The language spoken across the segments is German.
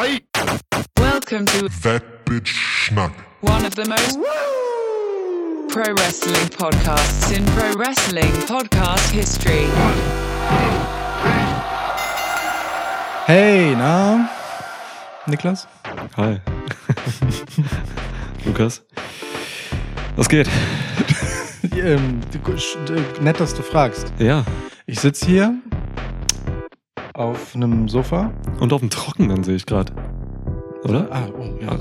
Ei, Welcome to That Bitch Schnack. one of the most pro wrestling podcasts in pro wrestling podcast history. Hey, na? Niklas? Hi. Lukas. Was geht? Ähm, äh, nett, dass du fragst. Ja. Ich sitze hier auf einem Sofa. Und auf dem Trockenen sehe ich gerade. Oder? Ah, oh, ja.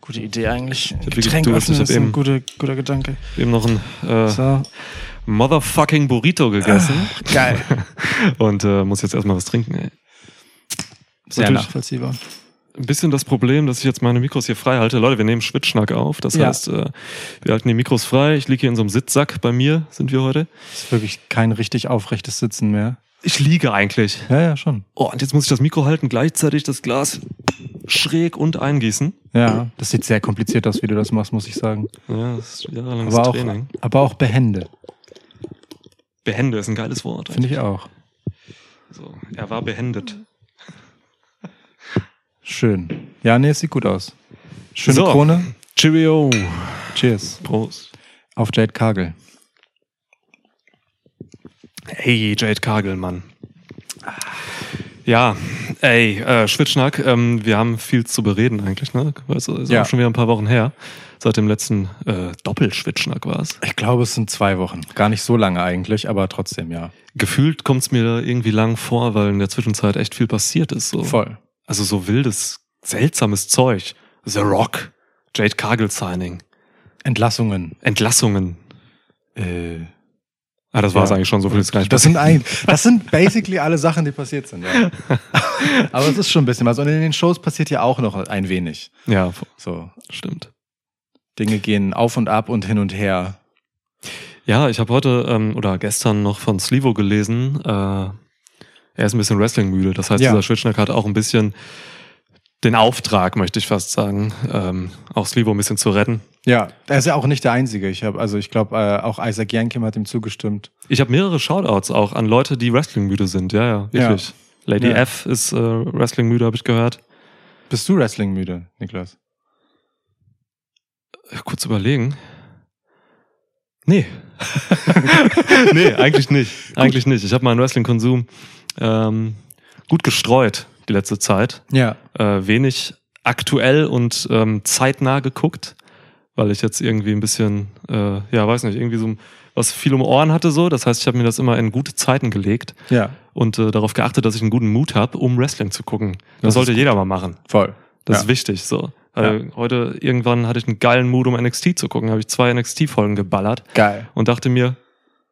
Gute Idee eigentlich. hab Getränk wirklich- öffnen ich ist ein eben- guter, guter Gedanke. Eben noch ein äh, So. Motherfucking Burrito gegessen. Geil. Und äh, muss jetzt erstmal was trinken, ey. Sehr Natürlich- nachvollziehbar. Ein bisschen das Problem, dass ich jetzt meine Mikros hier frei halte. Leute, wir nehmen Schwitzschnack auf. Das Ja. heißt, äh, wir halten die Mikros frei. Ich liege hier in so einem Sitzsack bei mir, sind wir heute. Ist wirklich kein richtig aufrechtes Sitzen mehr. Ich liege eigentlich. Ja, ja, schon. Oh, und jetzt muss ich das Mikro halten, gleichzeitig das Glas schräg und eingießen. Ja, das sieht sehr kompliziert aus, wie du das machst, muss ich sagen. Ja, das ist jahrelanges Aber auch, Training. aber auch behende, Behände ist ein geiles Wort. finde ich auch. So, er war behendet. Schön. Ja, nee, es sieht gut aus. Schöne So. Krone. Cheerio. Cheers. Prost. Auf Jade Kagel. Hey, Jade Kagel, Mann. Ja, ey, äh, Schwitzschnack, ähm, wir haben viel zu bereden eigentlich, ne? Weißt du, ist Ja. auch schon wieder ein paar Wochen her. Seit dem letzten äh, Doppelschwitzschnack war es. Ich glaube, es sind zwei Wochen. Gar nicht so lange eigentlich, aber trotzdem, ja. Gefühlt kommt es mir da irgendwie lang vor, weil in der Zwischenzeit echt viel passiert ist. So. Voll. Also so wildes, seltsames Zeug. The Rock, Jade Kagel Signing, Entlassungen. Entlassungen. Äh, Ah, das war es Ja. eigentlich schon, so viel ist gar nicht das sind ein, das sind basically alle Sachen, die passiert sind, ja. aber es ist schon ein bisschen was. Und in den Shows passiert ja auch noch ein wenig. Ja, So, stimmt. Dinge gehen auf und ab und hin und her. Ja, ich habe heute ähm, oder gestern noch von Slivo gelesen. Äh, er ist ein bisschen Wrestling-müde. Das heißt, Ja. dieser Schwitzschnack hat auch ein bisschen den Auftrag, möchte ich fast sagen, ähm, auch Slivo ein bisschen zu retten. Ja, er ist ja auch nicht der Einzige. Ich habe, also ich glaube, äh, auch Isaac Yankim hat ihm zugestimmt. Ich habe mehrere Shoutouts auch an Leute, die Wrestling-müde sind. Ja, ja, wirklich. Lady Ja. F ist äh, Wrestling-müde, habe ich gehört. Bist du Wrestling müde, Niklas? Äh, Kurz überlegen. Nee. nee, eigentlich nicht. Eigentlich nicht. Ich habe meinen Wrestling-Konsum ähm, gut gestreut die letzte Zeit. Ja. äh, wenig aktuell und ähm, zeitnah geguckt, weil ich jetzt irgendwie ein bisschen, äh, ja, weiß nicht, irgendwie so was viel um Ohren hatte so. Das heißt, ich habe mir das immer in gute Zeiten gelegt Ja, und äh, darauf geachtet, dass ich einen guten Mut habe, um Wrestling zu gucken. Das, Das sollte jeder mal machen. voll. Das Ja. ist wichtig so. Weil Heute irgendwann hatte ich einen geilen Mut, um NXT zu gucken. Habe ich zwei NXT-Folgen geballert Geil. und dachte mir,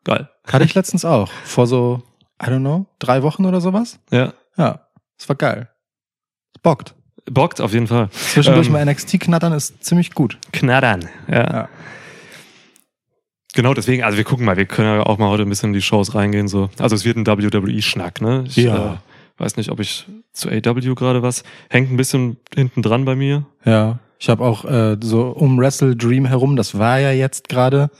geil. Hatte ich letztens auch. Vor so, I don't know, drei Wochen oder sowas? Ja, Ja, es war geil. Es bockt. bockt auf jeden Fall. Zwischendurch Ähm, mal NXT knattern ist ziemlich gut. Knattern. Ja. Ja. Genau, deswegen, also wir gucken mal, wir können ja auch mal heute ein bisschen in die Shows reingehen. So. Also es wird ein WWE-Schnack, ne? Ich Ja. äh, weiß nicht, ob ich zu AW gerade was. Hängt ein bisschen hinten dran bei mir. Ja. Ich habe auch äh, so um Wrestle Dream herum, das war ja jetzt gerade.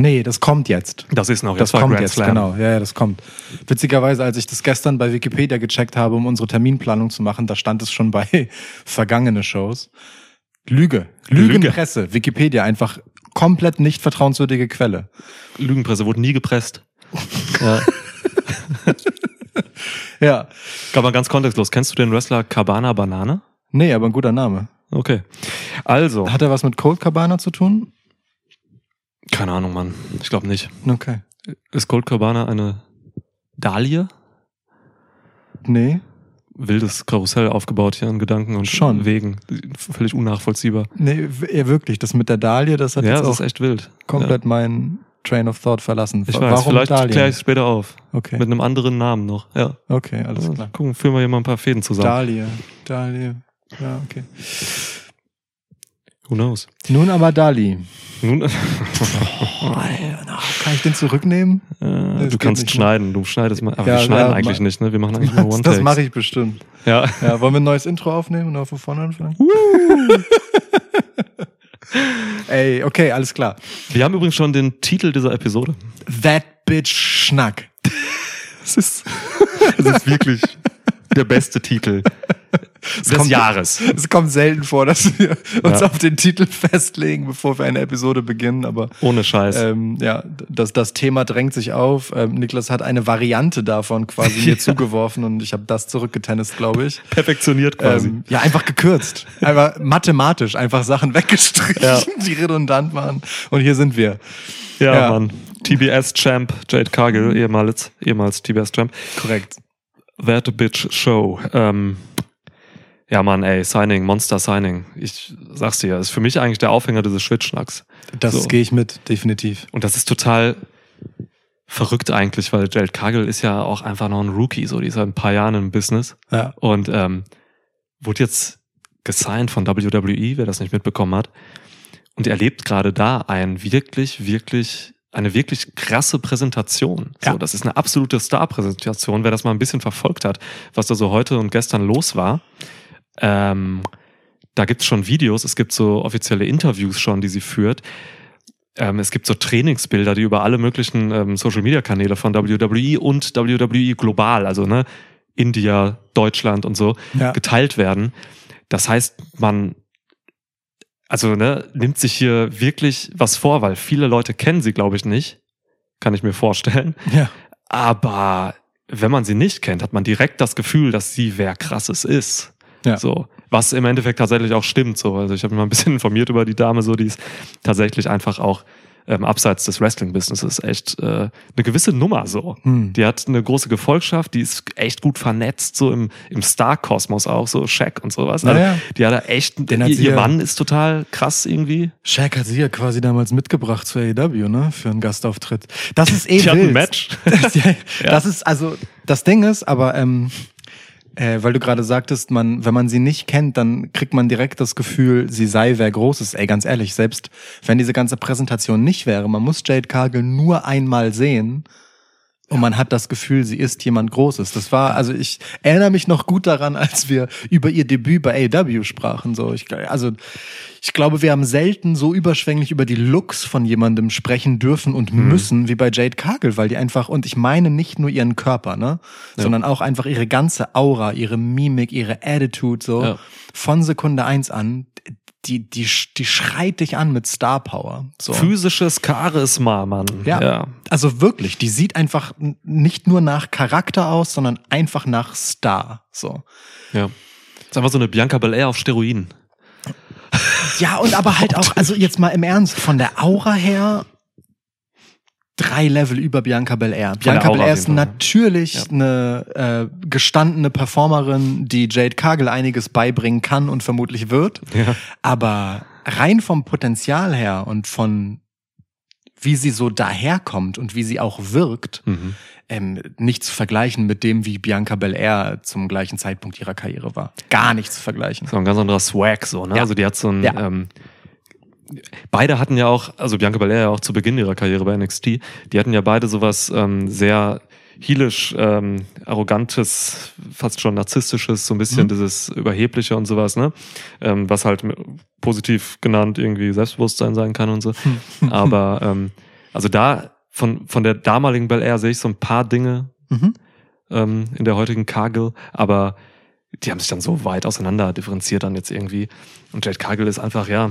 Nee, das kommt jetzt. Das ist noch, Das war kommt Grand jetzt, Slam. genau. Ja, ja, das kommt. Witzigerweise, als ich das gestern bei Wikipedia gecheckt habe, um unsere Terminplanung zu machen, da stand es schon bei vergangene Shows. Lüge. Lüge. Lügenpresse. Wikipedia einfach komplett nicht vertrauenswürdige Quelle. Lügenpresse wurde nie gepresst. ja. Ja. Mal ganz kontextlos. Kennst du den Wrestler Cabana Banane? Nee, aber ein guter Name. Okay. Also, Hat er was mit Cold Cabana zu tun? Keine Ahnung, Mann. Ich glaube nicht. Okay. Ist Cold Cabana eine Dahlie? Nee. Wildes Karussell aufgebaut hier an Gedanken und Schon. Wegen. Völlig unnachvollziehbar. Nee, ja, wirklich. Das mit der Dahlie, das hat Ja, jetzt das auch ist echt wild. komplett meinen Train of Thought verlassen. Ich weiß, Warum vielleicht kläre ich es später auf. Okay. Mit einem anderen Namen noch. Ja. Okay, alles Ja, klar. Gucken, führen wir hier mal ein paar Fäden zusammen. Dahlie. Dahlie. Ja, okay. Who knows? Nun aber Dali. Nun, Kann ich den zurücknehmen? äh, du kannst nicht, ne? schneiden. Du schneidest mal. Aber Ja, wir schneiden ja, eigentlich nicht, ne? Wir machen eigentlich nur one Das mache ich bestimmt. Ja. Ja, wollen wir ein neues Intro aufnehmen und von vorne anfangen? Ey, okay, alles klar. Wir haben übrigens schon den Titel dieser Episode. That Bitch Schnack. Das ist, das ist wirklich der beste Titel. Es des kommt- Jahres. Es kommt selten vor, dass wir uns Ja. auf den Titel festlegen, bevor wir eine Episode beginnen, aber Ohne Scheiß. ähm, ja, das, das Thema drängt sich auf. Ähm, Niklas hat eine Variante davon quasi mir zugeworfen und ich habe das zurückgetennist, glaube ich. Perfektioniert quasi. Ähm, ja, einfach gekürzt. Einfach mathematisch, einfach Sachen weggestrichen, Ja. die redundant waren. Und hier sind wir. ja, ja. Mann. TBS-Champ Jade Cargill, ehemals, ehemals TBS-Champ. Korrekt. That Bitch Show. Ähm, ja, Mann, ey, Signing, Monster Signing. Ich sag's dir, ist für mich eigentlich der Aufhänger dieses Schwitschnacks. Das So. gehe ich mit, definitiv. Und das ist total verrückt eigentlich, weil Jade Cargill ist ja auch einfach noch ein Rookie, so, die ist ein paar Jahren im Business. Ja. Und ähm, wurde jetzt gesigned von WWE, wer das nicht mitbekommen hat. Und erlebt gerade da ein wirklich, wirklich, eine wirklich krasse Präsentation. So, Ja. das ist eine absolute Star-Präsentation, wer das mal ein bisschen verfolgt hat, was da so heute und gestern los war. Ähm, da gibt's schon Videos, es gibt so offizielle Interviews schon, die sie führt. Ähm, es gibt so Trainingsbilder, die über alle möglichen ähm, Social-Media-Kanäle von WWE und WWE global, also ne, India, Deutschland und so, Ja. geteilt werden. Das heißt, man also ne, nimmt sich hier wirklich was vor, weil viele Leute kennen sie, glaube ich, nicht. Kann ich mir vorstellen. Ja. Aber wenn man sie nicht kennt, hat man direkt das Gefühl, dass sie wer krasses ist. Ja. So, was im Endeffekt tatsächlich auch stimmt. So, also ich habe mich mal ein bisschen informiert über die Dame. So, die ist tatsächlich einfach auch ähm, abseits des Wrestling-Businesses echt äh, eine gewisse Nummer. So, Hm. die hat eine große Gefolgschaft, die ist echt gut vernetzt, so im, im Star-Kosmos auch, so Shaq und sowas. Also, Naja. Die hat da echt, Den ihr, ihr Mann ist total krass irgendwie. Shaq hat sie ja quasi damals mitgebracht zur AEW, ne? Für einen Gastauftritt. Das ist eh Die hat ein wild. Match. ja, Das ist, also, das Ding ist, aber, ähm, äh, weil du gerade sagtest, man, wenn man sie nicht kennt, dann kriegt man direkt das Gefühl, sie sei wer Großes. Ey, ganz ehrlich, selbst wenn diese ganze Präsentation nicht wäre, man muss Jade Cargill nur einmal sehen und man hat das Gefühl, sie ist jemand Großes. Das war, also ich erinnere mich noch gut daran, als wir über ihr Debüt bei AEW sprachen. So, ich, also ich glaube, wir haben selten so überschwänglich über die Looks von jemandem sprechen dürfen und müssen wie bei Jade Cargill, weil die einfach, und ich meine nicht nur ihren Körper, ne, sondern auch einfach ihre ganze Aura, ihre Mimik, ihre Attitude, so Ja. von Sekunde eins an, die, die, die schreit dich an mit Star Power. So. Physisches Charisma, Mann. Ja. ja. Also wirklich, die sieht einfach nicht nur nach Charakter aus, sondern einfach nach Star. So. Ja. Ist einfach so eine Bianca Belair auf Steroiden. Ja, und aber halt auch, also jetzt mal im Ernst, von der Aura her drei Level über Bianca Belair. Bianca Belair ist natürlich Ja. eine äh, gestandene Performerin, die Jade Cargill einiges beibringen kann und vermutlich wird. Ja. Aber rein vom Potenzial her und von wie sie so daherkommt und wie sie auch wirkt, Mhm. ähm, nicht zu vergleichen mit dem, wie Bianca Belair zum gleichen Zeitpunkt ihrer Karriere war. Gar nicht zu vergleichen. So ein ganz anderer Swag, so, ne? Ja. Also die hat so ein, Ja. ähm, beide hatten ja auch, also Bianca Belair ja auch zu Beginn ihrer Karriere bei NXT, die hatten ja beide sowas ähm, sehr heelisch, ähm, arrogantes, fast schon narzisstisches, so ein bisschen Mhm. dieses Überhebliche und sowas, ne? Ähm, was halt positiv genannt irgendwie Selbstbewusstsein sein kann und so. Aber ähm, also da von, von der damaligen Bel Air sehe ich so ein paar Dinge Mhm. ähm, in der heutigen Cargill, aber die haben sich dann so weit auseinander differenziert dann jetzt irgendwie. Und Jade Cargill ist einfach, ja,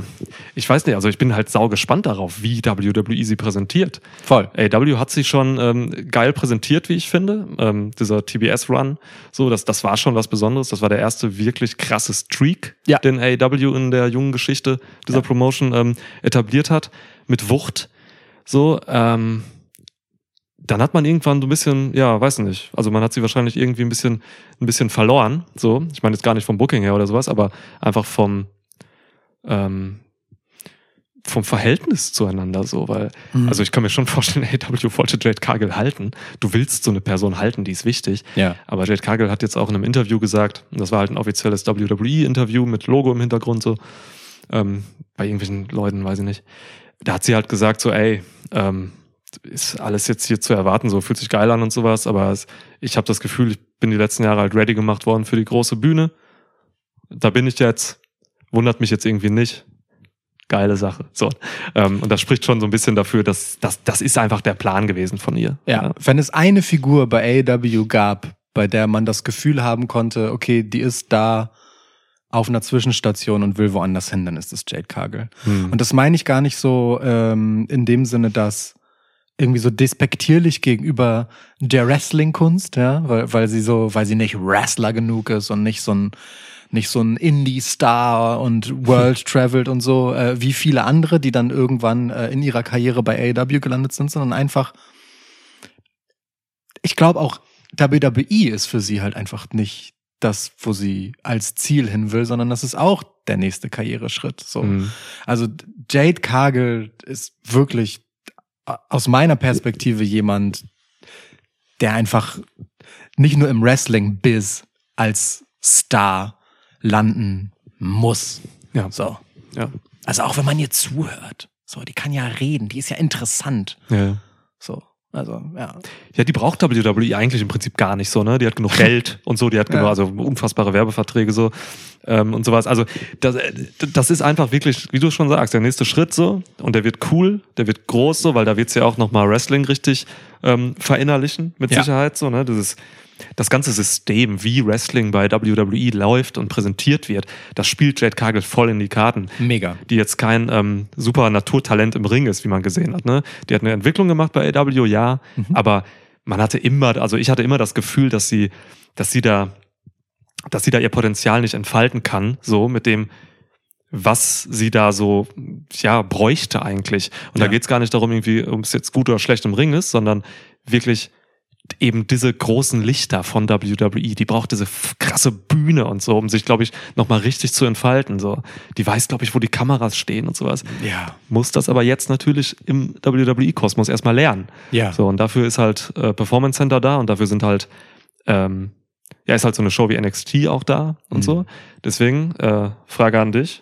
ich weiß nicht, also ich bin halt sau gespannt darauf, wie WWE sie präsentiert. Voll. AW hat sich schon ähm, geil präsentiert, wie ich finde. Ähm, dieser TBS-Run, so, das, das war schon was Besonderes. Das war der erste wirklich krasse Streak, Ja. den AW in der jungen Geschichte dieser Ja. Promotion ähm, etabliert hat, mit Wucht. So, ähm, dann hat man irgendwann so ein bisschen, ja, weiß nicht, also man hat sie wahrscheinlich irgendwie ein bisschen, ein bisschen verloren. So, ich meine jetzt gar nicht vom Booking her oder sowas, aber einfach vom, ähm, vom Verhältnis zueinander so, weil, Mhm. also ich kann mir schon vorstellen, AW wollte Jade Cargill halten. Du willst so eine Person halten, die ist wichtig. Ja. Aber Jade Cargill hat jetzt auch in einem Interview gesagt, und das war halt ein offizielles WWE-Interview mit Logo im Hintergrund so, ähm, bei irgendwelchen Leuten, weiß ich nicht. Da hat sie halt gesagt so, ey, ähm, ist alles jetzt hier zu erwarten, so fühlt sich geil an und sowas, aber es, ich habe das Gefühl, ich bin die letzten Jahre halt ready gemacht worden für die große Bühne. Da bin ich jetzt, wundert mich jetzt irgendwie nicht. Geile Sache. So. Ähm, und das spricht schon so ein bisschen dafür, dass das, das ist einfach der Plan gewesen von ihr. Ja, wenn es eine Figur bei AEW gab, bei der man das Gefühl haben konnte, okay, die ist da auf einer Zwischenstation und will woanders hin, dann ist es Jade Cargill. Hm. Und das meine ich gar nicht so ähm, in dem Sinne, dass irgendwie so despektierlich gegenüber der Wrestling-Kunst, ja, weil, weil sie so, weil sie nicht Wrestler genug ist und nicht so ein nicht so ein Indie-Star und World traveled und so, äh, wie viele andere, die dann irgendwann äh, in ihrer Karriere bei AEW gelandet sind, sondern einfach, ich glaube auch, WWE ist für sie halt einfach nicht das, wo sie als Ziel hin will, sondern das ist auch der nächste Karriereschritt. So. Hm. Also Jade Cargill ist wirklich aus meiner Perspektive jemand, der einfach nicht nur im Wrestling-Biz als Star landen muss. Ja. So. Ja. Also auch wenn man ihr zuhört. So, die kann ja reden, die ist ja interessant. ja. So. Also, ja. Ja, die braucht WWE eigentlich im Prinzip gar nicht so, ne? Die hat genug Geld und so, die hat genug, Ja. also unfassbare Werbeverträge so ähm, und sowas. Also das, äh, das ist einfach wirklich, wie du schon sagst, der nächste Schritt so und der wird cool, der wird groß so, weil da wird's ja auch nochmal Wrestling richtig ähm, verinnerlichen, mit Ja. Sicherheit so, ne? Das ist das ganze System, wie Wrestling bei WWE läuft und präsentiert wird, das spielt Jade Cargill voll in die Karten Mega. die jetzt kein ähm, super Naturtalent im Ring ist, wie man gesehen hat. Ne? Die hat eine Entwicklung gemacht bei AW, ja, aber man hatte immer, also ich hatte immer das Gefühl, dass sie, dass sie da, dass sie da ihr Potenzial nicht entfalten kann, so mit dem, was sie da so, ja, bräuchte eigentlich. Und da Ja. geht's gar nicht darum, irgendwie, ob es jetzt gut oder schlecht im Ring ist, sondern wirklich eben diese großen Lichter von WWE, die braucht diese krasse Bühne und so, um sich, glaube ich, nochmal richtig zu entfalten. So. Die weiß, glaube ich, wo die Kameras stehen und sowas. Ja. Muss das aber jetzt natürlich im WWE-Kosmos erstmal lernen. Ja. So, und dafür ist halt äh, Performance Center da und dafür sind halt, ähm, ja, ist halt so eine Show wie NXT auch da und Mhm. so. Deswegen, äh, Frage an dich.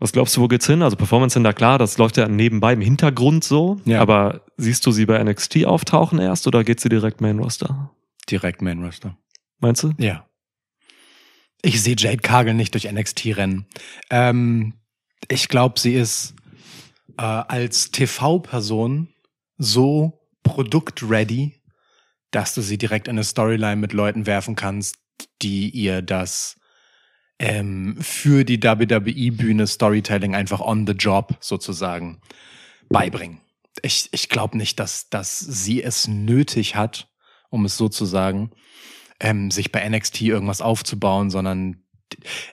Was glaubst du, wo geht's hin? Also Performance Center, klar, das läuft ja nebenbei im Hintergrund so. Ja. Aber siehst du sie bei NXT auftauchen erst oder geht sie direkt Main Roster? Direkt Main Roster. Meinst du? Ja. Ich sehe Jade Cargill nicht durch NXT rennen. Ähm, ich glaube, sie ist äh, als TV-Person so produktready, dass du sie direkt in eine Storyline mit Leuten werfen kannst, die ihr das ähm, für die WWE-Bühne Storytelling einfach on the job sozusagen beibringen. Ich, ich glaube nicht, dass, dass sie es nötig hat, um es so zu sagen, ähm, sich bei NXT irgendwas aufzubauen, sondern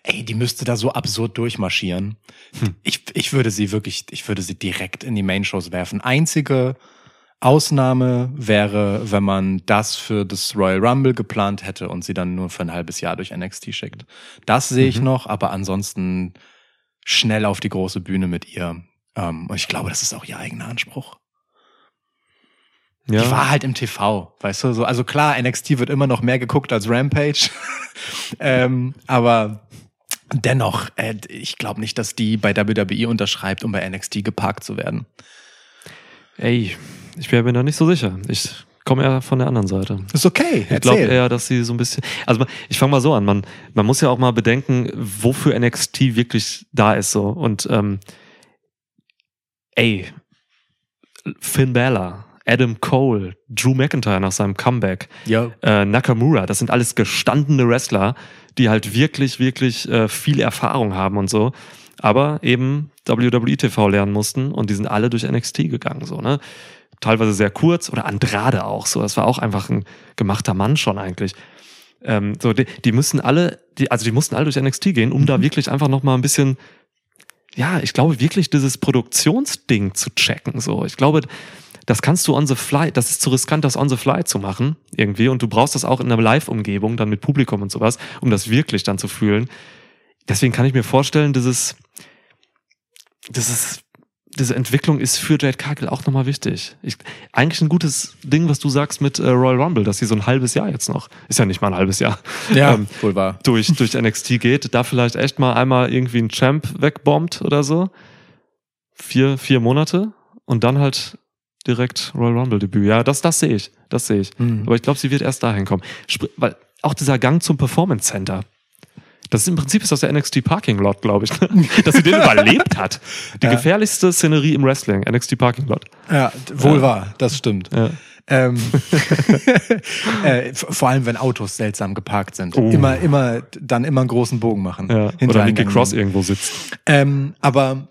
ey, die müsste da so absurd durchmarschieren. Hm. Ich, ich würde sie wirklich, ich würde sie direkt in die Main-Shows werfen. Einzige Ausnahme wäre, wenn man das für das Royal Rumble geplant hätte und sie dann nur für ein halbes Jahr durch NXT schickt. Das sehe ich Mhm. noch, aber ansonsten schnell auf die große Bühne mit ihr. Ähm, und ich glaube, das ist auch ihr eigener Anspruch. Ja. Die war halt im TV, weißt du? So, also klar, NXT wird immer noch mehr geguckt als Rampage. ähm, aber dennoch, äh, ich glaube nicht, dass die bei WWE unterschreibt, um bei NXT geparkt zu werden. Ey, ich wäre mir da nicht so sicher. Ich komme eher von der anderen Seite. Ist okay, Ich glaube eher, dass sie so ein bisschen. Also ich fange mal so an. Man, man muss ja auch mal bedenken, wofür NXT wirklich da ist so. Und ähm, ey, Finn Balor, Adam Cole, Drew McIntyre nach seinem Comeback, äh, Nakamura, das sind alles gestandene Wrestler, die halt wirklich, wirklich äh, viel Erfahrung haben und so. Aber eben WWE TV lernen mussten und die sind alle durch NXT gegangen, so, ne? Teilweise sehr kurz oder Andrade auch so. Das war auch einfach ein gemachter Mann schon eigentlich. Ähm, so, die, die müssen alle, die, also die mussten alle durch NXT gehen, um da wirklich einfach nochmal ein bisschen, ja, ich glaube wirklich dieses Produktionsding zu checken, so. Ich glaube, das kannst du on the fly, das ist zu riskant, das on the fly zu machen, irgendwie. Und du brauchst das auch in einer Live-Umgebung, dann mit Publikum und sowas, um das wirklich dann zu fühlen. Deswegen kann ich mir vorstellen, dieses, dieses, diese Entwicklung ist für Jade Cargill auch nochmal wichtig. Ich, eigentlich ein gutes Ding, was du sagst mit äh, Royal Rumble, dass sie so ein halbes Jahr jetzt noch, ist ja nicht mal ein halbes Jahr, Ja, ähm, wohl wahr. durch, durch NXT geht, da vielleicht echt mal einmal irgendwie ein Champ wegbombt oder so. Vier, vier Monate und dann halt direkt Royal Rumble Debüt. Ja, das, das sehe ich. Das sehe ich. Hm. Aber ich glaube, sie wird erst dahin kommen. Spr weil auch dieser Gang zum Performance Center. Das ist im Prinzip ist das der NXT Parking Lot, glaube ich, ne? dass sie den überlebt hat. Die Ja. gefährlichste Szenerie im Wrestling, NXT Parking Lot. Ja, wohl Ja. wahr, das stimmt. Ja. Ähm, äh, vor allem, wenn Autos seltsam geparkt sind. Oh. Immer, immer, dann immer einen großen Bogen machen. Ja. Oder Eingang Cross irgendwo sitzt. Ähm, aber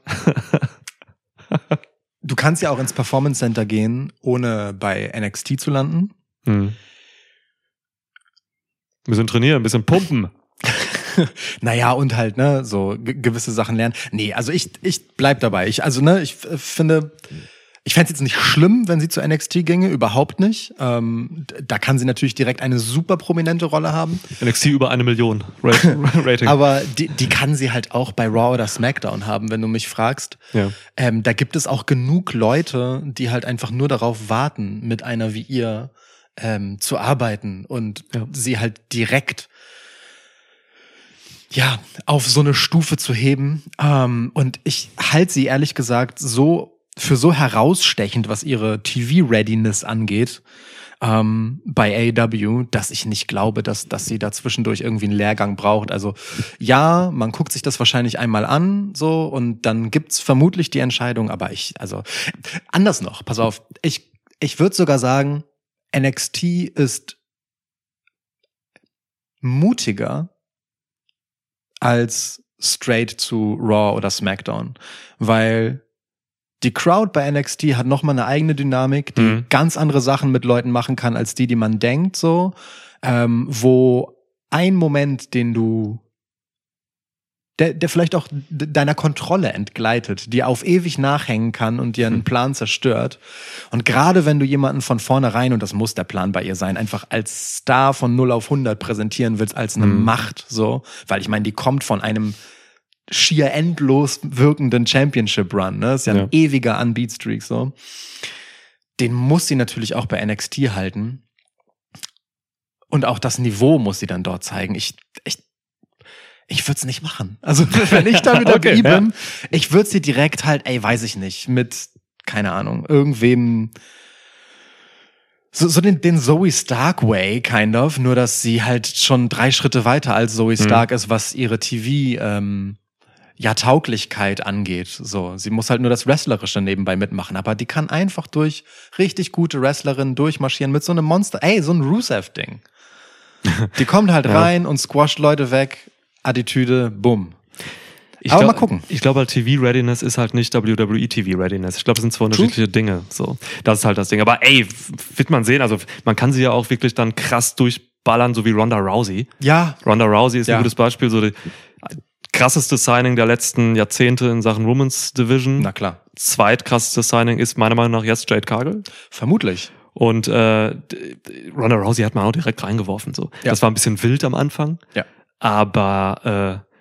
du kannst ja auch ins Performance Center gehen, ohne bei NXT zu landen. Hm. Ein bisschen trainieren, ein bisschen pumpen. Naja, und halt, ne, so ge- gewisse Sachen lernen. Nee, also ich, ich bleib dabei. Ich, also, ne, ich finde, ich fände es jetzt nicht schlimm, wenn sie zu NXT ginge, überhaupt nicht. Ähm, da kann sie natürlich direkt eine super prominente Rolle haben. NXT über eine Million Ra- Rating. Aber die, die kann sie halt auch bei Raw oder SmackDown haben, wenn du mich fragst. ja. Ähm, da gibt es auch genug Leute, die halt einfach nur darauf warten, mit einer wie ihr ähm, zu arbeiten und Ja. sie halt direkt ja auf so eine Stufe zu heben. Ähm, und ich halte sie ehrlich gesagt so für so herausstechend, was ihre TV-Readiness angeht. Ähm, bei AEW, dass ich nicht glaube, dass, dass sie da zwischendurch irgendwie einen Lehrgang braucht. Also ja, man guckt sich das wahrscheinlich einmal an, so, und dann gibt's vermutlich die Entscheidung, aber ich, also anders noch, pass auf, ich, ich würde sogar sagen, NXT ist mutiger als straight zu Raw oder SmackDown, weil die Crowd bei NXT hat nochmal eine eigene Dynamik, die Mhm. ganz andere Sachen mit Leuten machen kann, als die, die man denkt, so, ähm, wo ein Moment, den du der, der vielleicht auch de- deiner Kontrolle entgleitet, die auf ewig nachhängen kann und dir einen Hm. Plan zerstört. Und gerade wenn du jemanden von vornherein, und das muss der Plan bei ihr sein, einfach als Star von 0 auf 100 präsentieren willst, als eine Mhm. Macht, so, weil ich meine, die kommt von einem schier endlos wirkenden Championship Run, ne? Ist ja ein Ja. ewiger Unbeat Streak, so. Den muss sie natürlich auch bei NXT halten. Und auch das Niveau muss sie dann dort zeigen. Ich, ich, ich würde es nicht machen. Also wenn ich da wieder Okay, bin, ich würde sie direkt halt, ey, weiß ich nicht, mit, keine Ahnung, irgendwem so, so den, den Zoe Stark Way, kind of, nur dass sie halt schon drei Schritte weiter als Zoe Stark ist, was ihre TV ähm, ja Tauglichkeit angeht. So, sie muss halt nur das Wrestlerische nebenbei mitmachen, aber die kann einfach durch richtig gute Wrestlerinnen durchmarschieren mit so einem Monster, ey, so ein Rusev-Ding. Die kommt halt Ja. rein und squasht Leute weg, Attitüde, bumm. Ich Aber glaub- mal gucken. Ich glaube halt, TV-Readiness ist halt nicht WWE TV-Readiness. Ich glaube, es sind zwei unterschiedliche Dinge. So, das ist halt das Ding. Aber ey, wird man sehen. Also man kann sie ja auch wirklich dann krass durchballern, so wie Ronda Rousey. Ja, Ronda Rousey ist Ja. ein gutes Beispiel. So die krasseste Signing der letzten Jahrzehnte in Sachen Women's Division. na klar, Zweitkrasseste Signing ist meiner Meinung nach jetzt Jade Cargill. vermutlich. Und äh, Ronda Rousey hat man auch direkt reingeworfen. So. Ja. Das war ein bisschen wild am Anfang. Ja. Aber äh,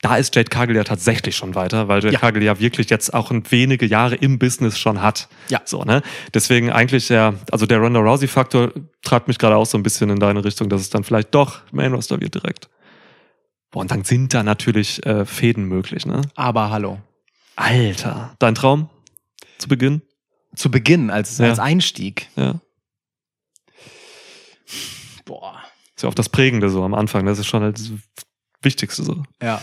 da ist Jade Cargill ja tatsächlich schon weiter, weil Jade Ja. Cargill ja wirklich jetzt auch ein wenige Jahre im Business schon hat. Ja. So, ne? Deswegen eigentlich ja, also der Ronda Rousey-Faktor treibt mich gerade auch so ein bisschen in deine Richtung, dass es dann vielleicht doch Main Roster wird direkt. Boah, und dann sind da natürlich äh, Fäden möglich, ne? Aber hallo. Alter, dein Traum zu Beginn? Zu Beginn, als, Ja. als Einstieg. Ja. Boah. Ist ja auch das Prägende so am Anfang. Das ist schon halt das Wichtigste so. Ja.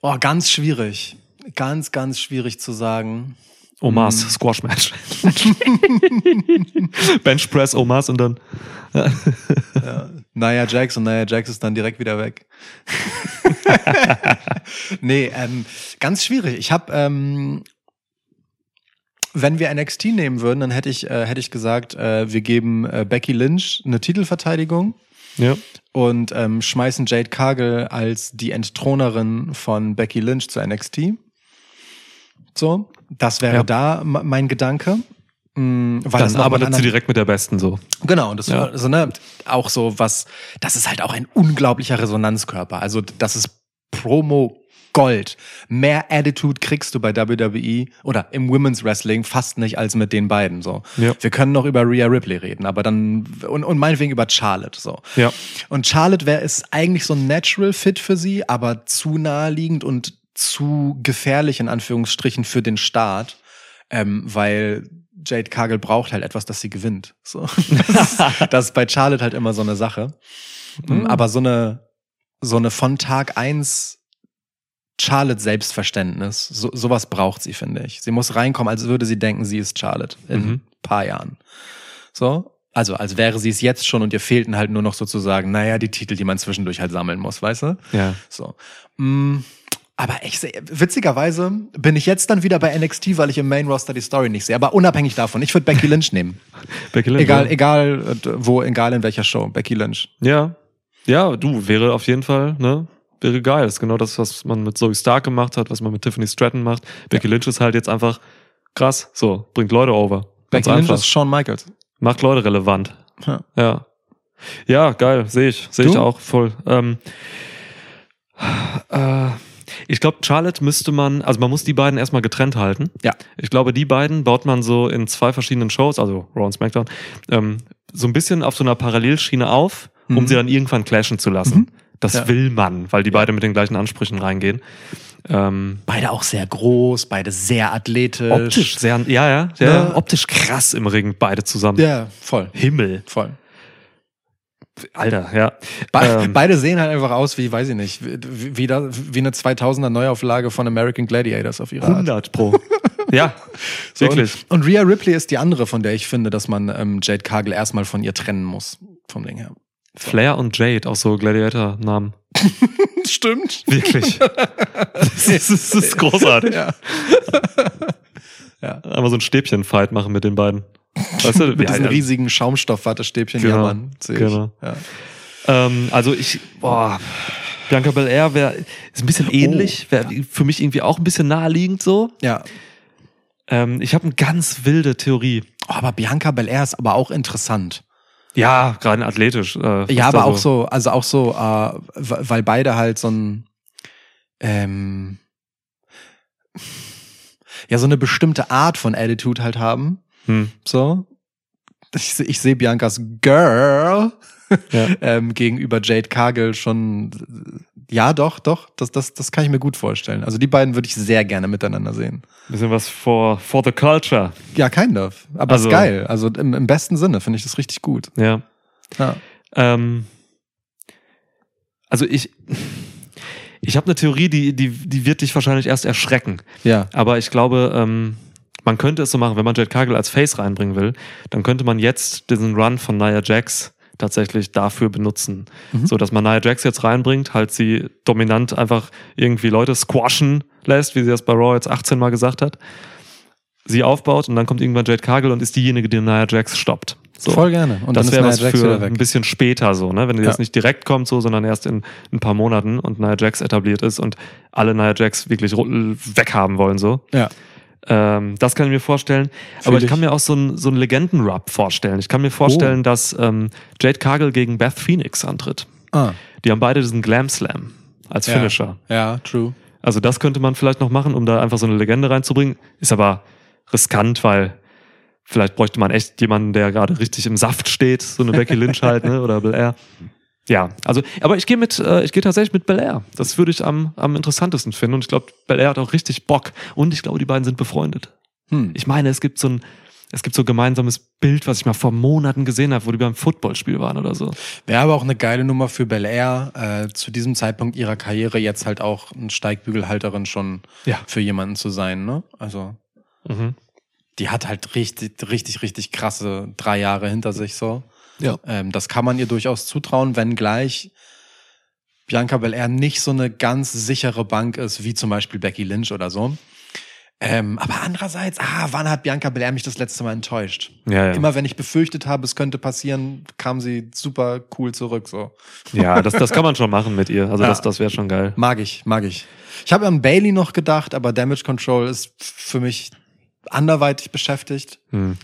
Oh, ganz schwierig. Ganz, ganz schwierig zu sagen. Omas Mhm. Squash Match. Bench Press Omas und dann. Ja. Nia Jax und Nia Jax ist dann direkt wieder weg. nee, ähm, ganz schwierig. Ich habe, ähm, wenn wir NXT nehmen würden, dann hätte ich, äh, hätte ich gesagt, äh, wir geben äh, Becky Lynch eine Titelverteidigung Ja. und ähm, schmeißen Jade Cargill als die Entthronerin von Becky Lynch zu NXT. So, das wäre Ja. da mein Gedanke. Mm, Weil Dann arbeitet sie direkt mit der Besten so. Genau, und das Ja. so, ne, auch so was, das ist halt auch ein unglaublicher Resonanzkörper. Also das ist Promo Gold. Mehr Attitude kriegst du bei WWE oder im Women's Wrestling fast nicht als mit den beiden so. Ja. Wir können noch über Rhea Ripley reden, aber dann und, und meinetwegen über Charlotte so. Ja. Und Charlotte wäre ist eigentlich so ein Natural Fit für sie, aber zu naheliegend und zu gefährlich in Anführungsstrichen für den Start, ähm, weil Jade Cargill braucht halt etwas, das sie gewinnt. So. Das, ist, das ist bei Charlotte halt immer so eine Sache. Mhm. Aber so eine so eine von Tag eins Charlotte Selbstverständnis, so, sowas braucht sie, finde ich. Sie muss reinkommen, als würde sie denken, sie ist Charlotte in Mhm. ein paar Jahren. So. Also, als wäre sie es jetzt schon und ihr fehlten halt nur noch sozusagen, naja, die Titel, die man zwischendurch halt sammeln muss, weißt du? Ja. So. Mm, aber ich sehe, witzigerweise bin ich jetzt dann wieder bei NXT, weil ich im Main Roster die Story nicht sehe. Aber unabhängig davon, ich würde Becky Lynch nehmen. Becky Lynch. Egal, ja. egal äh, wo, egal in welcher Show. Becky Lynch. Ja. Ja, du, wäre auf jeden Fall, ne? Wäre geil. Das ist genau das, was man mit Zoe Stark gemacht hat, was man mit Tiffany Stratton macht. Becky Lynch ist halt jetzt einfach krass. So, bringt Leute over. Ganz Becky Lynch einfach. ist Shawn Michaels. Macht Leute relevant. Ja. Ja. Ja, geil. Sehe ich. Sehe ich auch voll. Ähm, äh, ich glaube, Charlotte müsste man, also man muss die beiden erstmal getrennt halten. Ja. Ich glaube, die beiden baut man so in zwei verschiedenen Shows, also Raw und SmackDown, ähm, so ein bisschen auf so einer Parallelschiene auf, um Mhm. sie dann irgendwann clashen zu lassen. Das Ja. will man, weil die beide mit den gleichen Ansprüchen reingehen. Ähm, Beide auch sehr groß, beide sehr athletisch. optisch sehr, ja, ja, ja, Ne? optisch krass im Ring, beide zusammen. Ja, voll. Himmel. Voll. Alter, ja. Be Ähm. Beide sehen halt einfach aus wie, weiß ich nicht, wie, wie, da, wie eine 2000er Neuauflage von American Gladiators auf ihre Art. 100 pro. ja, So, wirklich. Und, und Rhea Ripley ist die andere, von der ich finde, dass man ähm, Jade Cargill erstmal von ihr trennen muss. Vom Ding her. Flair und Jade, auch so Gladiator-Namen. Stimmt. Wirklich. das, ist, das ist großartig. Ja. Einmal so ein Stäbchen-Fight machen mit den beiden. Weißt du, Mit diesen ja, riesigen Schaumstoffwattestäbchen. Genau, Ja, Mann. Genau. Ja. Ähm, also ich, boah, Bianca Belair wäre, ist ein bisschen Oh. ähnlich, wäre für mich irgendwie auch ein bisschen naheliegend so. ja. Ähm, ich habe eine ganz wilde Theorie. Oh, aber Bianca Belair ist aber auch interessant. Ja, gerade athletisch. Äh, Ja, aber auch so, also auch so, äh, weil beide halt so ein, ähm, ja, so eine bestimmte Art von Attitude halt haben. Hm, So. Ich, ich sehe Biancas Girl ja. ähm, gegenüber Jade Cargill schon. Ja, doch, doch. Das, das, das kann ich mir gut vorstellen. Also die beiden würde ich sehr gerne miteinander sehen. Bisschen was for, for the culture. Ja, kind of. Aber Also- ist geil. Also im, im besten Sinne finde ich das richtig gut. Ja. Ja. Ähm, also ich, ich habe eine Theorie, die, die, die wird dich wahrscheinlich erst erschrecken. Ja. Aber ich glaube, ähm, man könnte es so machen, wenn man Jade Cargill als Face reinbringen will, dann könnte man jetzt diesen Run von Nia Jax tatsächlich dafür benutzen. Mhm. So dass man Nia Jax jetzt reinbringt, halt sie dominant einfach irgendwie Leute squashen lässt, wie sie das bei Raw jetzt 18 Mal gesagt hat. Sie aufbaut und dann kommt irgendwann Jade Cargill und ist diejenige, die Nia Jax stoppt. So. Voll gerne. Und das wäre was Jax für ein bisschen später so, ne? Wenn die Ja. jetzt nicht direkt kommt, so, sondern erst in ein paar Monaten und Nia Jax etabliert ist und alle Nia Jax wirklich weghaben wollen, so. Ja. Ähm, das kann ich mir vorstellen. Aber ich ich. kann mir auch so einen so einen Legenden-Rub vorstellen. Ich kann mir vorstellen, Oh. dass ähm, Jade Cargill gegen Beth Phoenix antritt. Ah. Die haben beide diesen Glam Slam als Ja. Finisher. Ja, true. Also das könnte man vielleicht noch machen, um da einfach so eine Legende reinzubringen. Ist aber riskant, weil vielleicht bräuchte man echt jemanden, der gerade richtig im Saft steht, so eine Becky Lynch halt, ne? Oder Belair. Ja, also, aber ich gehe mit, äh, ich gehe tatsächlich mit Belair. Das würde ich am, am interessantesten finden. Und ich glaube, Belair hat auch richtig Bock. Und ich glaube, die beiden sind befreundet. Hm. Ich meine, es gibt so ein, es gibt so ein gemeinsames Bild, was ich mal vor Monaten gesehen habe, wo die beim Footballspiel waren oder so. Wäre aber auch eine geile Nummer für Bel Air, äh, zu diesem Zeitpunkt ihrer Karriere jetzt halt auch ein Steigbügelhalterin schon Ja. für jemanden zu sein, ne? Also, Mhm. die hat halt richtig, richtig, richtig krasse drei Jahre hinter sich so. Ja. Ähm, das kann man ihr durchaus zutrauen, wenngleich Bianca Belair nicht so eine ganz sichere Bank ist, wie zum Beispiel Becky Lynch oder so. Ähm, aber andererseits, ah, wann hat Bianca Belair mich das letzte Mal enttäuscht? Ja, ja. Immer wenn ich befürchtet habe, es könnte passieren, kam sie super cool zurück. So ja das, das kann man schon machen mit ihr. Also Ja. das, das wäre schon geil. mag ich, mag ich. Ich habe an Bailey noch gedacht, aber Damage Control ist für mich anderweitig beschäftigt. Hm.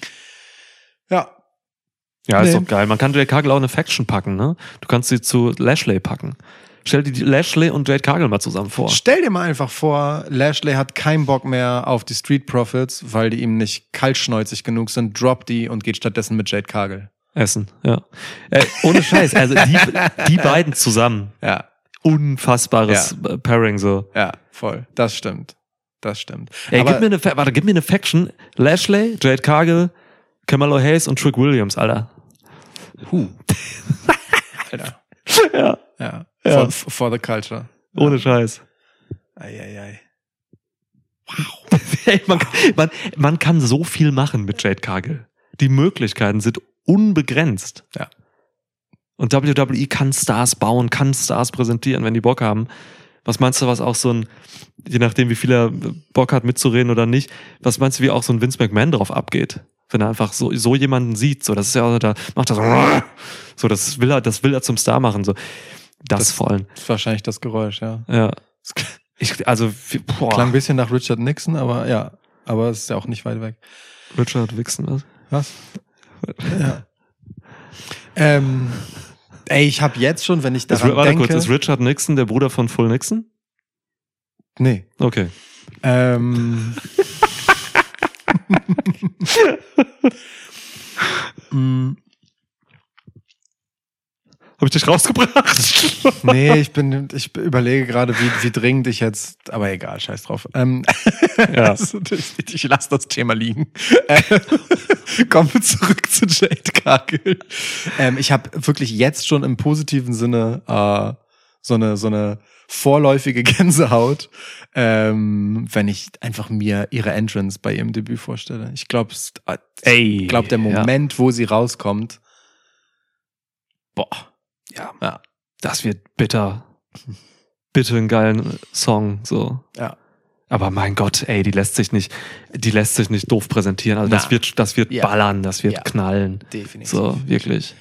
Ja, Ja, ist Nee. doch geil. Man kann Jade Cargill auch eine Faction packen, ne? Du kannst sie zu Lashley packen. Stell dir die Lashley und Jade Cargill mal zusammen vor. Stell dir mal einfach vor, Lashley hat keinen Bock mehr auf die Street Profits, weil die ihm nicht kaltschneuzig genug sind, droppt die und geht stattdessen mit Jade Cargill. Essen, ja. Äh, ohne Scheiß, also die, die beiden zusammen. Ja, Unfassbares äh, Pairing so. ja, voll. Das stimmt. Das stimmt. Ey, Aber gib mir eine, warte, gib mir eine Faction. Lashley, Jade Cargill, Kamala Hayes und Trick Williams, Alter. Huh. Alter. Ja. Ja. Ja. For, for the culture. Ohne Scheiß. Eieiei. Ey, man, man, man kann so viel machen mit Jade Cargill. Die Möglichkeiten sind unbegrenzt. Ja. Und WWE kann Stars bauen, kann Stars präsentieren, wenn die Bock haben. Was meinst du, was auch so ein, je nachdem, wie viel er Bock hat mitzureden oder nicht, was meinst du, wie auch so ein Vince McMahon drauf abgeht? Wenn er einfach so, so jemanden sieht, so, das ist ja auch, da macht er so, so, das will er, das will er zum Star machen, so. Das, Das- vor allem. Ist wahrscheinlich das Geräusch, ja. Ja. Ich, also, boah. Klang ein bisschen nach Richard Nixon, aber ja. Aber es ist ja auch nicht weit weg. Richard Wixon, was? Was? ja. Ähm, ey, ich habe jetzt schon, wenn ich Ist, daran warte denke... kurz, ist Richard Nixon der Bruder von Full Nixon? nee. Okay. Ähm, Mm, Habe ich dich rausgebracht? nee, ich bin, ich überlege gerade, wie, wie dringend ich jetzt, aber egal, scheiß drauf. Ähm, Ja. also, ich, ich lasse das Thema liegen. Äh, Kommen wir zurück zu Jade Cargill. Ähm, ich habe wirklich jetzt schon im positiven Sinne äh, so eine so eine vorläufige Gänsehaut, ähm, wenn ich einfach mir ihre Entrance bei ihrem Debüt vorstelle. Ich glaube, Ey. ich glaube, der ja. Moment, wo sie rauskommt, Boah. Ja. Ja. Das wird bitter. Bitte einen geilen Song, so. ja, Aber mein Gott, ey, die lässt sich nicht, die lässt sich nicht doof präsentieren. Also das Na. wird, das wird Ja. ballern, das wird Ja. knallen. definitiv. So, wirklich.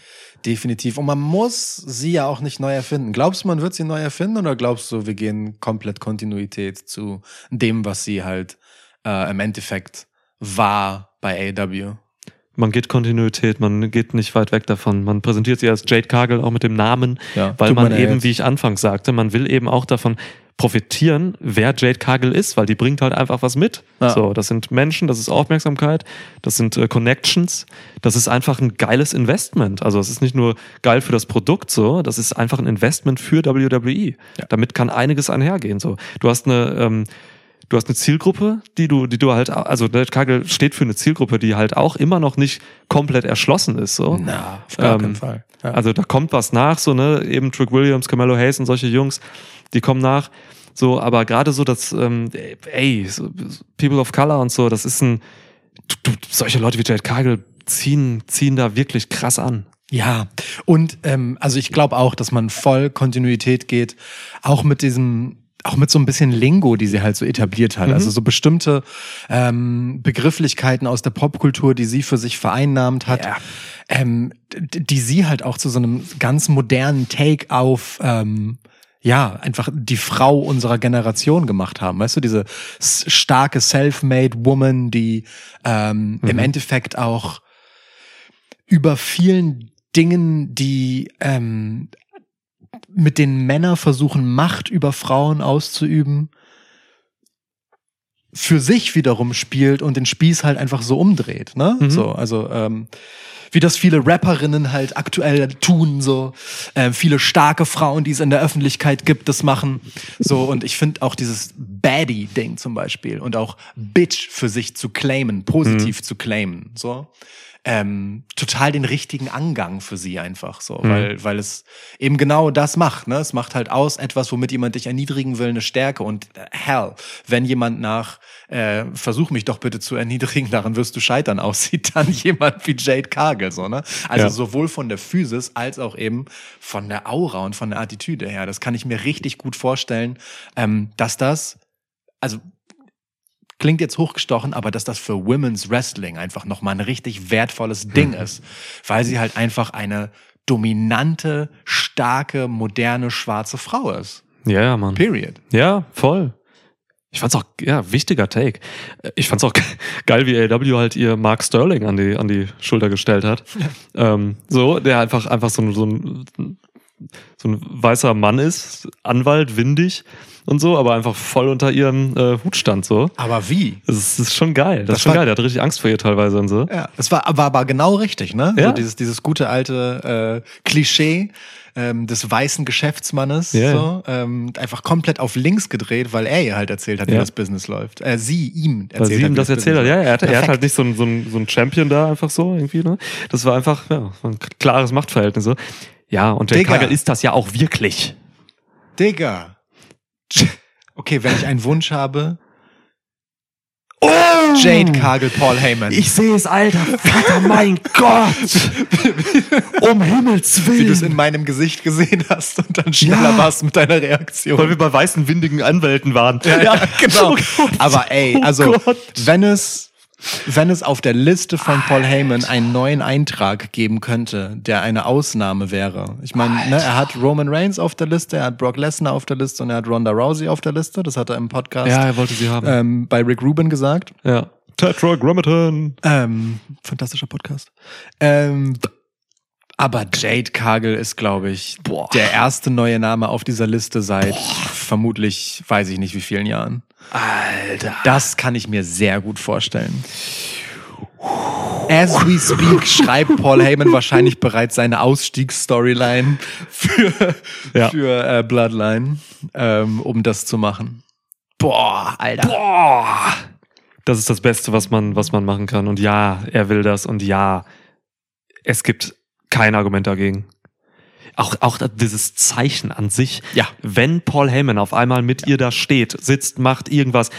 Definitiv. Und man muss sie ja auch nicht neu erfinden. Glaubst du, man wird sie neu erfinden oder glaubst du, wir gehen komplett Kontinuität zu dem, was sie halt äh, im Endeffekt war bei AW? Man geht Kontinuität, man geht nicht weit weg davon. Man präsentiert sie als Jade Cargill auch mit dem Namen, Ja, weil man man eben, wie ich anfangs sagte, man will eben auch davon profitieren, wer Jade Cargill ist, weil die bringt halt einfach was mit. Ja. So, das sind Menschen, das ist Aufmerksamkeit, das sind äh, Connections, das ist einfach ein geiles Investment. Also es ist nicht nur geil für das Produkt so, das ist einfach ein Investment für WWE. Ja. Damit kann einiges einhergehen. So, du hast eine ähm, Du hast eine Zielgruppe, die du, die du halt, also Jade Cargill steht für eine Zielgruppe, die halt auch immer noch nicht komplett erschlossen ist. So. Na, auf gar Ähm, keinen Fall. Ja. Also da kommt was nach, so, ne, eben Trick Williams, Carmelo Hayes und solche Jungs, die kommen nach. So, aber gerade so das, ähm, ey, so, People of Color und so, das ist ein, du, du, solche Leute wie Jade Cargill ziehen, ziehen da wirklich krass an. Ja, und ähm, also ich glaube auch, dass man voll Kontinuität geht, auch mit diesem, auch mit so ein bisschen Lingo, die sie halt so etabliert hat. Mhm. Also so bestimmte ähm, Begrifflichkeiten aus der Popkultur, die sie für sich vereinnahmt hat, Ja. ähm, die sie halt auch zu so einem ganz modernen Take auf ähm, ja, einfach die Frau unserer Generation gemacht haben. Weißt du, diese starke Self-Made Woman, die ähm, im Mhm. Endeffekt auch über vielen Dingen, die ähm, mit denen Männer versuchen, Macht über Frauen auszuüben, für sich wiederum spielt und den Spieß halt einfach so umdreht. Ne? Mhm. So, also ähm, wie das viele Rapperinnen halt aktuell tun, so ähm, viele starke Frauen, die es in der Öffentlichkeit gibt, das machen. So und ich finde auch dieses Baddie-Ding zum Beispiel und auch Bitch für sich zu claimen, positiv zu claimen, so ähm, total den richtigen Angang für sie einfach so, weil weil es eben genau das macht. Ne, es macht halt aus etwas, womit jemand dich erniedrigen will, eine Stärke und äh, hell, wenn jemand nach äh, versuch mich doch bitte zu erniedrigen, daran wirst du scheitern aussieht, dann jemand wie Jade Cargill so ne. Also Ja. sowohl von der Physis als auch eben von der Aura und von der Attitüde her. Das kann ich mir richtig gut vorstellen, ähm, dass das also klingt jetzt hochgestochen, aber dass das für Women's Wrestling einfach nochmal ein richtig wertvolles Ding ist, weil sie halt einfach eine dominante, starke, moderne, schwarze Frau ist. Ja, ja, Mann. Period. Ja, voll. Ich fand's auch, ja, wichtiger Take. Ich fand's auch ge- geil, wie AW halt ihr Mark Sterling an die, an die Schulter gestellt hat. Ähm, so, der einfach, einfach so so ein, so ein weißer Mann ist, Anwalt, windig und so, aber einfach voll unter ihrem äh, Hut stand, so. Aber wie? Das ist, das ist schon geil. Das, Das ist schon war- geil. Der hat richtig Angst vor ihr teilweise und so. Ja, es war, war aber genau richtig, ne? Ja. So dieses, dieses gute alte äh, Klischee ähm, des weißen Geschäftsmannes, Ja. so, ähm, einfach komplett auf links gedreht, weil er ihr halt erzählt hat, wie Ja. das Business läuft. Äh, sie ihm erzählt Weil sie hat, ihm wie das erzählt hat. Ja, er hat, er hat halt nicht so ein, so, ein, so ein Champion da einfach so irgendwie, ne? Das war einfach, ja, ein klares Machtverhältnis. So. Ja, und Jake Digga. Cargill ist das ja auch wirklich. Digga. Okay, wenn ich einen Wunsch habe, Oh! Jade Cargill, Paul Heyman. Ich sehe es, Alter. Vater, mein Gott. Um Himmels wie du es Willen. in meinem Gesicht gesehen hast und dann schneller Ja. warst mit deiner Reaktion. Weil wir bei weißen, windigen Anwälten waren. Ja, genau. Oh. Aber ey, Oh also Gott. wenn es wenn es auf der Liste von Paul Heyman einen neuen Eintrag geben könnte, der eine Ausnahme wäre. Ich meine, ne, er hat Roman Reigns auf der Liste, er hat Brock Lesnar auf der Liste und er hat Ronda Rousey auf der Liste. Das hat er im Podcast Ja, er wollte sie haben. ähm, bei Rick Rubin gesagt. ja. Tetragrammaton. Ähm, fantastischer Podcast. Ähm, aber Jade Cargill ist, glaube ich, Boah. der erste neue Name auf dieser Liste seit vermutlich, weiß ich nicht wie vielen Jahren. Alter. Das kann ich mir sehr gut vorstellen. As we speak schreibt Paul Heyman wahrscheinlich bereits seine Ausstiegsstoryline für, Ja. für äh, Bloodline, ähm, um das zu machen. Boah, Alter. Boah. Das ist das Beste, was man, was man machen kann. Und ja, er will das. Und ja, es gibt kein Argument dagegen. Auch, auch dieses Zeichen an sich. Ja. Wenn Paul Heyman auf einmal mit ihr da steht, sitzt, macht irgendwas,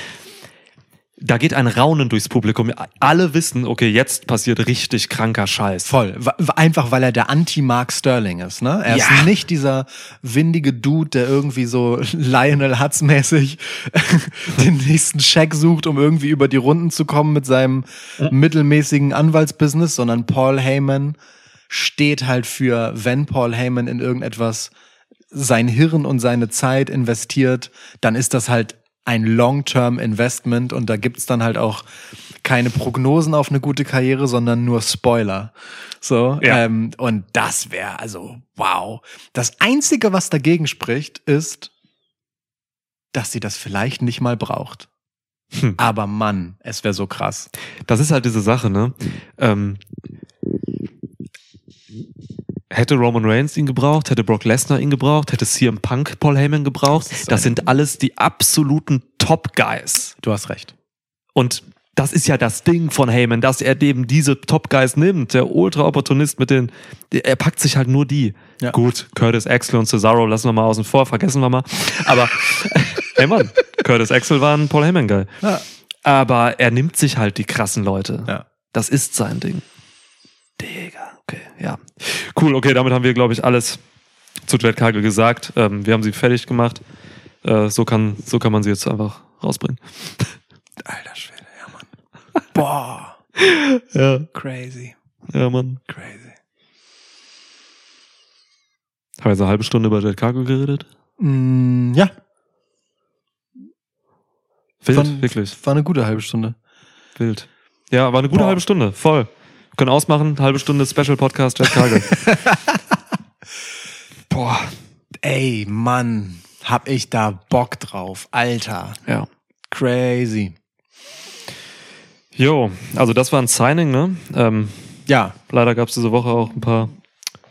da geht ein Raunen durchs Publikum. Alle wissen, okay, jetzt passiert richtig kranker Scheiß. Voll. Einfach weil er der Anti-Mark Sterling ist, ne? Er Ja. ist nicht dieser windige Dude, der irgendwie so Lionel Hutz mäßig den nächsten Scheck sucht, um irgendwie über die Runden zu kommen mit seinem mittelmäßigen Anwaltsbusiness, sondern Paul Heyman steht halt für, wenn Paul Heyman in irgendetwas sein Hirn und seine Zeit investiert, dann ist das halt ein Long-Term-Investment und da gibt's dann halt auch keine Prognosen auf eine gute Karriere, sondern nur Spoiler. So, Ja. ähm, und das wäre also wow. Das Einzige, was dagegen spricht, ist, dass sie das vielleicht nicht mal braucht. Hm. Aber Mann, es wäre so krass. Das ist halt diese Sache, ne? Ähm, hätte Roman Reigns ihn gebraucht, hätte Brock Lesnar ihn gebraucht, hätte CM Punk Paul Heyman gebraucht. Das Das sind alles die absoluten Top-Guys. Du hast recht. Und das ist ja das Ding von Heyman, dass er eben diese Top-Guys nimmt. Der Ultra-Opportunist mit den, er packt sich halt nur die. Ja. Gut, Curtis Axel und Cesaro lassen wir mal außen vor, vergessen wir mal. Aber, hey Mann, Curtis Axel war ein Paul Heyman-Guy. Ja. Aber er nimmt sich halt die krassen Leute. Ja. Das ist sein Ding. Digga, okay, ja. Cool, okay, damit haben wir, glaube ich, alles zu Jade Cargill gesagt. Ähm, wir haben sie fertig gemacht. Äh, so, kann, so kann man sie jetzt einfach rausbringen. Alter Schwede, ja Mann. Boah, Ja, crazy, ja, Mann. crazy. Haben wir jetzt eine halbe Stunde über Jade Cargill geredet? Mm, ja, Wild, Von- wirklich, war eine gute halbe Stunde. wild. Ja, war eine gute Boah. halbe Stunde, voll. Können ausmachen, halbe Stunde Special Podcast Jade Cargill. Boah, ey, Mann, hab ich da Bock drauf, Alter. ja. Crazy. Jo, also das war ein Signing, ne? Ähm, Ja, leider gab es diese Woche auch ein paar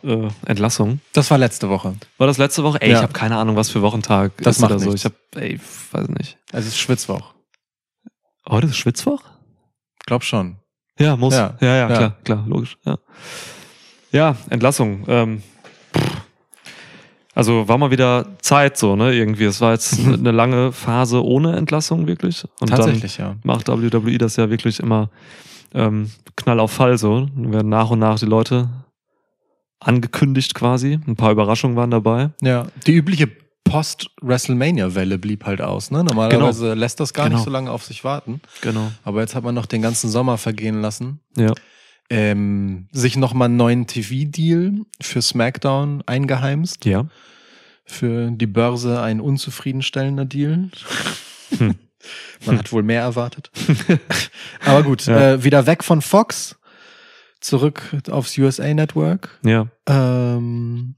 äh, Entlassungen. das war letzte Woche. War das letzte Woche? Ey, Ja. ich habe keine Ahnung, was für Wochentag Das ist macht oder so. nichts. Ich habe, ey, weiß nicht. Es ist Schwitzwoch. Heute ist Schwitzwoch? Glaub schon. Ja, muss. Ja, Ja. ja, ja, klar, klar, logisch. Ja, ja Entlassung. Ähm, also war mal wieder Zeit so, ne? Irgendwie. Es war jetzt eine lange Phase ohne Entlassung wirklich. Und Tatsächlich, ja. dann macht WWE das ja wirklich immer ähm, Knall auf Fall so. Dann werden nach und nach die Leute angekündigt quasi. Ein paar Überraschungen waren dabei. Ja, die übliche Post-WrestleMania-Welle blieb halt aus. Ne? Normalerweise lässt das gar Genau. nicht so lange auf sich warten. Genau. Aber jetzt hat man noch den ganzen Sommer vergehen lassen. Ja. Ähm, sich nochmal einen neuen TV-Deal für SmackDown eingeheimst. Ja. Für die Börse ein unzufriedenstellender Deal. Hm. Man hat wohl mehr erwartet. Aber gut, Ja. äh, wieder weg von Fox, zurück aufs USA Network. Ja. Ähm,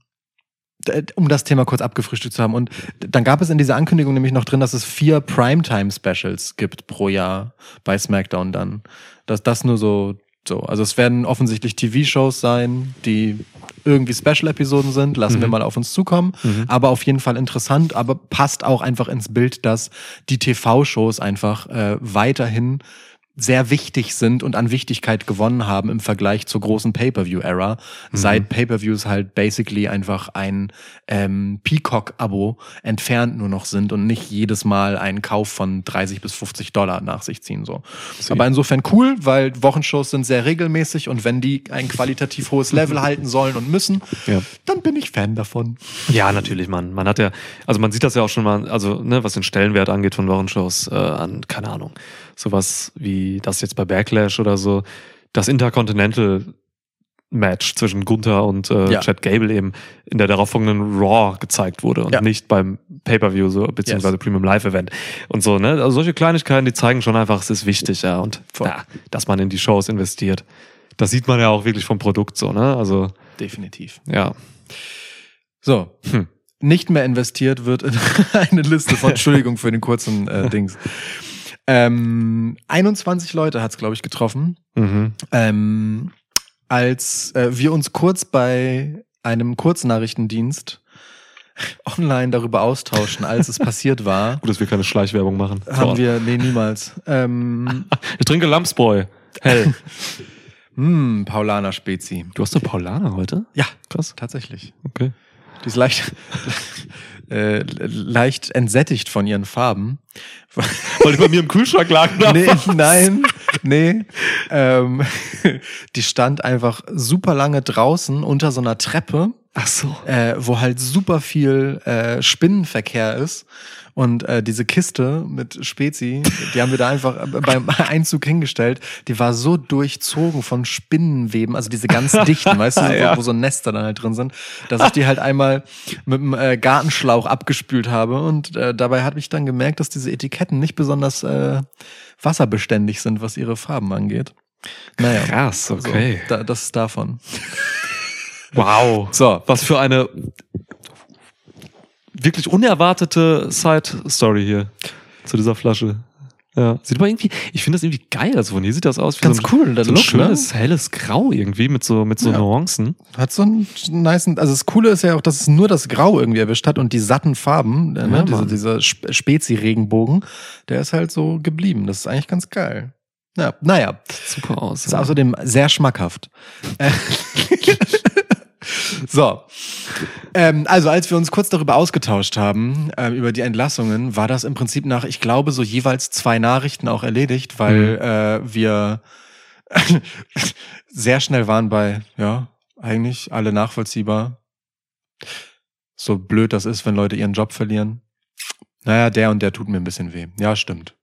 um das Thema kurz abgefrühstückt zu haben. Und dann gab es in dieser Ankündigung nämlich noch drin, dass es vier Primetime-Specials gibt pro Jahr bei SmackDown dann. Dass das nur so, so. Also es werden offensichtlich TV-Shows sein, die irgendwie Special-Episoden sind. Lassen Mhm. wir mal auf uns zukommen. Mhm. Aber auf jeden Fall interessant, aber passt auch einfach ins Bild, dass die TV-Shows einfach äh, weiterhin sehr wichtig sind und an Wichtigkeit gewonnen haben im Vergleich zur großen Pay-per-view-Ära, seit Pay-per-views halt basically einfach ein ähm, Peacock-Abo entfernt nur noch sind und nicht jedes Mal einen Kauf von 30 bis 50 Dollar nach sich ziehen so. Aber insofern cool, weil Wochenshows sind sehr regelmäßig und wenn die ein qualitativ hohes Level halten sollen und müssen, Ja. dann bin ich Fan davon. Ja, natürlich, man. Man hat ja, also man sieht das ja auch schon mal, also ne, was den Stellenwert angeht von Wochenshows, äh, an, keine Ahnung, sowas wie das jetzt bei Backlash oder so, das Intercontinental Match zwischen Gunther und äh, Ja. Chad Gable eben in der darauffolgenden Raw gezeigt wurde und Ja. nicht beim Pay-Per-View so, beziehungsweise Premium Live Event und so, ne? Also solche Kleinigkeiten, die zeigen schon einfach, es ist wichtig, ja, und ja, dass man in die Shows investiert. Das sieht man ja auch wirklich vom Produkt so, ne? Also, Definitiv. ja. So. Hm. Nicht mehr investiert wird in eine Liste von, Entschuldigung für den kurzen äh, Dings. Ähm, 21 Leute hat's, glaube ich, getroffen. Mhm. Ähm, als äh, wir uns kurz bei einem Kurznachrichtendienst online darüber austauschen, als es passiert war, Gut, dass wir keine Schleichwerbung machen. haben So. wir, nee, niemals. Ähm, Ich trinke Lamsbräu. Hell. hm, Paulaner Spezi. Du hast eine Paulaner heute? Ja, Krass. tatsächlich. Okay. Die ist leicht, äh, leicht entsättigt von ihren Farben. Weil die bei mir im Kühlschrank lagen. Nee, nein, nee. Ähm, die stand einfach super lange draußen unter so einer Treppe, Ach so. äh, wo halt super viel äh, Spinnenverkehr ist. Und äh, diese Kiste mit Spezi, die haben wir da einfach beim Einzug hingestellt, die war so durchzogen von Spinnenweben, also diese ganz dichten, weißt du, Ja. wo so Nester dann halt drin sind, dass ich die halt einmal mit dem äh, Gartenschlauch abgespült habe. Und äh, dabei habe ich dann gemerkt, dass diese Etiketten nicht besonders äh, wasserbeständig sind, was ihre Farben angeht. Naja. Krass, okay. So, da, das ist davon. Wow. So, Was für eine wirklich unerwartete Side-Story hier zu dieser Flasche. Ja. Sieht aber irgendwie, ich finde das irgendwie geil. Also von hier sieht das aus wie Ganz so ein, cool, so ein Look, ne? schönes, helles Grau irgendwie mit so, mit so Ja. Nuancen. Hat so einen nice, also das Coole ist ja auch, dass es nur das Grau irgendwie erwischt hat und die satten Farben, äh, Ja, ne, diese, Mann. dieser Sp- Spezi-Regenbogen, der ist halt so geblieben. Das ist eigentlich ganz geil. Ja, naja, Super aus. ist außerdem sehr schmackhaft. So. Ähm, also, als wir uns kurz darüber ausgetauscht haben, ähm, über die Entlassungen, war das im Prinzip nach, ich glaube, so jeweils zwei Nachrichten auch erledigt, weil äh, wir sehr schnell waren bei, ja, eigentlich alle nachvollziehbar. So blöd das ist, wenn Leute ihren Job verlieren. Naja, der und der tut mir ein bisschen weh. Ja, stimmt.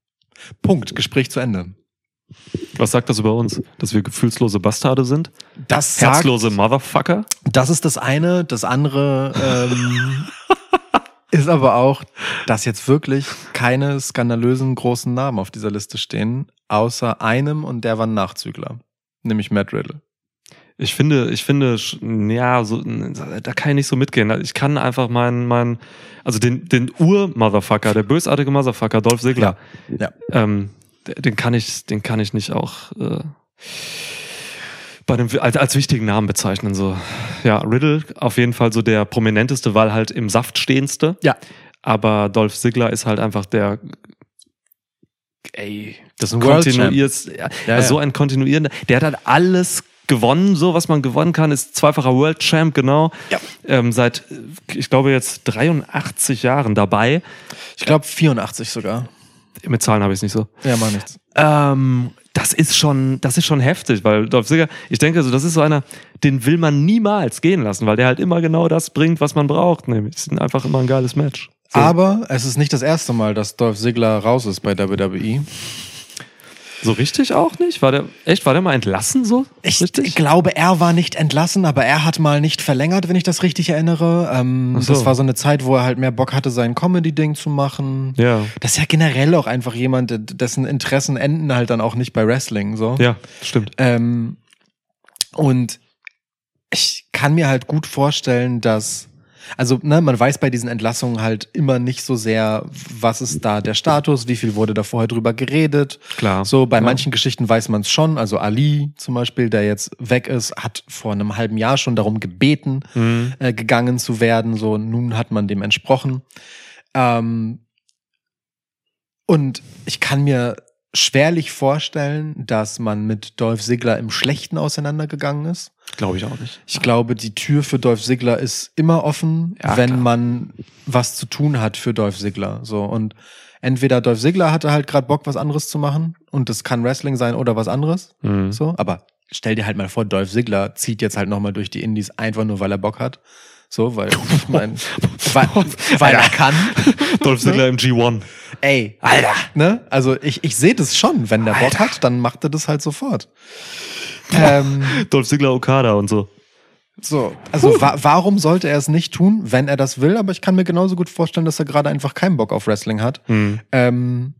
Punkt. Gespräch zu Ende. Was sagt das über uns? Dass wir gefühlslose Bastarde sind? Das sagt, Herzlose Motherfucker? das ist das eine. Das andere ähm, ist aber auch, dass jetzt wirklich keine skandalösen großen Namen auf dieser Liste stehen, außer einem und der war ein Nachzügler, nämlich Matt Riddle. Ich finde, ich finde, ja, so, da kann ich nicht so mitgehen. Ich kann einfach meinen, meinen, also den, den Ur-Motherfucker, der bösartige Motherfucker, Dolph Ziggler, Ja. ähm, d- den kann ich, den kann ich nicht auch äh, bei dem, als, als wichtigen Namen bezeichnen. So, ja, Riddle auf jeden Fall so der prominenteste, weil halt im Saft stehendste. Ja. Aber Dolph Ziggler ist halt einfach der, ey, Das ist ein kontinuierst, ja, Ja, so ein kontinuierender, der hat halt alles gewonnen, so was man gewonnen kann, ist zweifacher World Champ, genau. Ja. Ähm, seit, ich glaube, jetzt 83 Jahren dabei. Ich glaube 84 sogar. Mit Zahlen habe ich es nicht so. Ja, mach nichts. Ähm, das ist schon, das ist schon heftig, weil Dolph Ziggler, ich denke, so, das ist so einer, den will man niemals gehen lassen, weil der halt immer genau das bringt, was man braucht, nämlich es ist einfach immer ein geiles Match. So. Aber es ist nicht das erste Mal, dass Dolph Ziggler raus ist bei. WWE. So richtig auch nicht? War der, echt, war der mal entlassen so? Ich richtig? glaube, er war nicht entlassen, aber er hat mal nicht verlängert, wenn ich das richtig erinnere. Ähm, so. Das war so eine Zeit, wo er halt mehr Bock hatte, sein Comedy-Ding zu machen. Ja. Das ist ja generell auch einfach jemand, dessen Interessen enden halt dann auch nicht bei Wrestling. So. Ja, stimmt. Ähm, und ich kann mir halt gut vorstellen, dass, also ne, man weiß bei diesen Entlassungen halt immer nicht so sehr, was ist da der Status, wie viel wurde da vorher drüber geredet. Klar. So, bei Ja. manchen Geschichten weiß man es schon. Also Ali zum Beispiel, der jetzt weg ist, hat vor einem halben Jahr schon darum gebeten, Mhm. äh, gegangen zu werden. So, nun hat man dem entsprochen. Ähm, und ich kann mir schwerlich vorstellen, dass man mit Dolph Ziggler im Schlechten auseinandergegangen ist. Glaube ich auch nicht. Ich glaube, die Tür für Dolph Ziggler ist immer offen, Ja, wenn klar. man was zu tun hat für Dolph Ziggler. So und entweder Dolph Ziggler hatte halt gerade Bock, was anderes zu machen und das kann Wrestling sein oder was anderes. Mhm. So, aber stell dir halt mal vor, Dolph Ziggler zieht jetzt halt nochmal durch die Indies einfach nur, weil er Bock hat. So, weil ich mein, weil, weil er kann. Dolph Ziggler im G1. Ey, Alter. Ne? Also ich, ich sehe das schon. Wenn der Bock hat, dann macht er das halt sofort. Ähm, Dolph Ziggler Okada und so. so, also wa warum sollte er es nicht tun, wenn er das will? Aber ich kann mir genauso gut vorstellen, dass er gerade einfach keinen Bock auf Wrestling hat. Mhm. Ähm,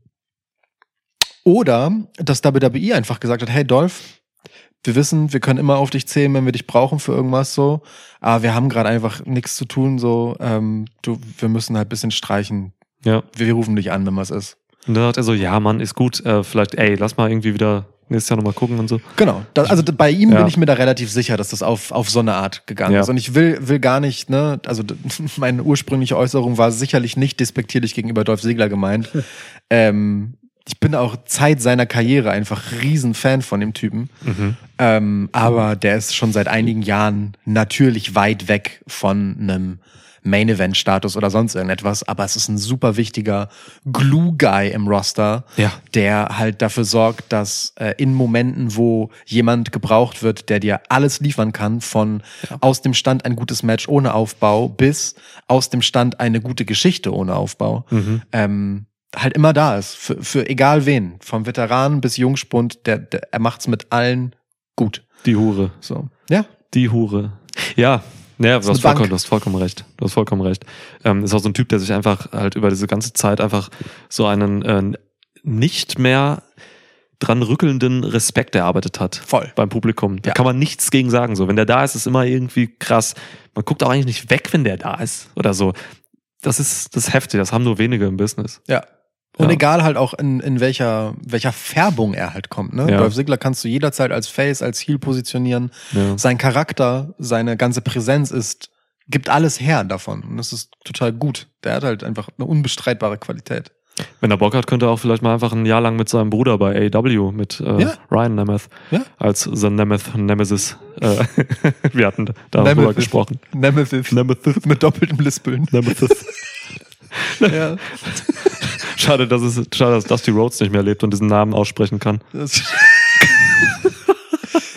oder dass WWE einfach gesagt hat, hey Dolph, wir wissen, wir können immer auf dich zählen, wenn wir dich brauchen für irgendwas so, aber wir haben gerade einfach nichts zu tun, so, ähm, du, wir müssen halt bisschen streichen. Ja. Wir, wir rufen dich an, wenn was ist. Und dann sagt er so, ja, Mann, ist gut. Äh, vielleicht, ey, lass mal irgendwie wieder nächstes Jahr nochmal gucken und so. Genau. Das, also bei ihm Ja. bin ich mir da relativ sicher, dass das auf, auf so eine Art gegangen Ja. ist. Und ich will, will gar nicht, ne, also meine ursprüngliche Äußerung war sicherlich nicht despektierlich gegenüber Dolph Ziggler gemeint. ähm, ich bin auch Zeit seiner Karriere einfach riesen Fan von dem Typen. Mhm. Ähm, aber der ist schon seit einigen Jahren natürlich weit weg von einem Main Event Status oder sonst irgendetwas, aber es ist ein super wichtiger Glue Guy im Roster, Ja. der halt dafür sorgt, dass äh, in Momenten, wo jemand gebraucht wird, der dir alles liefern kann, von aus dem Stand ein gutes Match ohne Aufbau bis aus dem Stand eine gute Geschichte ohne Aufbau, Mhm. ähm, halt immer da ist. Für, für egal wen. Vom Veteranen bis Jungspund, der, der, er macht's mit allen gut. Die Hure. So. Ja. Die Hure. Ja, naja, du hast, vollkommen, du hast vollkommen recht. Du hast vollkommen recht. Ähm, ist auch so ein Typ, der sich einfach halt über diese ganze Zeit einfach so einen äh, nicht mehr dran rückelnden Respekt erarbeitet hat. Voll. Beim Publikum. Da Ja. kann man nichts gegen sagen. So, wenn der da ist, ist immer irgendwie krass. Man guckt auch eigentlich nicht weg, wenn der da ist oder so. Das ist, das ist heftig. Das haben nur wenige im Business. Ja. Und Ja. egal halt auch in, in welcher, welcher Färbung er halt kommt. Ne? Ja. Dolph Ziggler kannst du jederzeit als Face, als Heel positionieren. Ja. Sein Charakter, seine ganze Präsenz ist, gibt alles her davon. Und das ist total gut. Der hat halt einfach eine unbestreitbare Qualität. Wenn er Bock hat, könnte er auch vielleicht mal einfach ein Jahr lang mit seinem Bruder bei AEW, mit äh, Ja. Ryan Nemeth, Ja. als The Nemeth Nemesis. Äh, wir hatten darüber Nemeth. gesprochen. Nemesis. Nemesis. Mit doppeltem Lispeln. Nemesis. ja. Schade, dass es, schade, dass Dusty Rhodes nicht mehr lebt und diesen Namen aussprechen kann.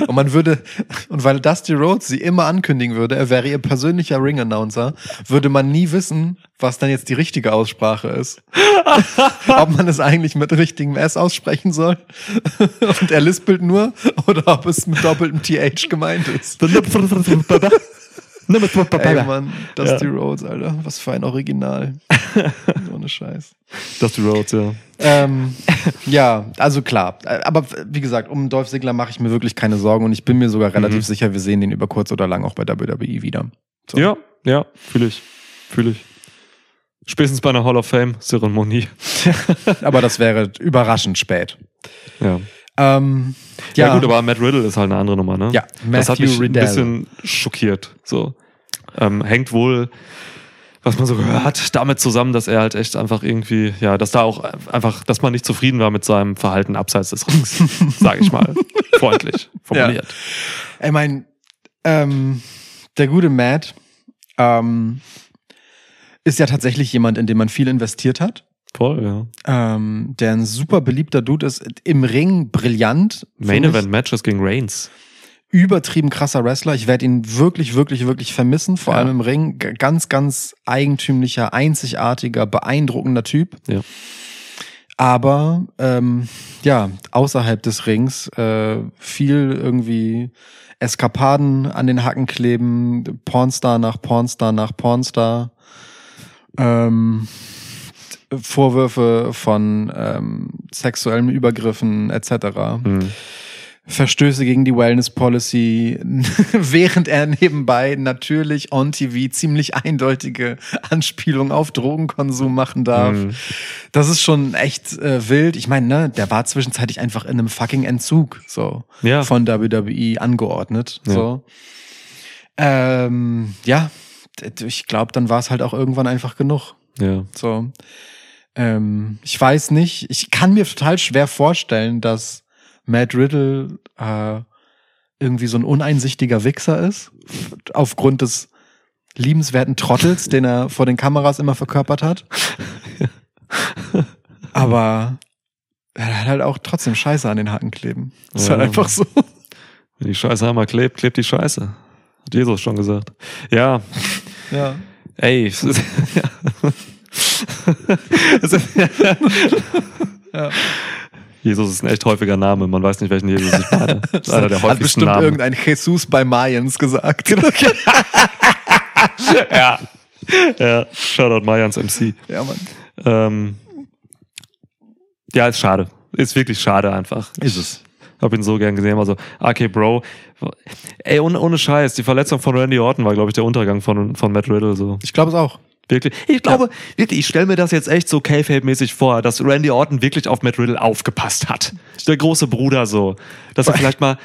Und man würde, und weil Dusty Rhodes sie immer ankündigen würde, er wäre ihr persönlicher Ring-Announcer, würde man nie wissen, was dann jetzt die richtige Aussprache ist. ob man es eigentlich mit richtigem S aussprechen soll und er lispelt nur oder ob es mit doppeltem TH gemeint ist. Ey Mann, Dusty Ja. Rhodes, Alter, was für ein Original. so eine Scheiß. Dusty Rhodes, ja. Ähm, ja, also klar. Aber wie gesagt, um Dolph Ziggler mache ich mir wirklich keine Sorgen und ich bin mir sogar relativ Mhm. sicher, wir sehen den über kurz oder lang auch bei WWE wieder. So. Ja, ja, fühle ich. Fühle ich. Spätestens bei einer Hall of Fame-Zeremonie. Aber das wäre überraschend spät. Ja. Ähm, ja. gut, aber Matt Riddle ist halt eine andere Nummer, ne? Ja, das hat Matthew mich Riddle. ein bisschen schockiert. So. Ähm, hängt wohl, was man so gehört, damit zusammen, dass er halt echt einfach irgendwie, ja, dass da auch einfach, dass man nicht zufrieden war mit seinem Verhalten abseits des Rings, sage ich mal. Freundlich formuliert. Ich meine, ähm, der gute Matt ähm, ist ja tatsächlich jemand, in den man viel investiert hat. Voll, ja. Ähm, der ein super beliebter Dude ist. Im Ring brillant. Main Event Matches gegen Reigns. übertrieben krasser Wrestler. Ich werde ihn wirklich, wirklich, wirklich vermissen. Vor Ja. allem im Ring. Ganz, ganz eigentümlicher, einzigartiger, beeindruckender Typ. Ja. Aber ähm, ja, außerhalb des Rings äh, viel irgendwie Eskapaden an den Hacken kleben, Pornstar nach Pornstar nach Pornstar. Ähm, Vorwürfe von ähm, sexuellen Übergriffen etc. Hm. Verstöße gegen die Wellness Policy, während er nebenbei natürlich on TV ziemlich eindeutige Anspielungen auf Drogenkonsum machen darf. Mhm. Das ist schon echt äh, wild. Ich meine, ne, der war zwischenzeitlich einfach in einem fucking Entzug so Ja. von WWE angeordnet. Ja. So. Ähm, ja, ich glaube, dann war es halt auch irgendwann einfach genug. Ja. So. Ähm, ich weiß nicht, ich kann mir total schwer vorstellen, dass Matt Riddle äh, irgendwie so ein uneinsichtiger Wichser ist, aufgrund des liebenswerten Trottels, den er vor den Kameras immer verkörpert hat. Aber er hat halt auch trotzdem Scheiße an den Haken kleben. Das ist Ja. halt einfach so. Wenn die Scheiße einmal klebt, klebt die Scheiße. Hat Jesus schon gesagt. Ja, Ja. ey. ist- ist- Ja. Jesus ist ein echt häufiger Name. Man weiß nicht, welchen Jesus ich meine. Das ist einer der Hat häufigsten bestimmt Namen. irgendein Jesus bei Mayans gesagt. ja. ja, Shoutout Mayans MC. ja, Mann. Ähm, ja, ist schade. Ist wirklich schade einfach. Ist es. Hab ihn so gern gesehen. Also, okay, Bro. Ey, ohne, ohne Scheiß. Die Verletzung von Randy Orton war, glaube ich, der Untergang von, von Matt Riddle. So. Ich glaube es auch. Wirklich. Ich glaube, wirklich, ich stelle mir das jetzt echt so K-Fape-mäßig vor, dass Randy Orton wirklich auf Matt Riddle aufgepasst hat. Der große Bruder so. Dass er vielleicht mal,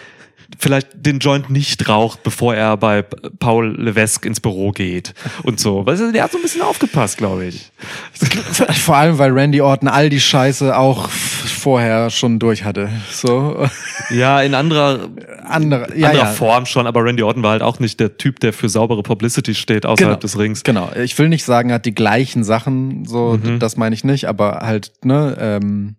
vielleicht den Joint nicht raucht, bevor er bei Paul Levesque ins Büro geht und so. Weißt du, der hat so ein bisschen aufgepasst, glaube ich. Vor allem, weil Randy Orton all die Scheiße auch vorher schon durch hatte. So. Ja, in anderer, Andere, ja, anderer ja. Form schon, aber Randy Orton war halt auch nicht der Typ, der für saubere Publicity steht außerhalb Genau. des Rings. Genau. Ich will nicht sagen, er hat die gleichen Sachen, so, Mhm. das meine ich nicht, aber halt, ne, ähm,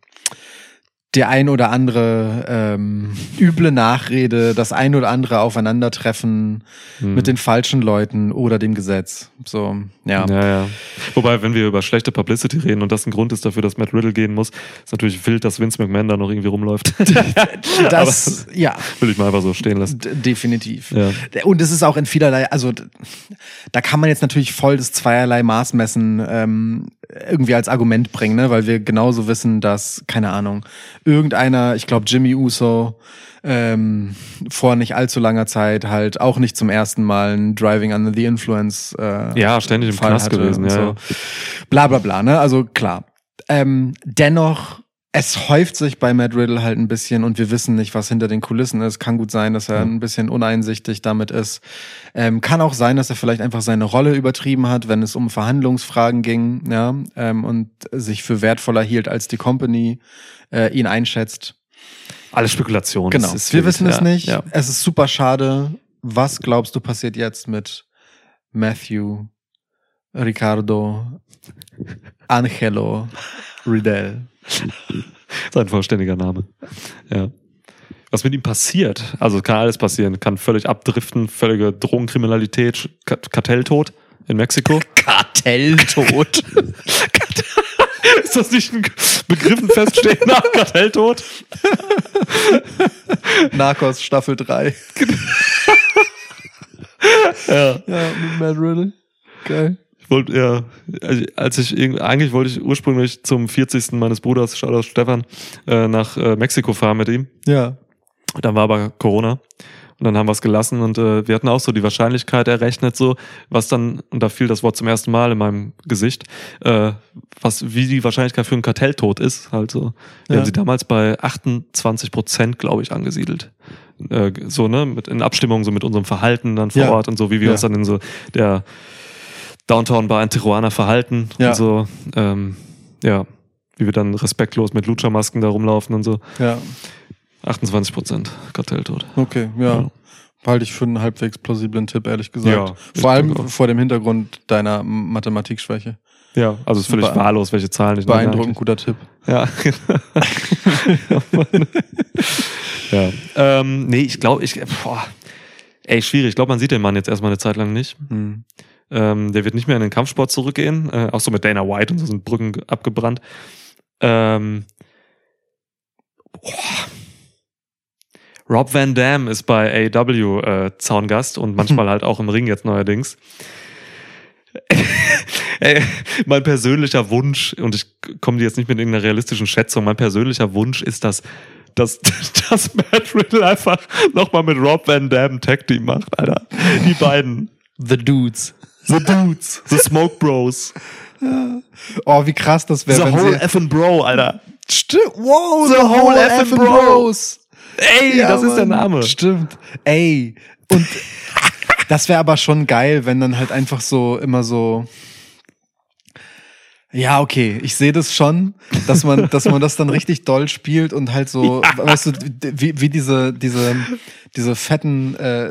der ein oder andere ähm, üble Nachrede, das ein oder andere Aufeinandertreffen Mhm. mit den falschen Leuten oder dem Gesetz. So, ja. Ja, ja. Wobei, wenn wir über schlechte Publicity reden und das ein Grund ist dafür, dass Matt Riddle gehen muss, ist natürlich wild, dass Vince McMahon da noch irgendwie rumläuft. Das, ja, Will ich mal einfach so stehen lassen. d- definitiv. Ja. Und es ist auch in vielerlei, also da kann man jetzt natürlich voll das zweierlei Maß messen, ähm, irgendwie als Argument bringen, ne? weil wir genauso wissen, dass, keine Ahnung, irgendeiner, ich glaube Jimmy Uso, ähm, vor nicht allzu langer Zeit halt auch nicht zum ersten Mal ein Driving Under the Influence äh, Ja, ständig im Fall Knast gewesen, ja. so. Bla bla bla, ne? Also klar. Ähm, dennoch, es häuft sich bei Matt Riddle halt ein bisschen und wir wissen nicht, was hinter den Kulissen ist. Kann gut sein, dass er ein bisschen uneinsichtig damit ist. Ähm, kann auch sein, dass er vielleicht einfach seine Rolle übertrieben hat, wenn es um Verhandlungsfragen ging, ja, ähm, und sich für wertvoller hielt, als die Company äh, ihn einschätzt. Alles Spekulation. Genau. Wir wild, wissen es ja, nicht. Ja. Es ist super schade. Was glaubst du passiert jetzt mit Matthew, Ricardo, Angelo, Riddell? Sein vollständiger Name. Ja. Was mit ihm passiert, also kann alles passieren, kann völlig abdriften, völlige Drogenkriminalität, Ka- Kartelltod in Mexiko. Kartelltod. Ist das nicht ein Begriff ein feststehender Kartelltod? Narcos Staffel 3. Ja. Ja, mit Matt Riddle. Geil. Ich wollte, ja, also als ich eigentlich wollte ich ursprünglich zum 40. meines Bruders, Shoutout Stefan, äh, nach äh, Mexiko fahren mit ihm. Ja. Dann war aber Corona. Und dann haben wir es gelassen und äh, wir hatten auch so die Wahrscheinlichkeit errechnet, so, was dann, und da fiel das Wort zum ersten Mal in meinem Gesicht, äh, was, wie die Wahrscheinlichkeit für einen Kartelltod ist, halt so. Wir Ja. haben sie damals bei 28 Prozent, glaube ich, angesiedelt. Äh, so, ne, mit, in Abstimmung so mit unserem Verhalten dann vor Ja. Ort und so, wie wir Ja. uns dann in so der Downtown Bar in Tijuana verhalten Ja. und so, ähm, ja, wie wir dann respektlos mit Lucha-Masken da rumlaufen und so. Ja. 28 Prozent Kartelltod. Okay, ja. Ja. Halte ich für einen halbwegs plausiblen Tipp, ehrlich gesagt. Ja, Vor allem vor dem Hintergrund deiner Mathematikschwäche. Ja, also ist völlig Be- wahllos, welche Zahlen ich Beeindruckend guter Tipp. Ja. ja. Ähm, nee, ich glaube, ich, boah, ey, schwierig. Ich glaube, man sieht den Mann jetzt erstmal eine Zeit lang nicht. Hm. Ähm, der wird nicht mehr in den Kampfsport zurückgehen. Äh, auch so mit Dana White und so sind Brücken abgebrannt. Ähm, boah. Rob Van Dam ist bei AEW äh, Zaungast und manchmal halt auch im Ring jetzt neuerdings. Ey, mein persönlicher Wunsch, und ich komme jetzt nicht mit irgendeiner realistischen Schätzung, mein persönlicher Wunsch ist, dass, dass, dass Matt Riddle einfach nochmal mit Rob Van Dam ein Tag Team macht, Alter. Die beiden. The Dudes. The Dudes. The Smoke Bros. Oh, wie krass das The wäre, wenn whole sie... effing Bro, Alter. Stimmt. Wow, The whole effing Bro. Bros. Ey, Ja, das ist der Mann. Name. Stimmt. Ey. Und das wäre aber schon geil, wenn dann halt einfach so immer so. Ja, okay, ich sehe das schon, dass man, dass man das dann richtig doll spielt und halt so, weißt du, wie, wie diese, diese, diese fetten äh,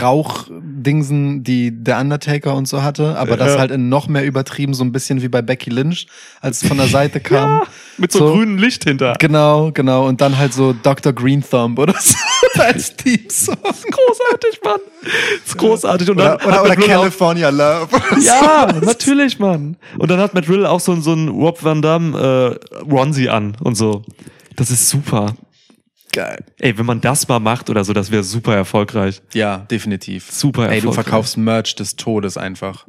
Rauchdingsen, die der Undertaker und so hatte, aber das Ja. halt in noch mehr übertrieben, so ein bisschen wie bei Becky Lynch, als es von der Seite kam. Mit so, So. grünem Licht hinter. Genau, genau. Und dann halt so Dr. Green Thumb oder so als Team-Song. Großartig, Mann. Das ist großartig. Und Oder, dann oder, oder auch- California Love. Ja, natürlich, Mann. Und dann hat Matt Riddle auch so, so ein Rob Van Damme äh, Ronzi an und so. Das ist super. Geil. Ey, wenn man das mal macht oder so, das wäre super erfolgreich. Ja, definitiv. Super Ey, du erfolgreich. verkaufst Merch des Todes einfach.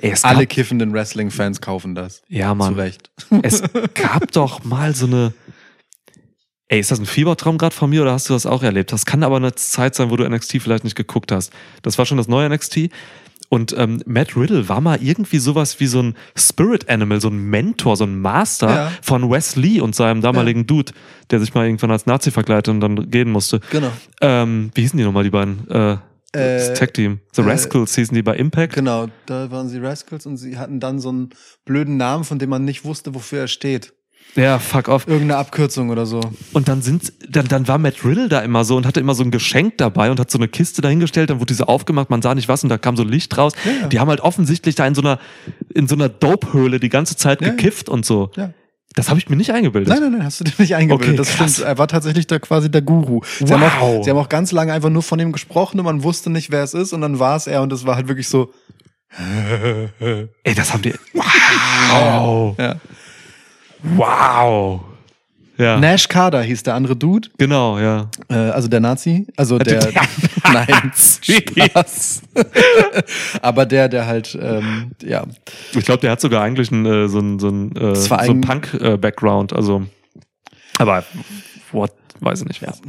Ey, Alle gab, kiffenden Wrestling-Fans kaufen das. Ja, Mann. Zu Recht. es gab doch mal so eine. Ey, ist das ein Fiebertraum gerade von mir oder hast du das auch erlebt? Das kann aber eine Zeit sein, wo du NXT vielleicht nicht geguckt hast. Das war schon das neue NXT. Und ähm, Matt Riddle war mal irgendwie sowas wie so ein Spirit Animal, so ein Mentor, so ein Master Ja. von Wes Lee und seinem damaligen Dude, der sich mal irgendwann als Nazi verkleidet und dann gehen musste. Genau. Ähm, wie hießen die nochmal, die beiden? Äh, das Äh, Tag-Team. The äh, Rascals hießen die bei Impact. Genau, da waren sie Rascals und sie hatten dann so einen blöden Namen, von dem man nicht wusste, wofür er steht. Ja, fuck off. Irgendeine Abkürzung oder so. Und dann sind, dann, dann war Matt Riddle da immer so und hatte immer so ein Geschenk dabei und hat so eine Kiste dahingestellt, dann wurde diese aufgemacht, man sah nicht was und da kam so Licht raus. Ja. Die haben halt offensichtlich da in so einer, in so einer Dope-Höhle die ganze Zeit Ja. gekifft und so. Ja. Das habe ich mir nicht eingebildet. Nein, nein, nein, hast du dir nicht eingebildet. Okay, das krass. stimmt. Er war tatsächlich da quasi der Guru. Sie, haben Wow. auch, sie haben auch ganz lange einfach nur von ihm gesprochen und man wusste nicht, wer es ist und dann war es er und es war halt wirklich so. Ey, das haben die. Wow. Ja. Wow. Ja. Nash Carter hieß der andere Dude, Genau, ja. äh, also der Nazi, also der, der nein. Spaß. aber der, der halt, ähm, ja, Ich glaube, der hat sogar eigentlich einen, äh, so einen, so einen, äh, so einen ein- Punk-Background. Also, aber, what, weiß ich nicht. Was.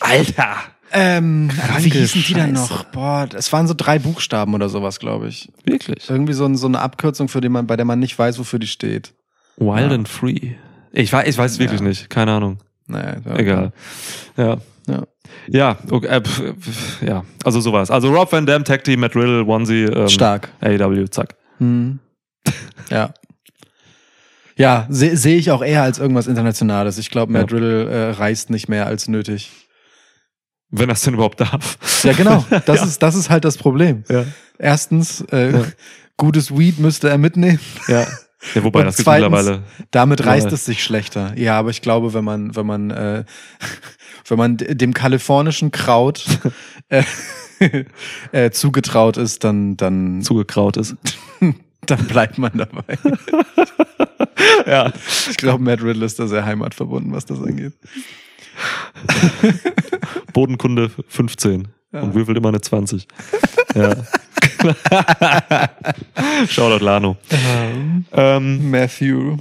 Alter! Ähm, wie hießen die dann noch? Boah, es waren so drei Buchstaben oder sowas, glaube ich. Wirklich? Irgendwie so, ein- so eine Abkürzung, für die man, bei der man nicht weiß, wofür die steht. Wild Ja. and Free. Ich weiß, ich weiß es wirklich Ja. nicht. Keine Ahnung. Naja, ja. Egal. Ja. Ja. Ja, okay, äh, pf, ja, also sowas. Also Rob Van Dam, Tag Team, Matt Riddle, Onesie, ähm, Stark. AEW, zack. Hm. Ja. Ja, sehe seh ich auch eher als irgendwas Internationales. Ich glaube, Matt Ja. Riddle äh, reist nicht mehr als nötig. Wenn das denn überhaupt darf. Ja, genau. Das, Ja. ist, das ist halt das Problem. Ja. Erstens, äh, Ja. gutes Weed müsste er mitnehmen. Ja. ja wobei, Und das zweitens- mittlerweile. Damit Ja. reißt es sich schlechter. Ja, aber ich glaube, wenn man, wenn man, äh, wenn man dem kalifornischen Kraut äh, äh, zugetraut ist, dann, dann, zugekraut ist. dann bleibt man dabei. ja. Ich glaube, Matt Riddle ist da sehr heimatverbunden, was das angeht. Bodenkunde 15 Ja. und würfelt immer eine 20. ja. Shoutout Lano. Ähm, Matthew.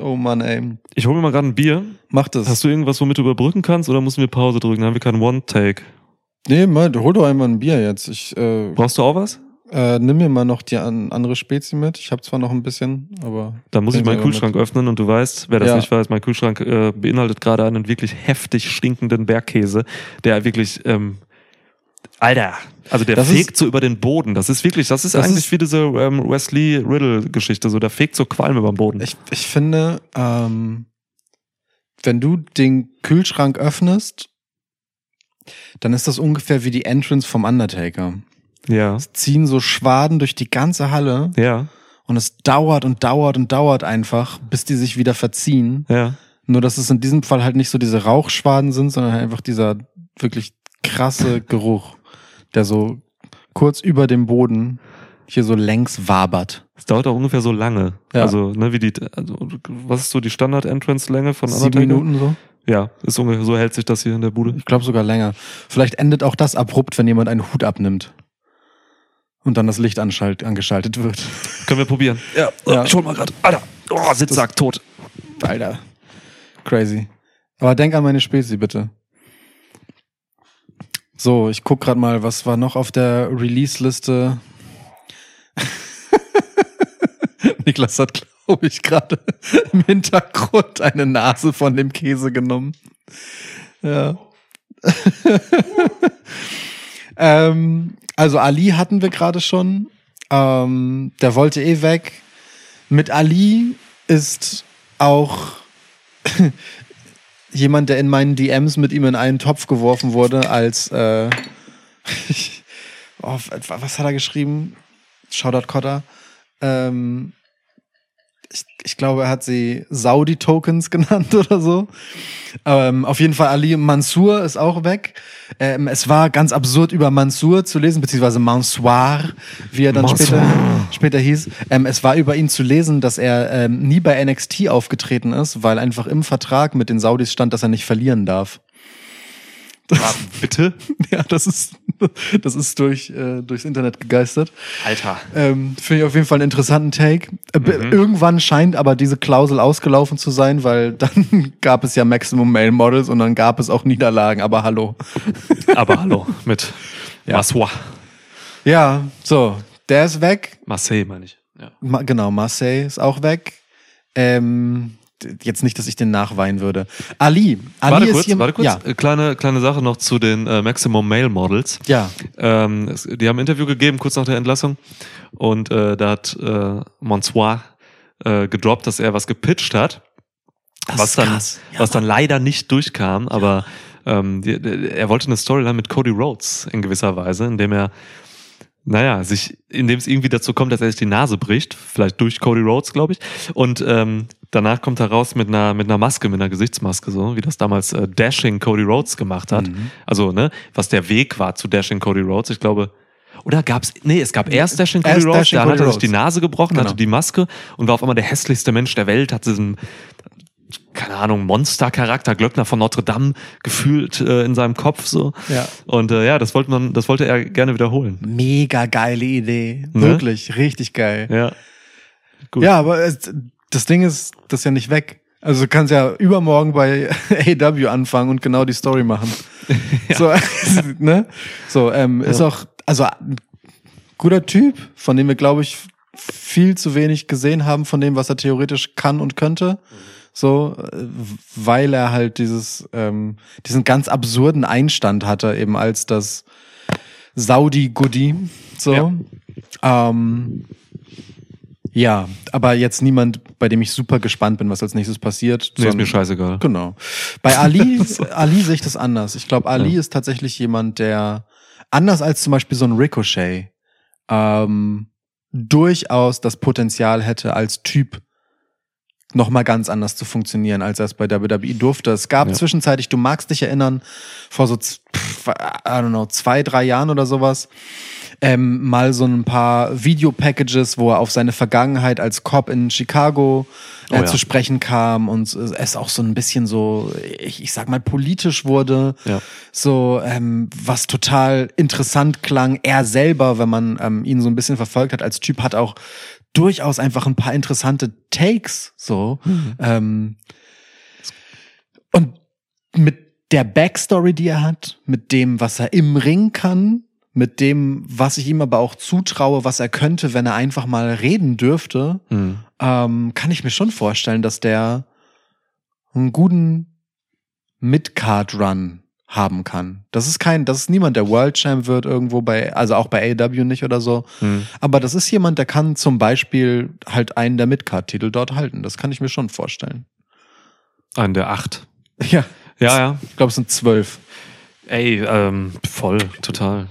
Oh Mann, ey. ich hole mir mal gerade ein Bier. Mach das. Hast du irgendwas, womit du überbrücken kannst oder müssen wir Pause drücken? Dann haben wir keinen One-Take. nee, mal, hol doch einmal ein Bier jetzt. Ich äh, Brauchst du auch was? äh, nimm mir mal noch die an, andere Spezi mit. Ich habe zwar noch ein bisschen, aber Dann muss ich meinen Kühlschrank öffnen und du weißt, wer das Ja. nicht weiß, mein Kühlschrank äh, beinhaltet gerade einen wirklich heftig stinkenden Bergkäse, der wirklich, ähm, Alter, also der Das fegt ist- so über den Boden. Das ist wirklich, das ist Das eigentlich ist- wie diese ähm, Wesley Riddle-Geschichte, so der fegt so Qualm über den Boden. ich, ich finde, ähm, wenn du den Kühlschrank öffnest, dann ist das ungefähr wie die Entrance vom Undertaker. ja, Es ziehen so Schwaden durch die ganze Halle ja, und es dauert und dauert und dauert einfach, bis die sich wieder verziehen. ja. Nur, dass es in diesem Fall halt nicht so diese Rauchschwaden sind, sondern halt einfach dieser wirklich krasse Geruch, der so kurz über dem Boden hier so längs wabert. Es dauert auch ungefähr so lange. Ja. Also, ne, wie die, also, was ist so die Standard-Entrance-Länge von Sieben? Minuten so? Ja, ist ungefähr, so hält sich das hier in der Bude. Ich glaube sogar länger. Vielleicht endet auch das abrupt, wenn jemand einen Hut abnimmt. Und dann das Licht angeschaltet wird. Können wir probieren. Ja, Ja. ich hol mal grad. Alter, oh, Sitzsack tot. Alter. Crazy. Aber denk an meine Spezi, bitte. So, ich guck grad mal, was war noch auf der Release-Liste. Niklas hat, glaube ich, gerade im Hintergrund eine Nase von dem Käse genommen. Ja. ähm, also Ali hatten wir gerade schon. Ähm, der wollte eh weg. Mit Ali ist auch jemand, der in meinen DMs mit ihm in einen Topf geworfen wurde, als äh, oh, was hat er geschrieben? Shoutout Cotter. Ähm, ich, ich glaube, er hat sie Saudi-Tokens genannt oder so. Ähm, auf jeden Fall Ali Mansour ist auch weg. Ähm, es war ganz absurd über Mansour zu lesen, beziehungsweise Mansoir, wie er dann später, später hieß. Ähm, es war über ihn zu lesen, dass er ähm, nie bei NXT aufgetreten ist, weil einfach im Vertrag mit den Saudis stand, dass er nicht verlieren darf. Ah, bitte? ja, das ist, das ist durch, äh, durchs Internet gegeistert. Alter. Ähm, Finde ich auf jeden Fall einen interessanten Take. Äh, Mhm. Irgendwann scheint aber diese Klausel ausgelaufen zu sein, weil dann gab es ja Maximum Male Models und dann gab es auch Niederlagen, aber hallo. Aber hallo, mit Ja. Maswa. Ja, so, der ist weg. Marseille, meine ich. Ja. Ma genau, Marseille ist auch weg. Ähm, jetzt nicht, dass ich den nachweinen würde. Ali. Ali Warte ist kurz, hier, warte kurz. Ja, Äh, Kleine, kleine Sache noch zu den äh, Maximum Male Models. ja. Ähm, die haben ein Interview gegeben, kurz nach der Entlassung. Und äh, da hat äh, Monsoir äh, gedroppt, dass er was gepitcht hat. Das was dann. Ja, was dann leider nicht durchkam, aber ähm, die, die, er wollte eine Storyline mit Cody Rhodes in gewisser Weise, indem er, naja, sich, indem es irgendwie dazu kommt, dass er sich die Nase bricht, vielleicht durch Cody Rhodes, glaube ich. Und ähm, danach kommt er raus mit einer, mit einer Maske, mit einer Gesichtsmaske, so wie das damals äh, Dashing Cody Rhodes gemacht hat. Mhm. Also, ne, was der Weg war zu Dashing Cody Rhodes. Ich glaube, oder gab's, nee, es gab erst Dashing Cody Erst Rhodes, Dashing dann Cody hat er sich die. Nase gebrochen, Genau. hatte die Maske und war auf einmal der hässlichste Mensch der Welt, hat diesen, keine Ahnung, Monstercharakter, Glöckner von Notre Dame gefühlt äh, in seinem Kopf so. Ja. Und äh, ja, das wollte man, das wollte er gerne wiederholen. Mega geile Idee. Ne? Wirklich, richtig geil. Ja. Gut. Ja, aber es, das Ding ist, das ist ja nicht weg. Also du kannst ja übermorgen bei AW anfangen und genau die Story machen. So, ne? So, ähm, ist Ja. auch, also ein guter Typ, von dem wir, glaube ich, viel zu wenig gesehen haben von dem, was er theoretisch kann und könnte. So, weil er halt dieses, ähm, diesen ganz absurden Einstand hatte, eben als das Saudi-Goodie. So. Ja. Ähm, ja, aber jetzt niemand, bei dem ich super gespannt bin, was als nächstes passiert. Nee, ist mir scheißegal. Genau. Bei Ali, Ali sehe ich das anders. Ich glaube, Ali ist tatsächlich jemand, der anders als zum Beispiel so ein Ricochet ähm, durchaus das Potenzial hätte, als Typ noch mal ganz anders zu funktionieren, als er es bei WWE durfte. Es gab Ja. zwischenzeitlich, du magst dich erinnern, vor so, pff, I don't know, zwei, drei Jahren oder sowas, ähm, mal so ein paar Videopackages, wo er auf seine Vergangenheit als Cop in Chicago äh, Oh ja. zu sprechen kam und es auch so ein bisschen so, ich, ich sag mal, politisch wurde. Ja. So, ähm, was total interessant klang. Er selber, wenn man ähm, ihn so ein bisschen verfolgt hat als Typ, hat auch durchaus einfach ein paar interessante Takes. So. Ähm, und mit der Backstory, die er hat, mit dem, was er im Ring kann, mit dem, was ich ihm aber auch zutraue, was er könnte, wenn er einfach mal reden dürfte, Hm. ähm, kann ich mir schon vorstellen, dass der einen guten Mid-Card-Run haben kann. Das ist kein, das ist niemand, der World Champ wird irgendwo bei, also auch bei AEW nicht oder so. Hm. Aber das ist jemand, der kann zum Beispiel halt einen der Mid-Card-Titel dort halten. Das kann ich mir schon vorstellen. Einen der acht. Ja, Ja, ja. ich glaube, es sind zwölf. Ey, ähm, voll, total.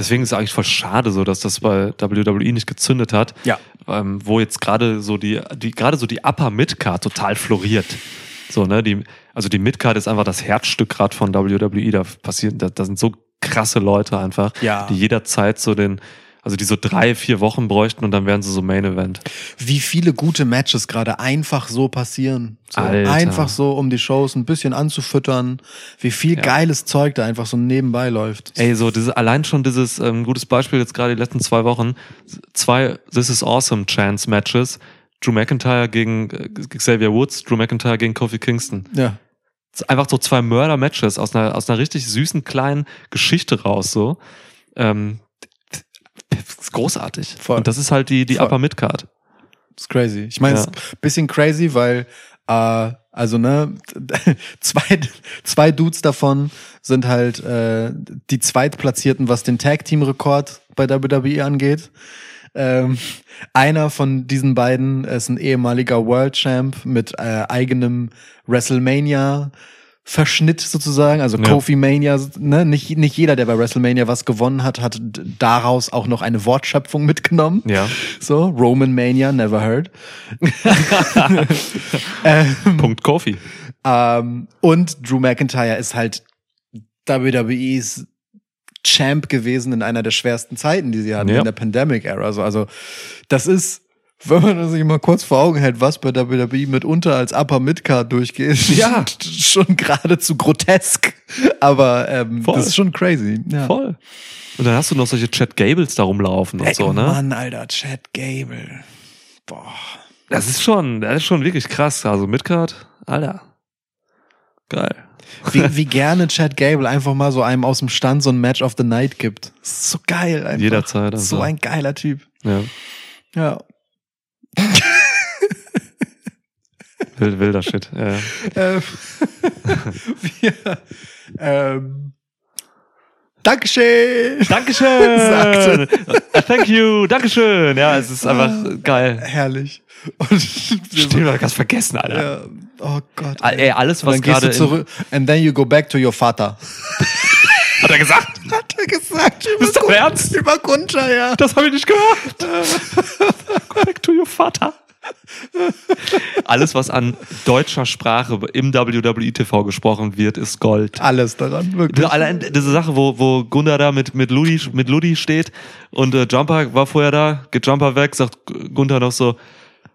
Deswegen ist es eigentlich voll schade, so dass das bei WWE nicht gezündet hat. Ja. Ähm, wo jetzt gerade so die, die gerade so die Upper Midcard total floriert. So, ne, die, also die Midcard ist einfach das Herzstück gerade von WWE. Da passieren, da, da sind so krasse Leute einfach, Ja. die jederzeit so den, also die so drei, vier Wochen bräuchten und dann wären sie so Main Event. Wie viele gute Matches gerade einfach so passieren. So einfach so, um die Shows ein bisschen anzufüttern. Wie viel Ja. geiles Zeug da einfach so nebenbei läuft. Ey, so diese, allein schon dieses ähm, gutes Beispiel jetzt gerade die letzten zwei Wochen, zwei This is Awesome Chance Matches, Drew McIntyre gegen äh, Xavier Woods, Drew McIntyre gegen Kofi Kingston. Ja. Einfach so zwei Mörder-Matches aus einer, aus einer richtig süßen kleinen Geschichte raus, so. Ähm, ist großartig. Voll. Und das ist halt die, die Voll. Upper Midcard. Das ist crazy. Ich meine, es Ja. ist ein bisschen crazy, weil äh, also ne, zwei, zwei Dudes davon sind halt äh, die Zweitplatzierten, was den Tag-Team-Rekord bei WWE angeht. Ähm, einer von diesen beiden ist ein ehemaliger World Champ mit äh, eigenem WrestleMania Verschnitt sozusagen, also Ja. Kofi Mania, ne? nicht, nicht jeder, der bei WrestleMania was gewonnen hat, hat daraus auch noch eine Wortschöpfung mitgenommen. Ja. So, Roman Mania, never heard. ähm, Punkt Kofi. ähm, und Drew McIntyre ist halt WWEs Champ gewesen in einer der schwersten Zeiten, die sie hatten, Ja. in der Pandemic-Era. So, also, das ist, wenn man sich mal kurz vor Augen hält, was bei WWE mitunter als Upper Midcard durchgeht, Ja. schon geradezu grotesk. Aber ähm, Voll. das ist schon crazy. Ja. Voll. Und dann hast du noch solche Chad Gables da rumlaufen und Ey, so, ne? Mann, Alter, Chad Gable. Boah. Das ist schon, das ist schon wirklich krass. Also Midcard, Alter. Geil. Wie, wie gerne Chad Gable einfach mal so einem aus dem Stand so ein Match of the Night gibt. Das ist so geil einfach. Jederzeit. Also. So ein geiler Typ. ja. Ja. Wild, wilder Shit. Ja. Ähm, wir, ähm, Dankeschön. Dankeschön. Sagte. Äh, Thank you. Dankeschön. Ja, es ist einfach geil. Herrlich. Und Stimmt, hab ganz vergessen, Alter. ja, oh Gott. Ah, Ey, alles, Und was dann gehst du gerade. And then you go back to your Vater. Hat er gesagt? Hat er gesagt. Über Ist Ernst? Über Gunter, ja. Das habe ich nicht gehört. Go back to your Vater. Alles, was an deutscher Sprache im WWE-TV gesprochen wird, ist Gold. Alles daran, wirklich. Allein diese Sache, wo, wo Gunda da mit, mit, Ludi, mit Ludi steht und äh, Jumper war vorher da, geht Jumper weg, sagt Gunther noch so,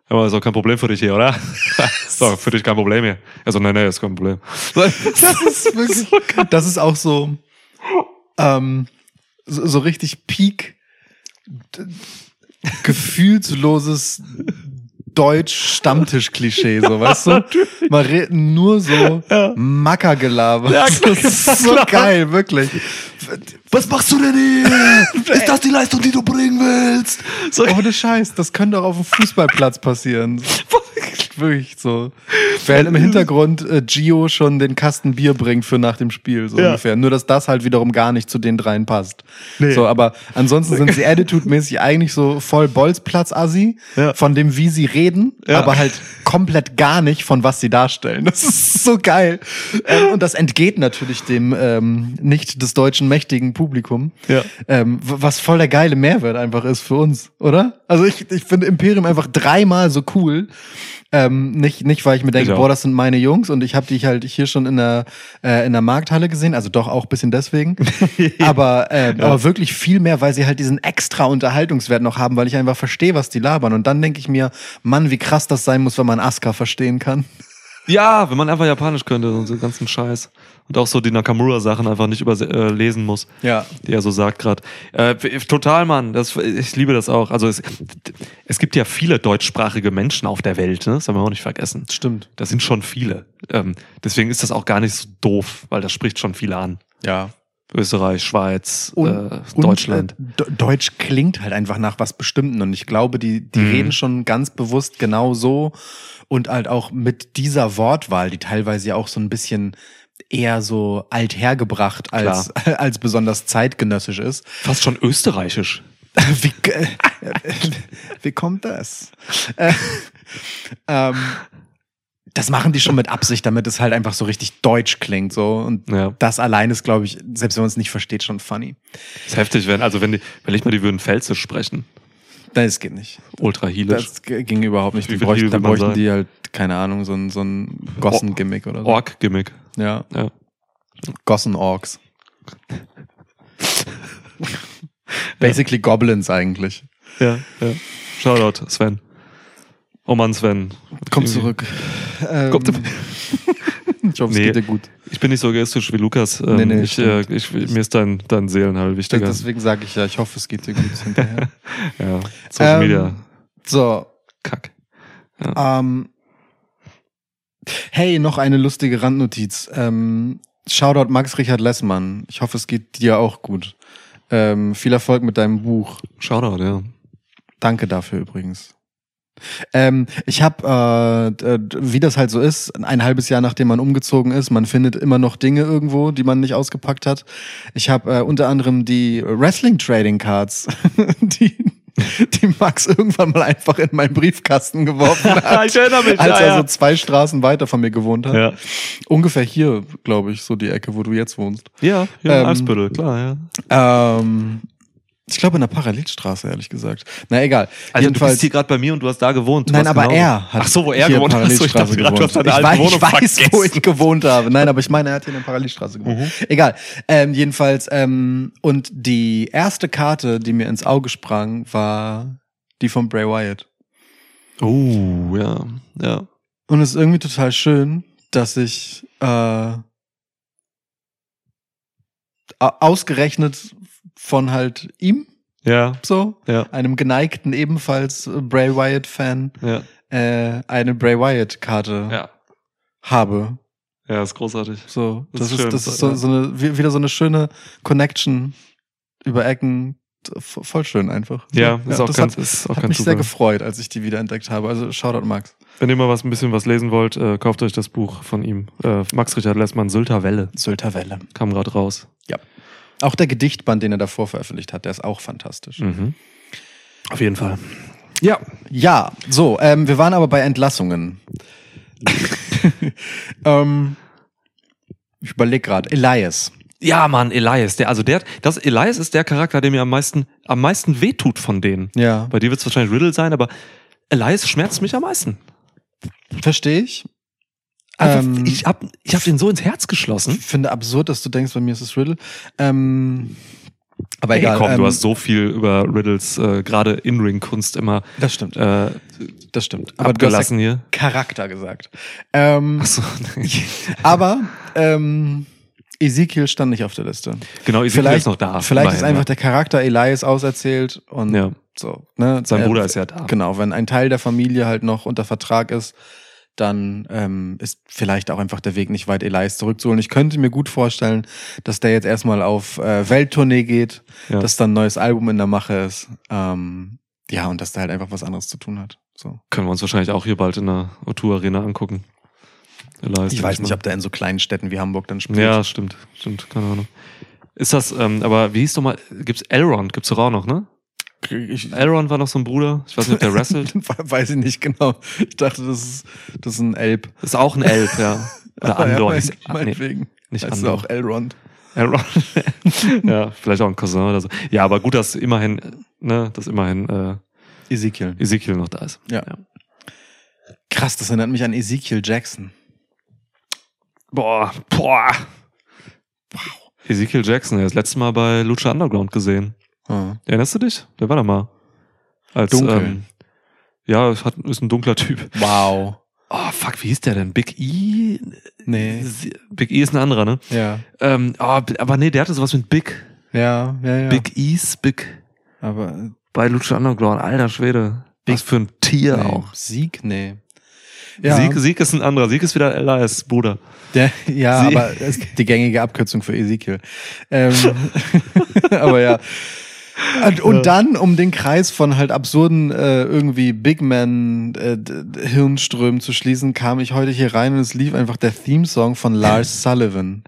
aber ist auch kein Problem für dich hier, oder? so, für dich kein Problem hier. Also, nein, nein, ist kein Problem. Das ist wirklich, das ist auch so, ähm, so, so richtig Peak, gefühlsloses Deutsch-Stammtisch-Klischee, so, weißt du? Man redet nur so Mackergelaber. Ja, das ist so geil, wirklich. Was machst du denn hier? Ist das die Leistung, die du bringen willst? So, ohne Scheiß, das könnte auch auf dem Fußballplatz passieren. Wirklich so. Während im Hintergrund äh, Gio schon den Kasten Bier bringt für nach dem Spiel, so Ja. ungefähr. Nur, dass das halt wiederum gar nicht zu den dreien passt. So, aber ansonsten sind sie attitude-mäßig eigentlich so voll Bolzplatz-Assi, Ja. von dem, wie sie reden, Ja. aber halt komplett gar nicht von was sie darstellen. Das ist so geil. Ähm, und das entgeht natürlich dem ähm, nicht des deutschen mächtigen Publikum. Ja. Ähm, was voll der geile Mehrwert einfach ist für uns, oder? Also ich, ich finde Imperium einfach dreimal so cool. Ähm, nicht, nicht, weil ich mir denke, Ich boah, das sind meine Jungs und ich habe die halt hier schon in der, äh, in der Markthalle gesehen, also doch auch bisschen deswegen. aber, äh, aber wirklich viel mehr, weil sie halt diesen extra Unterhaltungswert noch haben, weil ich einfach verstehe, was die labern. Und dann denke ich mir, Mann, wie krass das sein muss, wenn man Asuka verstehen kann. Ja, wenn man einfach Japanisch könnte und so ganzen Scheiß. Und auch so die Nakamura-Sachen einfach nicht überlesen äh, lesen muss. Ja. Die er so sagt gerade. Äh, total, Mann. Das, ich liebe das auch. Also es, es gibt ja viele deutschsprachige Menschen auf der Welt, ne? Das haben wir auch nicht vergessen. Stimmt. Das sind schon viele. Ähm, deswegen ist das auch gar nicht so doof, weil das spricht schon viele an. Ja. Österreich, Schweiz, Und, äh, und, Deutschland. äh, De- Deutsch klingt halt einfach nach was Bestimmten und ich glaube, die, die Mhm. reden schon ganz bewusst genau so und halt auch mit dieser Wortwahl, die teilweise ja auch so ein bisschen eher so althergebracht als, als besonders zeitgenössisch ist. Fast schon österreichisch. Wie, wie kommt das? Äh, ähm, das machen die schon mit Absicht, damit es halt einfach so richtig deutsch klingt. So. Und Ja. das allein ist, glaube ich, selbst wenn man es nicht versteht, schon funny. ist heftig, wenn, also wenn die, überleg mal, die würden Pfälzisch sprechen. Nein, das geht nicht. Ultra heelisch. Das ging überhaupt nicht. Wie Die bräuchten, man bräuchten die halt, keine Ahnung, so ein, so ein Gossen-Gimmick oder so. Ork-Gimmick. Ja, Ja. Gossen-Orks. Basically Goblins eigentlich. Ja, ja. Shoutout, Sven. Oh Mann, Sven. Komm zurück. Ähm, Kommt- ich hoffe, es Nee. geht dir gut. Ich bin nicht so egoistisch wie Lukas. Ähm, Nee, nee, ich, äh, ich, mir ist dein, dein Seelenheil wichtiger. Deswegen sage ich ja, ich hoffe, es geht dir gut hinterher. ja. Social Ähm, Media. So, Kack. ähm, hey, noch eine lustige Randnotiz. Ähm, Shoutout Max Richard Lessmann. Ich hoffe, es geht dir auch gut. Ähm, viel Erfolg mit deinem Buch. Shoutout, ja. Danke dafür übrigens. Ähm, ich habe, äh, d- wie das halt so ist, ein halbes Jahr nachdem man umgezogen ist, man findet immer noch Dinge irgendwo, die man nicht ausgepackt hat. Ich habe äh, unter anderem die Wrestling Trading Cards, die, die Max irgendwann mal einfach in meinen Briefkasten geworfen hat. ich erinnere mich, als er ja. so zwei Straßen weiter von mir gewohnt hat. Ja, Ungefähr hier, glaube ich, so die Ecke, wo du jetzt wohnst. ja, ja Ähm, Eisbüttel, klar, ja. Ähm, ich glaube in der Parallelstraße, ehrlich gesagt. Na egal. Also du bist hier gerade bei mir und du hast da gewohnt. Du Nein, aber genauso- er hat Ach so, wo er gewohnt hat. Achso, ich dachte gerade, du hast gewohnt. deine ich alte weiß, Wohnung ich weiß wo ich gewohnt habe. Nein, aber ich meine, er hat hier in der Parallelstraße gewohnt. Mhm. Egal. Ähm, jedenfalls, ähm, und die erste Karte, die mir ins Auge sprang, war die von Bray Wyatt. Oh, ja, ja. Und es ist irgendwie total schön, dass ich äh, au- ausgerechnet von halt ihm Ja, so, ja, einem geneigten ebenfalls äh, Bray Wyatt-Fan, ja, äh, eine Bray Wyatt-Karte ja. habe. Ja, ist großartig. So, Das das, ist schön, das ist so, ja. so eine, wie- wieder so eine schöne Connection über Ecken. Voll schön einfach. Ja, So, ist auch das ganz, hat, ist auch hat ganz mich sehr super. gefreut, als ich die wieder entdeckt habe. Also Shoutout Max. Wenn ihr mal was ein bisschen was lesen wollt, äh, kauft euch das Buch von ihm. Äh, Max Richard Lessmann, Sylter Welle, Sylter Welle. kam gerade raus. Auch der Gedichtband, den er davor veröffentlicht hat, der ist auch fantastisch. Mhm. Auf jeden Fall. Ja. Ja, so, ähm, wir waren aber bei Entlassungen. ähm, ich überlege gerade, Elias. Ja, Mann, Elias, der, also der, das, Elias ist der Charakter, der mir am meisten, am meisten wehtut von denen. Ja, Bei dir wird es wahrscheinlich Riddle sein, aber Elias schmerzt mich am meisten. verstehe ich. Ähm, ich hab, ich hab den so ins Herz geschlossen. Ich finde absurd, dass du denkst, bei mir ist es Riddle. Ähm, aber Ey, egal. komm, ähm, du hast so viel über Riddles, äh, gerade In-Ring-Kunst immer das stimmt, äh, das stimmt. Aber du hast ja abgelassen hier. Charakter gesagt. Ähm, Achso, aber ähm, Ezekiel stand nicht auf der Liste. genau, Ezekiel Vielleicht, ist noch da. vielleicht ist einfach ja. der Charakter Elias auserzählt und Ja. so. Ne? Sein Er- Bruder ist ja da. Genau, wenn ein Teil der Familie halt noch unter Vertrag ist, dann ähm, ist vielleicht auch einfach der Weg nicht weit, Elias zurückzuholen. Ich könnte mir gut vorstellen, dass der jetzt erstmal auf äh, Welttournee geht, Ja. dass dann ein neues Album in der Mache ist. Ähm, ja, und dass der halt einfach was anderes zu tun hat. So. Können wir uns wahrscheinlich auch hier bald in der O2 Arena angucken. Elias, Ich weiß nicht, ob der in so kleinen Städten wie Hamburg dann spielt. Ja, stimmt, stimmt, keine Ahnung. Ist das, ähm, aber wie hieß doch mal, gibt's Elrond, gibt's doch auch noch, ne? Ich, Elrond war noch so ein Bruder, ich weiß nicht, ob der wrestelt. weiß ich nicht genau. Ich dachte, das ist, das ist ein Elb. Ist auch ein Elb, ja. Oder Andor. Ja, mein, ah, nee, meinetwegen. nicht Heißt Andor. auch Elrond. Elrond. ja, vielleicht auch ein Cousin oder so. Ja, aber gut, dass immerhin, ne, dass immerhin äh, Ezekiel. Ezekiel noch da ist. Ja. Krass, das erinnert mich an Ezekiel Jackson. Boah, boah. Wow. Ezekiel Jackson, er ist letztes Mal bei Lucha Underground gesehen. Ah. Erinnerst du dich? Der war da mal. Als, Dunkel. Ähm, ja, hat, ist ein dunkler Typ. Wow. Oh, fuck, wie hieß der denn? Big E? Nee. Big E ist ein anderer, ne? Ja. Ähm, oh, aber nee, der hatte sowas mit Big. Ja, ja, ja. Big E's, Big. Aber Bei Lucha Underground, alter Schwede. Big- Was für ein Tier nee. auch. Sieg, nee. Ja, Sieg, Sieg ist ein anderer. Sieg ist wieder Elias Bruder. Der, ja Sie- aber die gängige Abkürzung für Ezekiel. Ähm, aber ja. Und, dann, um den Kreis von halt absurden äh, irgendwie Big Man äh, Hirnströmen zu schließen, kam ich heute hier rein und es lief einfach der Theme-Song von Lars Sullivan.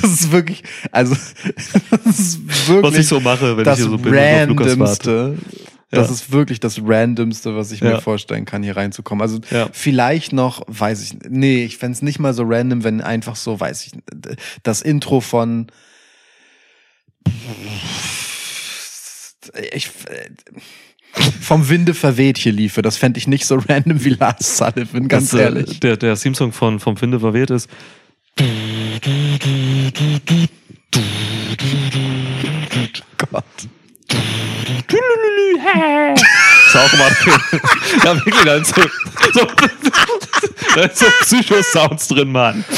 Das ist wirklich, also das ist wirklich Was ich so mache, wenn das ich hier so bin randomste. Das Ja. ist wirklich das randomste, was ich mir Ja. vorstellen kann, hier reinzukommen. Also Ja. vielleicht noch, weiß ich, nee, ich fänd's nicht mal so random, wenn einfach so, weiß ich, das Intro von ich, vom Winde verweht hier liefe. Das fände ich nicht so random wie Lars Sullivan, ganz Das, äh, ehrlich. Der, der Theme-Song von, vom Finde verwehrt ist. Gott. Ist auch immer Ja, wirklich, da so, so, da ist so Psycho-Sounds drin, Mann.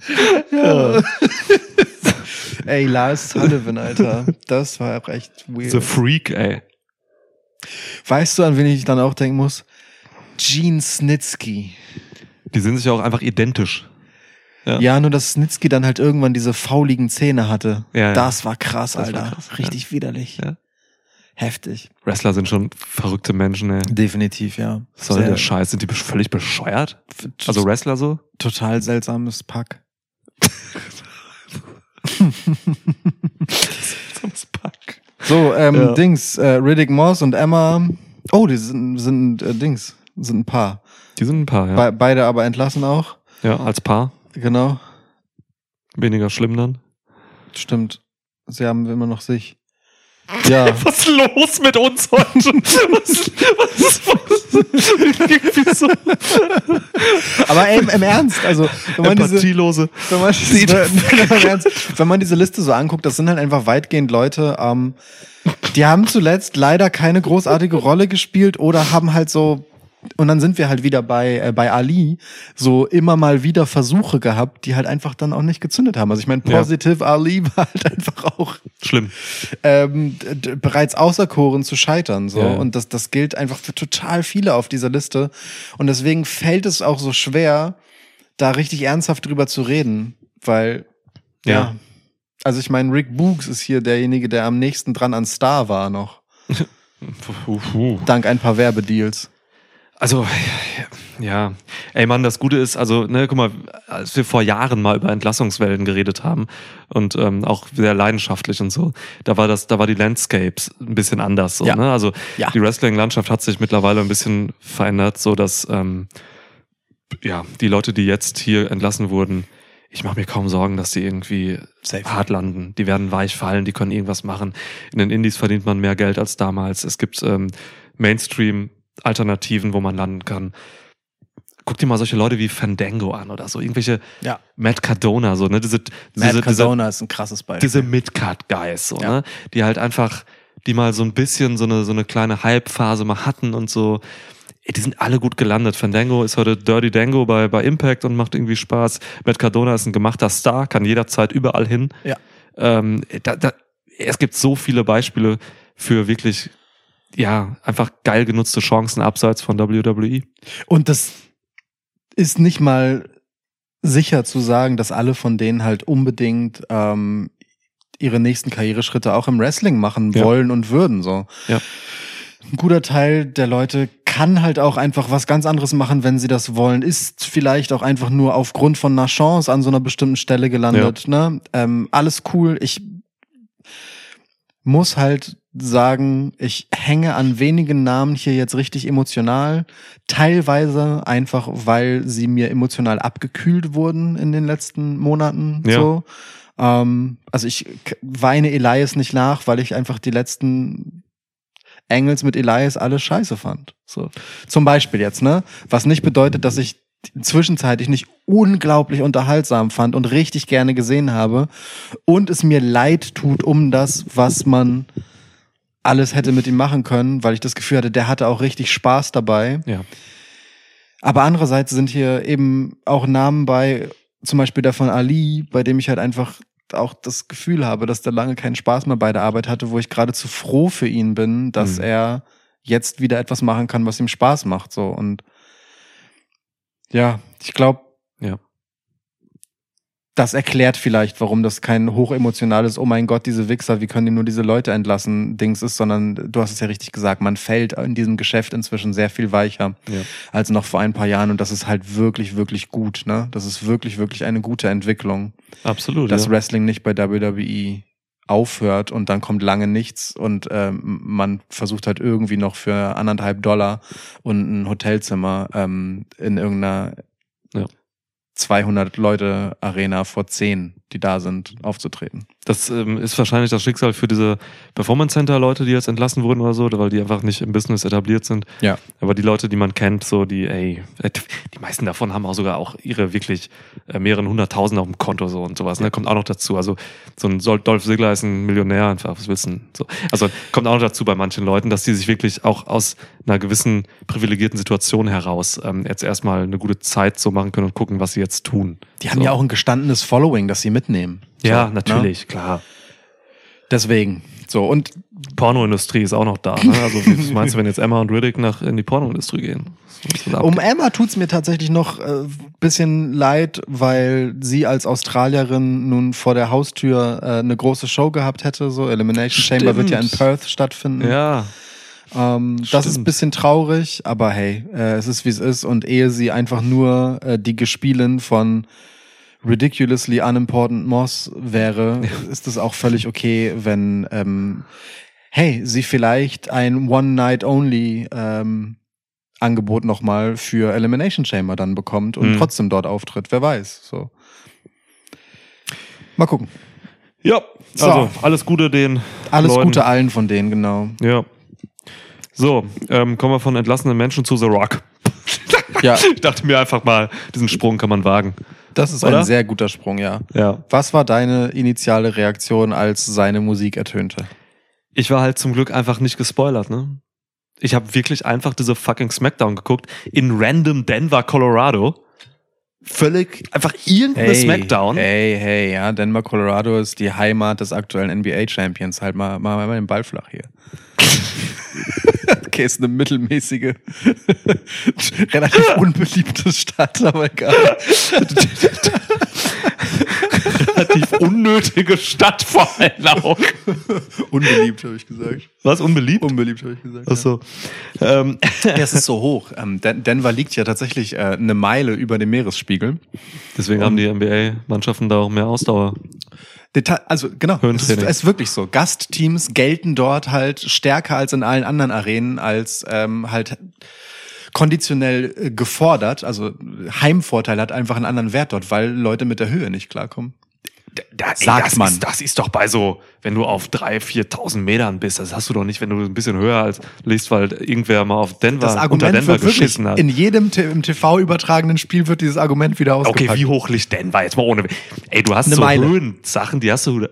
Ey, Lars Sullivan, Alter. Das war auch echt weird. The Freak, ey. Weißt du, an wen ich dann auch denken muss? Gene Snitsky. Die sind sich auch einfach identisch. Ja. Ja. nur dass Snitsky dann halt irgendwann diese fauligen Zähne hatte. Ja, ja. Das war krass, Das war Alter. krass, Richtig widerlich. Ja. Heftig. Wrestler sind schon verrückte Menschen, ey. Definitiv, ja. Was soll Sehr- der Scheiß? Sind die völlig bescheuert? Also Wrestler so? total seltsames Pack. So, ähm, Ja. Dings, äh, Riddick Moss und Emma. Oh, die sind, sind äh, Dings, sind ein Paar. Die sind ein paar, ja. Be beide aber entlassen auch. ja, als Paar. Genau, Weniger schlimm dann. stimmt. Sie haben immer noch sich. Ja. Was ist los mit uns heute? Was, was, so Aber ey, im, Ernst, also wenn man diese, wenn man, diese, Ernst, wenn man diese Liste so anguckt, das sind halt einfach weitgehend Leute, ähm, die haben zuletzt leider keine großartige Rolle gespielt oder haben halt so und dann sind wir halt wieder bei äh, bei Ali so immer mal wieder Versuche gehabt, die halt einfach dann auch nicht gezündet haben. Also ich meine, Ja. Positive Ali war halt einfach auch Schlimm. ähm, bereits auserkoren zu scheitern. So. Ja, ja. Und das, das gilt einfach für total viele auf dieser Liste. Und deswegen fällt es auch so schwer, da richtig ernsthaft drüber zu reden. Weil, ja. Ja. Also ich meine, Rick Boogs ist hier derjenige, der am nächsten dran an Star war noch. Dank ein paar Werbedeals. Also, ja. Ey Mann, das Gute ist, also, ne, guck mal, als wir vor Jahren mal über Entlassungswellen geredet haben und ähm, auch sehr leidenschaftlich und so, da war das, da war die Landscapes ein bisschen anders. So, Ja. ne? Also Ja. die Wrestling-Landschaft hat sich mittlerweile ein bisschen verändert, so dass ähm, ja, die Leute, die jetzt hier entlassen wurden, ich mache mir kaum Sorgen, dass die irgendwie Safe. hart landen. Die werden weich fallen, die können irgendwas machen. In den Indies verdient man mehr Geld als damals. Es gibt ähm, Mainstream-Alternativen, wo man landen kann. Guck dir mal solche Leute wie Fandango an oder so. Irgendwelche Ja. Matt Cardona, so, ne? Diese, Matt diese, diese, Cardona ist ein krasses Beispiel. diese Mid-Card-Guys, so, Ja. ne? Die halt einfach, die mal so ein bisschen so eine, so eine kleine Hype-Phase mal hatten und so. Ey, Die sind alle gut gelandet. Fandango ist heute Dirty Dango bei, bei Impact und macht irgendwie Spaß. Matt Cardona ist ein gemachter Star, kann jederzeit überall hin. Ja. Ähm, da, da, es gibt so viele Beispiele für wirklich, ja, einfach geil genutzte Chancen abseits von. WWE. Und das ist nicht mal sicher zu sagen, dass alle von denen halt unbedingt ähm, ihre nächsten Karriereschritte auch im Wrestling machen Ja. wollen und würden. So. Ja. Ein guter Teil der Leute kann halt auch einfach was ganz anderes machen, wenn sie das wollen. Ist vielleicht auch einfach nur aufgrund von einer Chance an so einer bestimmten Stelle gelandet. Ne? Ähm, alles cool. Ich muss halt sagen, ich hänge an wenigen Namen hier jetzt richtig emotional. Teilweise einfach, weil sie mir emotional abgekühlt wurden in den letzten Monaten. Ja. So. Ähm, also ich weine Elias nicht nach, weil ich einfach die letzten Engels mit Elias alle scheiße fand. So. Zum Beispiel jetzt, ne? Was nicht bedeutet, dass ich zwischenzeitlich nicht unglaublich unterhaltsam fand und richtig gerne gesehen habe und es mir leid tut um das, was man alles hätte mit ihm machen können, weil ich das Gefühl hatte, der hatte auch richtig Spaß dabei. Ja. Aber andererseits sind hier eben auch Namen bei, zum Beispiel der von Ali, bei dem ich halt einfach auch das Gefühl habe, dass der lange keinen Spaß mehr bei der Arbeit hatte, wo ich geradezu froh für ihn bin, dass Mhm. er jetzt wieder etwas machen kann, was ihm Spaß macht, so. Und ja, ich glaube, Ja. Das erklärt vielleicht, warum das kein hochemotionales, oh mein Gott, diese Wichser, wie können die nur diese Leute entlassen, Dings ist, sondern du hast es ja richtig gesagt, man fällt in diesem Geschäft inzwischen sehr viel weicher Ja. als noch vor ein paar Jahren und das ist halt wirklich, wirklich gut, ne? Das ist wirklich, wirklich eine gute Entwicklung, Absolut. dass ja. Wrestling nicht bei WWE aufhört und dann kommt lange nichts und ähm, man versucht halt irgendwie noch für anderthalb Dollar und ein Hotelzimmer ähm, in irgendeiner. 200 Leute Arena vor 10, die da sind, aufzutreten. Das ähm, ist wahrscheinlich das Schicksal für diese Performance Center Leute, die jetzt entlassen wurden oder so, weil die einfach nicht im Business etabliert sind. Ja. Aber die Leute, die man kennt, so die, ey, die meisten davon haben auch sogar auch ihre wirklich äh, mehreren hunderttausend auf dem Konto so und sowas. Ne? Kommt auch noch dazu. Also so ein Dolph Ziggler ist ein Millionär, einfach was wissen. So. Also kommt auch noch dazu bei manchen Leuten, dass die sich wirklich auch aus einer gewissen privilegierten Situation heraus ähm, jetzt erstmal eine gute Zeit so machen können und gucken, was sie jetzt tun. Die haben so. ja auch ein gestandenes Following, das sie mitnehmen. Ja, So, natürlich, klar. Ne? Deswegen. So, und Pornoindustrie ist auch noch da. Ne? Also was meinst du, wenn jetzt Emma und Riddick nach in die Pornoindustrie gehen? Um? Emma tut's mir tatsächlich noch äh, bisschen leid, weil sie als Australierin nun vor der Haustür äh, eine große Show gehabt hätte. So Elimination Chamber wird ja in Stimmt. Perth stattfinden. ja, Ähm, das ist ein Stimmt. bisschen traurig, aber hey, äh, es ist wie es ist. Und ehe sie einfach nur äh, die Gespielin von ridiculously unimportant Moss wäre, ist es auch völlig okay, wenn, ähm, hey, sie vielleicht ein One-Night-Only ähm, Angebot nochmal für Elimination Chamber dann bekommt und Mhm. trotzdem dort auftritt. Wer weiß. So. Mal gucken. Ja, So. also alles Gute den Alles Leuten. Gute allen von denen, genau. Ja. So, ähm, kommen wir von entlassenen Menschen zu The Rock. Ja, Ich dachte mir einfach mal, diesen Sprung kann man wagen. Das ist Oder? ein sehr guter Sprung, ja. Ja. Was war deine initiale Reaktion, als seine Musik ertönte? Ich war halt zum Glück einfach nicht gespoilert, ne? Ich habe wirklich einfach diese fucking Smackdown geguckt in random Denver, Colorado. Völlig einfach irgendeine Smackdown. Hey, hey, ja, Denver, Colorado ist die Heimat des aktuellen NBA-Champions. Halt mal, mal, mal den Ball flach hier. okay, ist eine mittelmäßige, relativ unbeliebte Stadt, aber egal. Relativ unnötige Stadt vor allem auch. Unbeliebt, habe ich gesagt. Was, unbeliebt? Unbeliebt, habe ich gesagt. Ach so. Ähm, Ja, es ist so hoch. Ähm, Den Denver liegt ja tatsächlich äh, eine Meile über dem Meeresspiegel. deswegen haben die NBA-Mannschaften da auch mehr Ausdauer. Deta also genau, es ist, ist wirklich so. Gastteams gelten dort halt stärker als in allen anderen Arenen als ähm, halt konditionell äh, gefordert. Also Heimvorteil hat einfach einen anderen Wert dort, weil Leute mit der Höhe nicht klarkommen. Da, Sagt das man. Ist, das ist doch bei so, wenn du auf 3.000, 4.000 Metern bist, das hast du doch nicht, wenn du ein bisschen höher als liest, weil irgendwer mal auf Denver, Das unter Argument Denver wird wirklich geschissen hat. in jedem im TV übertragenen Spiel wird dieses Argument wieder ausgepackt. Okay, wie hoch liegt Denver? Jetzt mal ohne. Ey, du hast Eine so Meile. Höhensachen, die hast du.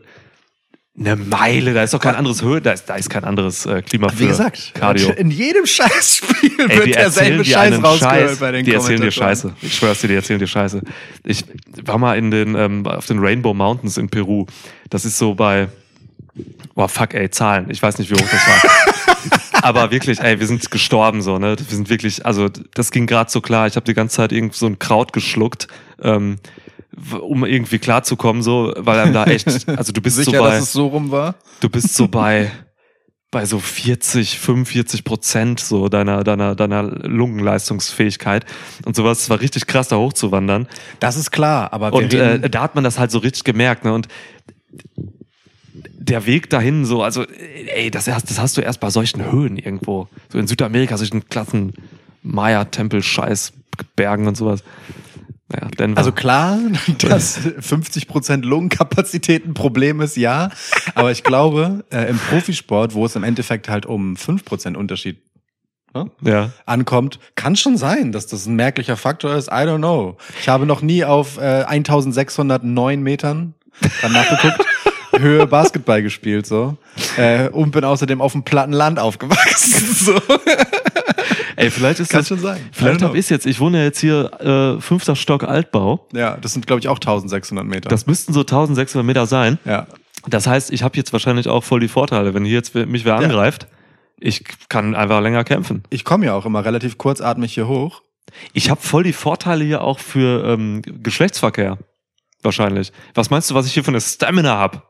Eine Meile, da ist doch kein anderes Höhe, da ist, da ist kein anderes äh, Klima für Wie gesagt, Cardio. in jedem Scheißspiel Ey, wird derselbe Scheiß rausgehört Scheiß. bei den Die erzählen dir. Scheiße. Ich schwör's dir, die erzählen dir Scheiße. Ich war mal in den, ähm, auf den Rainbow Mountains in Peru. Das ist so bei, boah, fuck, ey, Zahlen. Ich weiß nicht, wie hoch das war. Aber wirklich, ey, wir sind gestorben so, ne? Wir sind wirklich, also das ging gerade so klar. Ich habe die ganze Zeit irgend so ein Kraut geschluckt, ähm, um irgendwie klarzukommen, so, weil einem da echt, also du bist Sicher, so bei, dass es so rum war? du bist so bei bei so 40, 45 Prozent so deiner deiner deiner Lungenleistungsfähigkeit und sowas. Es war richtig krass, da hochzuwandern. Das ist klar, aber Und äh, da hat man das halt so richtig gemerkt. Ne? Und der Weg dahin, so, also, ey, das, erst, das hast du erst bei solchen Höhen irgendwo. So in Südamerika, solchen klassen Maya-Tempel-Scheiß, Bergen und sowas. Naja, Denver. Also klar, dass 50% Lungenkapazität ein Problem ist, ja. Aber ich glaube, äh, im Profisport, wo es im Endeffekt halt um 5% Unterschied ne, ja. ankommt, kann schon sein, dass das ein merklicher Faktor ist. I don't know. Ich habe noch nie auf äh, 1609 Metern dann nachgeguckt. Höhe Basketball gespielt so äh, und bin außerdem auf dem platten Land aufgewachsen so Ey, vielleicht ist Kann das, schon sein. Vielleicht habe ich jetzt, ich wohne jetzt hier äh, fünfter Stock Altbau. ja das sind glaube ich auch 1600 Meter Das müssten so 1600 Meter sein. ja Das heißt, ich habe jetzt wahrscheinlich auch voll die Vorteile. Wenn hier jetzt mich wer Ja. angreift, ich kann einfach länger kämpfen. ich komme ja auch immer relativ kurzatmig hier hoch Ich habe voll die Vorteile hier auch für ähm, Geschlechtsverkehr. Wahrscheinlich. Was meinst du, was ich hier für eine Stamina habe?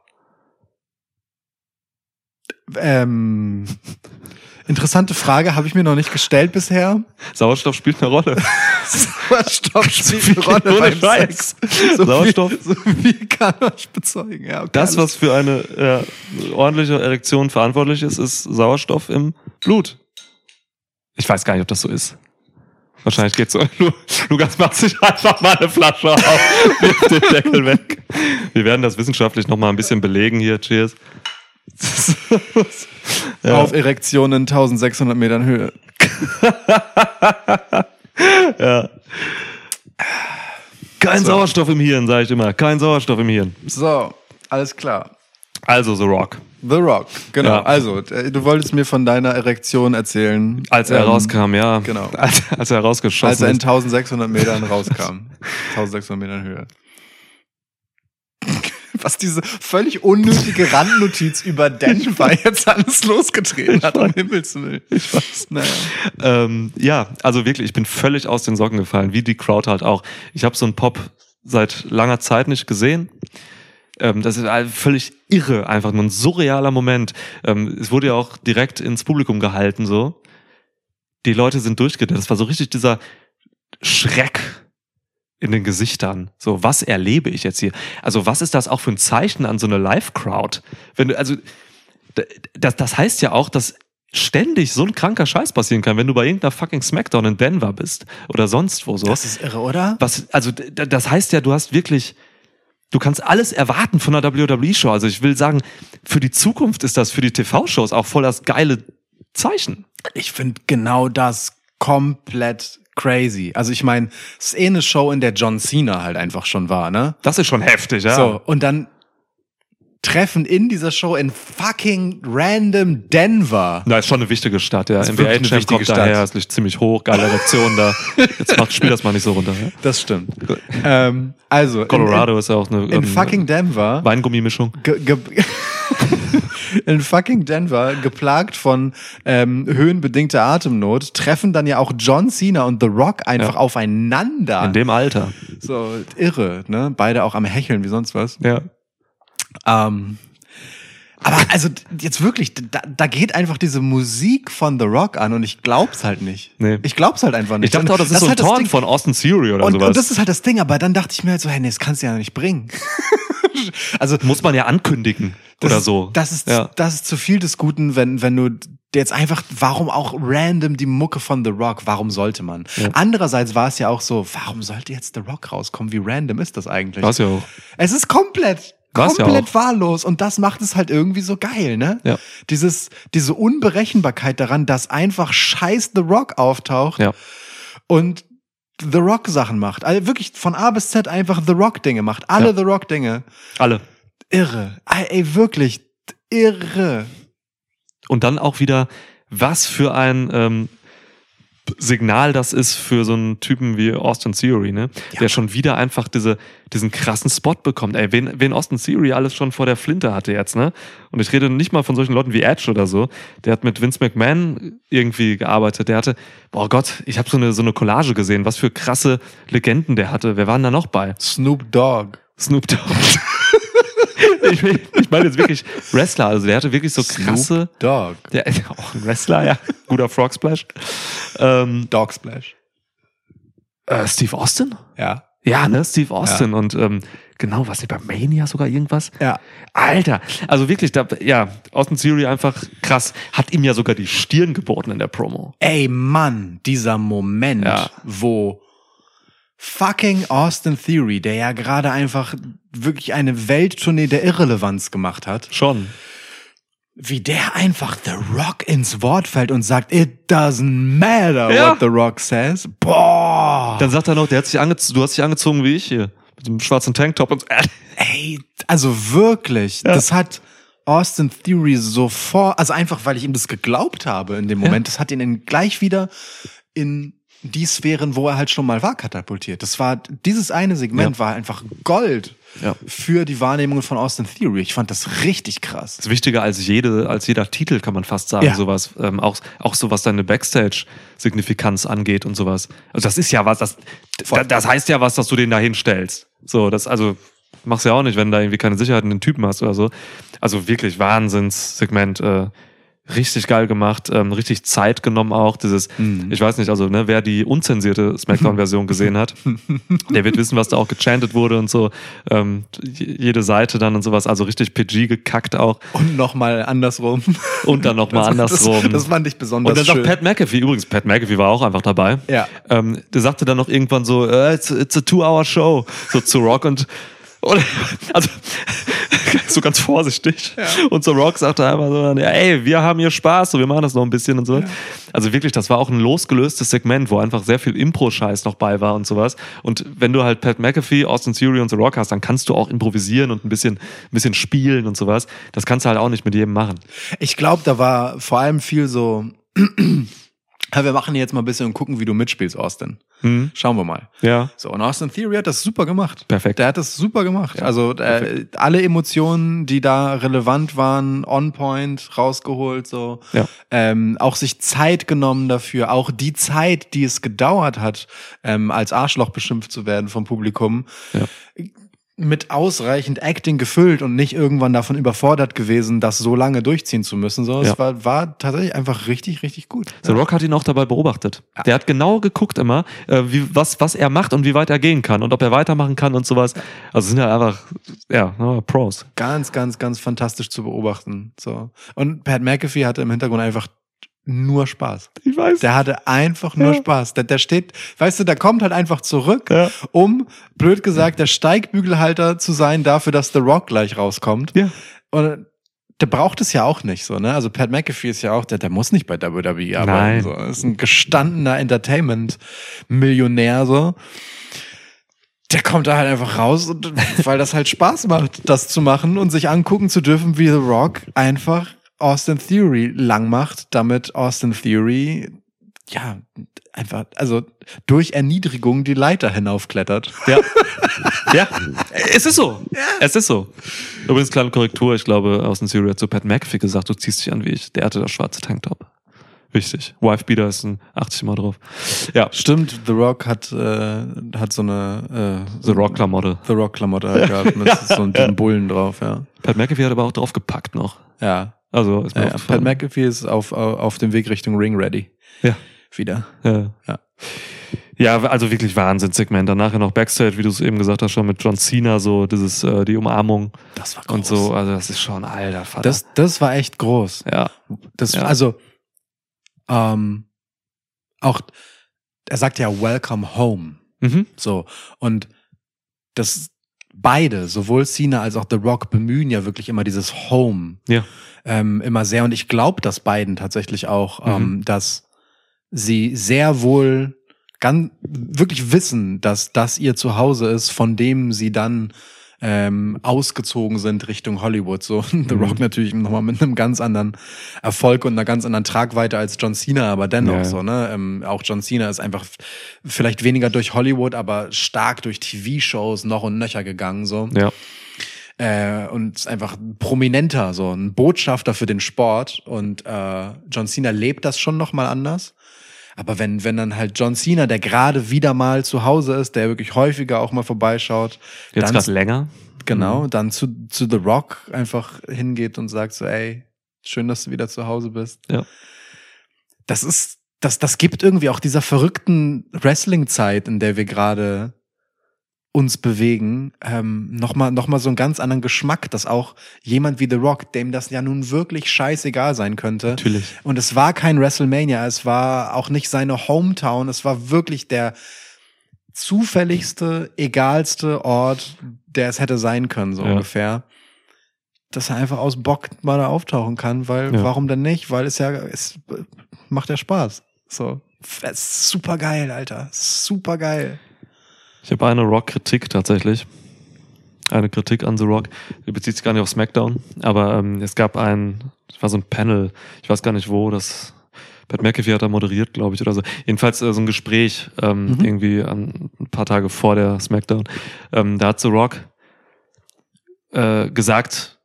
Ähm, interessante Frage, habe ich mir noch nicht gestellt bisher. Sauerstoff spielt eine Rolle. Sauerstoff spielt eine Rolle ohne beim. Sex. So Sauerstoff. Viel, so viel kann ich bezeugen. Ja, okay, Das, was für eine äh, ordentliche Erektion verantwortlich ist, ist Sauerstoff im Blut. Ich weiß gar nicht, ob das so ist. Wahrscheinlich geht's so. Lu- Lukas macht sich einfach mal eine Flasche auf, wirft den Deckel weg. Wir werden das wissenschaftlich noch mal ein bisschen belegen hier. Cheers. Ja. Auf Erektionen 1600 Metern Höhe. ja. Kein So. Sauerstoff im Hirn, sage ich immer. Kein Sauerstoff im Hirn. So, alles klar. Also The Rock. The Rock, genau. Ja. Also, äh, du wolltest mir von deiner Erektion erzählen. Als er Ähm, rauskam, ja. genau. Als, als er rausgeschossen Als er in ist. 1600 Metern rauskam. 1600 Metern Höhe. Was diese völlig unnötige Randnotiz über Denver jetzt alles losgetreten hat, um Himmels Willen. Ich weiß. Naja. Ähm, ja, also wirklich, ich bin völlig aus den Socken gefallen, wie die Crowd halt auch. Ich habe so einen Pop seit langer Zeit nicht gesehen. Ähm, das ist völlig irre, einfach nur ein surrealer Moment. Ähm, es wurde ja auch direkt ins Publikum gehalten, so. Die Leute sind durchgedreht. Das war so richtig dieser Schreck. In den Gesichtern. So, was erlebe ich jetzt hier? Also, was ist das auch für ein Zeichen an so eine Live-Crowd? Wenn du, also, das, das heißt ja auch, dass ständig so ein kranker Scheiß passieren kann, wenn du bei irgendeiner fucking Smackdown in Denver bist oder sonst wo so. Das ist irre, oder? Was, also, das heißt ja, du hast wirklich, du kannst alles erwarten von einer WWE-Show. Also, ich will sagen, für die Zukunft ist das für die TV-Shows auch voll das geile Zeichen. Ich finde genau das komplett crazy. Also ich meine, es ist eh eine Show, in der John Cena halt einfach schon war, ne? Das ist schon heftig, ja. So, und dann treffen in dieser Show in fucking random Denver. Na, ist schon eine wichtige Stadt, ja. ist wirklich eine wichtige kommt daher, Stadt. es liegt ziemlich hoch, geile Erektion da. Jetzt macht, spiel das mal nicht so runter. Ja? Das stimmt. ähm, also, in- Colorado ist ja auch eine in, in ähm, fucking Denver. Weingummimischung. ge, ge, in fucking Denver, geplagt von ähm, höhenbedingter Atemnot, treffen dann ja auch John Cena und The Rock einfach Ja. aufeinander. In dem Alter. so irre, ne? Beide auch am Hecheln wie sonst was. Ja. Ähm, aber also jetzt wirklich, da, da geht einfach diese Musik von The Rock an und ich glaub's halt nicht. Nee. Ich glaub's halt einfach nicht. Ich dachte auch, das ist so ein halt das Torn von Austin Theory oder und, sowas. und das ist halt das Ding, aber dann dachte ich mir halt so, hey, nee, das kannst du ja nicht bringen. also muss man ja ankündigen das oder so. Das ist, ja. das ist zu viel des Guten, wenn, wenn du jetzt einfach, warum auch random die Mucke von The Rock, warum sollte man? Ja. Andererseits war es ja auch so, warum sollte jetzt The Rock rauskommen? Wie random ist das eigentlich? War's ja auch. Es ist komplett, War's ja komplett auch. wahllos und das macht es halt irgendwie so geil, ne? Ja. Dieses, diese Unberechenbarkeit daran, dass einfach scheiß The Rock auftaucht Ja. und The Rock Sachen macht. Also wirklich von A bis Z einfach The Rock Dinge macht. Alle Ja. The Rock Dinge. Alle. Irre. Ey, ey, wirklich irre. Und dann auch wieder, was für ein ähm, Signal das ist für so einen Typen wie Austin Theory, ne? Ja. Der schon wieder einfach diese, diesen krassen Spot bekommt. Ey, wen, wen Austin Theory alles schon vor der Flinte hatte jetzt, ne? Und ich rede nicht mal von solchen Leuten wie Edge oder so. Der hat mit Vince McMahon irgendwie gearbeitet. Der hatte, boah Gott, ich habe so eine, so eine Collage gesehen, was für krasse Legenden der hatte. Wer waren da noch bei? Snoop Dogg. Snoop Dogg. ich, ich meine jetzt wirklich Wrestler, also der hatte wirklich so krasse. Snoop Dogg. Der ja auch ein Wrestler, ja. Guter Frog Splash. Ähm, Dog Splash. äh, Steve Austin? Ja. Ja, ne? Steve Austin. Und ähm, genau, was nicht bei Mania sogar irgendwas? Ja. Alter, also wirklich, da, ja, Austin Theory einfach krass. Hat ihm ja sogar die Stirn geboten in der Promo. Ey, Mann, dieser Moment, Ja. wo fucking Austin Theory, der ja gerade einfach wirklich eine Welttournee der Irrelevanz gemacht hat, Schon. wie der einfach The Rock ins Wort fällt und sagt, it doesn't matter Ja. what The Rock says. Boah. Dann sagt er noch, der hat sich angezogen, du hast dich angezogen wie ich hier. Mit dem schwarzen Tanktop und äh, Ey, also wirklich, Ja. das hat Austin Theory sofort, also einfach, weil ich ihm das geglaubt habe in dem Moment, das hat ihn gleich wieder in die Sphären, wo er halt schon mal war, katapultiert. Das war, dieses eine Segment Ja. war einfach Gold Ja. für die Wahrnehmungen von Austin Theory. Ich fand das richtig krass. ist wichtiger als jede, als jeder Titel, kann man fast sagen, Ja. sowas. Ähm, auch, auch so was deine Backstage-Signifikanz angeht und sowas. Also das ist ja was, das, Voll. das heißt ja was, dass du den da hinstellst. So, das, also, machst ja auch nicht, wenn du da irgendwie keine Sicherheit in den Typen hast oder so. Also wirklich Wahnsinnssegment, äh, richtig geil gemacht, ähm, richtig Zeit genommen auch. Dieses, Mhm. ich weiß nicht, also ne, wer die unzensierte Smackdown-Version gesehen hat, der wird wissen, was da auch gechantet wurde und so. Ähm, jede Seite dann und sowas, also richtig PG gekackt auch. Und nochmal andersrum. Und dann nochmal andersrum. Das, das fand ich besonders und dann schön. sagt Pat McAfee, übrigens, Pat McAfee war auch einfach dabei. Ja. Ähm, der sagte dann noch irgendwann so, äh, it's, it's a two-hour-show, so zu Rock und, und also so ganz vorsichtig. Und so Rock sagte einfach so, ja, ey, wir haben hier Spaß, so wir machen das noch ein bisschen und so. Also wirklich, das war auch ein losgelöstes Segment, wo einfach sehr viel Impro-Scheiß noch bei war und sowas. Und wenn du halt Pat McAfee, Austin Theory und The Rock hast, dann kannst du auch improvisieren und ein bisschen, ein bisschen spielen und sowas. Das kannst du halt auch nicht mit jedem machen. Ich glaube, da war vor allem viel so, ja, wir machen jetzt mal ein bisschen und gucken, wie du mitspielst, Austin. Hm? Schauen wir mal. Ja. So, und Austin Theory hat das super gemacht. Perfekt. Der hat das super gemacht. also äh, alle Emotionen, die da relevant waren, on point, rausgeholt, so. Ja. Ähm, auch sich Zeit genommen dafür, auch die Zeit, die es gedauert hat, ähm, als Arschloch beschimpft zu werden vom Publikum. Ja. Mit ausreichend Acting gefüllt und nicht irgendwann davon überfordert gewesen, das so lange durchziehen zu müssen. So, Ja. es war, war tatsächlich einfach richtig, richtig gut. The Rock hat ihn auch dabei beobachtet. Der hat genau geguckt immer, äh, wie, was, was er macht und wie weit er gehen kann und ob er weitermachen kann und sowas. Also sind ja einfach, ja, ne, Pros. Ganz, ganz, ganz fantastisch zu beobachten. So. Und Pat McAfee hatte im Hintergrund einfach nur Spaß. Ich weiß. Der hatte einfach nur Ja. Spaß. Der, der steht, weißt du, der kommt halt einfach zurück, Ja. um, blöd gesagt, der Steigbügelhalter zu sein dafür, dass The Rock gleich rauskommt. Ja. Und der braucht es ja auch nicht so, ne? Also Pat McAfee ist ja auch, der, der muss nicht bei WWE arbeiten. Nein. So. Ist ein gestandener Entertainment-Millionär, so. Der kommt da halt einfach raus, und, weil das halt Spaß macht, das zu machen und sich angucken zu dürfen, wie The Rock einfach Austin Theory lang macht, damit Austin Theory ja einfach, also durch Erniedrigung die Leiter hinaufklettert. Ja. ja, es ist so. Es ist so. Übrigens, kleine Korrektur, ich glaube, aus dem Serie hat zu Pat McAfee gesagt, du ziehst dich an wie ich. Der hatte das schwarze Tanktop. Wichtig. Wifebeater ist ein 80 mal drauf. Ja, Stimmt, The Rock hat, äh, hat so eine äh, The Rock-Klamotte. The Rock Klamotte halt gehabt mit so einem Bullen drauf, ja. Pat McAfee hat aber auch drauf gepackt noch. Ja. Also, ist mir ja, ja. Pat. McAfee ist auf, auf dem Weg Richtung Ring Ready. Ja. Wieder. Ja. Ja. Ja, also wirklich Wahnsinnssegment. Danach ja noch Backstage, wie du es eben gesagt hast, schon mit John Cena, so dieses, äh, die Umarmung Das war und so. Also das ist schon, alter Vater. Das, das war echt groß. ja. Das, Ja. also, ähm, auch, er sagt ja Welcome Home. Mhm. So. Und das, beide, sowohl Cena als auch The Rock, bemühen ja wirklich immer dieses Home. Ja. Ähm, immer sehr. Und ich glaube das beiden tatsächlich auch, Mhm. ähm, dass sie sehr wohl ganz, wirklich wissen, dass das ihr Zuhause ist, von dem sie dann ähm, ausgezogen sind Richtung Hollywood. So The Mhm. Rock natürlich nochmal mit einem ganz anderen Erfolg und einer ganz anderen Tragweite als John Cena, aber dennoch Ja. so, ne? Ähm, auch John Cena ist einfach vielleicht weniger durch Hollywood, aber stark durch TV-Shows noch und nöcher gegangen. So Ja. Äh, und ist einfach ein prominenter, so ein Botschafter für den Sport. Und äh, John Cena lebt das schon noch mal anders. Aber wenn, wenn dann halt John Cena, der gerade wieder mal zu Hause ist, der wirklich häufiger auch mal vorbeischaut, Jetzt gerade länger. genau, dann zu, zu The Rock einfach hingeht und sagt so, ey, schön, dass du wieder zu Hause bist. Ja. Das ist, das, das gibt irgendwie auch dieser verrückten Wrestling-Zeit, in der wir gerade uns bewegen, ähm, nochmal noch mal so einen ganz anderen Geschmack, dass auch jemand wie The Rock, dem das ja nun wirklich scheißegal sein könnte. Natürlich. Und es war kein WrestleMania, es war auch nicht seine Hometown, es war wirklich der zufälligste, egalste Ort, der es hätte sein können, so Ja. ungefähr. Dass er einfach aus Bock mal da auftauchen kann, weil Ja. warum denn nicht? Weil es ja, es macht ja Spaß. So. Super geil, Alter. Super geil. Ich habe eine Rock-Kritik tatsächlich. Eine Kritik an The Rock. Die bezieht sich gar nicht auf SmackDown, aber ähm, es gab ein, es war so ein Panel, ich weiß gar nicht wo, das Pat McAfee hat da moderiert, glaube ich, oder so. Jedenfalls äh, so ein Gespräch ähm, Mhm. irgendwie an, ein paar Tage vor der SmackDown. Ähm, da hat The Rock äh, gesagt,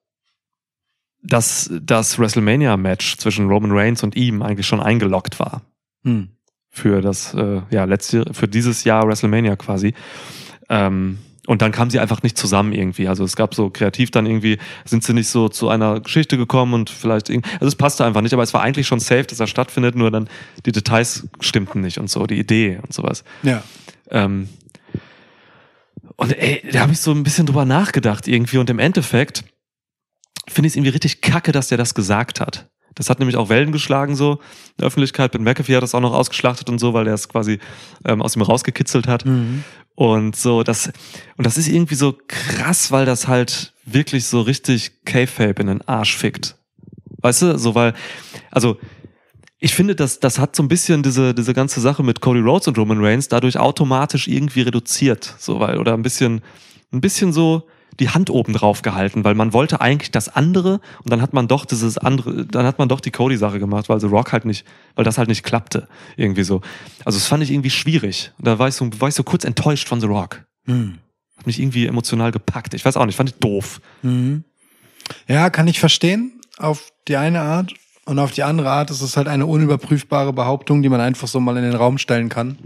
dass das WrestleMania-Match zwischen Roman Reigns und ihm eigentlich schon eingeloggt war Hm. Für das äh, ja letzte für dieses Jahr WrestleMania quasi. Ähm, und dann kamen sie einfach nicht zusammen irgendwie. Also es gab so kreativ dann irgendwie, sind sie nicht so zu einer Geschichte gekommen und vielleicht irgendwie, also es passte einfach nicht, aber es war eigentlich schon safe, dass er stattfindet, nur dann die Details stimmten nicht und so, die Idee und sowas. Ja. Ähm, und ey, da habe ich so ein bisschen drüber nachgedacht irgendwie und im Endeffekt finde ich es irgendwie richtig kacke, dass der das gesagt hat. Das hat nämlich auch Wellen geschlagen so in der Öffentlichkeit. Ben McAfee hat das auch noch ausgeschlachtet und so, weil der es quasi ähm, aus ihm rausgekitzelt hat. Mhm. Und so, das, und das ist irgendwie so krass, weil das halt wirklich so richtig K-Fape in den Arsch fickt. Weißt du, so, weil, also, ich finde, das, das hat so ein bisschen diese, diese ganze Sache mit Cody Rhodes und Roman Reigns dadurch automatisch irgendwie reduziert, so, weil, oder ein bisschen, ein bisschen so die Hand oben drauf gehalten, weil man wollte eigentlich das andere und dann hat man doch dieses andere, dann hat man doch die Cody-Sache gemacht, weil The Rock halt nicht, weil das halt nicht klappte, irgendwie so. Also, das fand ich irgendwie schwierig. Und da war ich so, war ich so kurz enttäuscht von The Rock. Hm. Hat mich irgendwie emotional gepackt. Ich weiß auch nicht, fand ich doof. Mhm. Ja, kann ich verstehen, auf die eine Art. Und auf die andere Art ist es halt eine unüberprüfbare Behauptung, die man einfach so mal in den Raum stellen kann.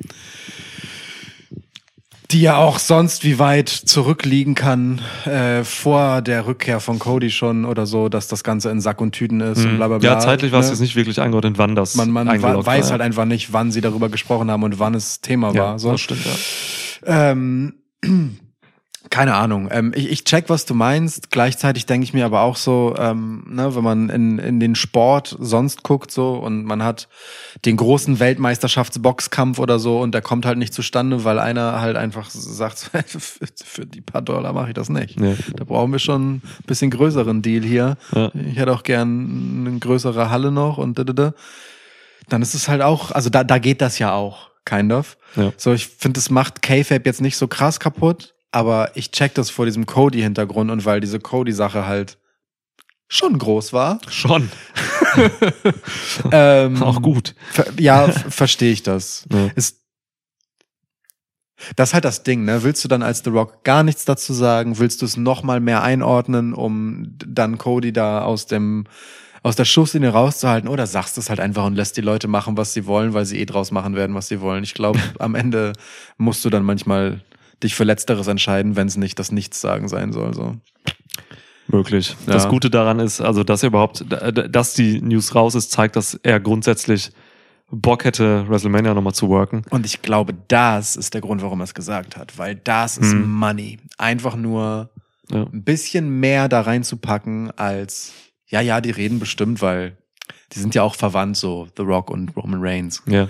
Die ja auch sonst wie weit zurückliegen kann, äh, vor der Rückkehr von Cody schon oder so, dass das Ganze in Sack und Tüten ist und bla bla bla. Mhm. Ja, zeitlich war es ne? jetzt nicht wirklich eingeordnet, wann das Man, man weiß war, halt einfach nicht, wann sie darüber gesprochen haben und wann es Thema ja. war. So. Das stimmt, ja. Ähm, keine Ahnung. Ähm, ich, ich check, was du meinst. Gleichzeitig denke ich mir aber auch so, ähm, ne, wenn man in, in den Sport sonst guckt so und man hat den großen Weltmeisterschaftsboxkampf oder so und der kommt halt nicht zustande, weil einer halt einfach sagt, für, für die paar Dollar mache ich das nicht. Nee. Da brauchen wir schon ein bisschen größeren Deal hier. Ja. Ich hätte auch gern eine größere Halle noch und da, da, da. Dann ist es halt auch, also da, da geht das ja auch, kind of. Ja. So, ich finde, es macht K-Fape jetzt nicht so krass kaputt, aber ich check das vor diesem Cody-Hintergrund und weil diese Cody-Sache halt schon groß war. Schon. Ähm, Auch gut. Ja, verstehe ich das. Ja. Ist, das ist halt das Ding, ne? Willst du dann als The Rock gar nichts dazu sagen? Willst du es noch mal mehr einordnen, um dann Cody da aus dem aus der Schusslinie rauszuhalten? Oder sagst du es halt einfach und lässt die Leute machen, was sie wollen, weil sie eh draus machen werden, was sie wollen? Ich glaube, am Ende musst du dann manchmal dich für Letzteres entscheiden, wenn es nicht das Nichtsagen sein soll. So. Möglich. Ja. Das Gute daran ist, also dass er überhaupt, dass die News raus ist, zeigt, dass er grundsätzlich Bock hätte, WrestleMania nochmal zu worken. Und ich glaube, das ist der Grund, warum er es gesagt hat, weil das ist Hm. Money. Einfach nur Ja. ein bisschen mehr da reinzupacken als, ja, ja, die reden bestimmt, weil die sind ja auch verwandt, so The Rock und Roman Reigns. Ja.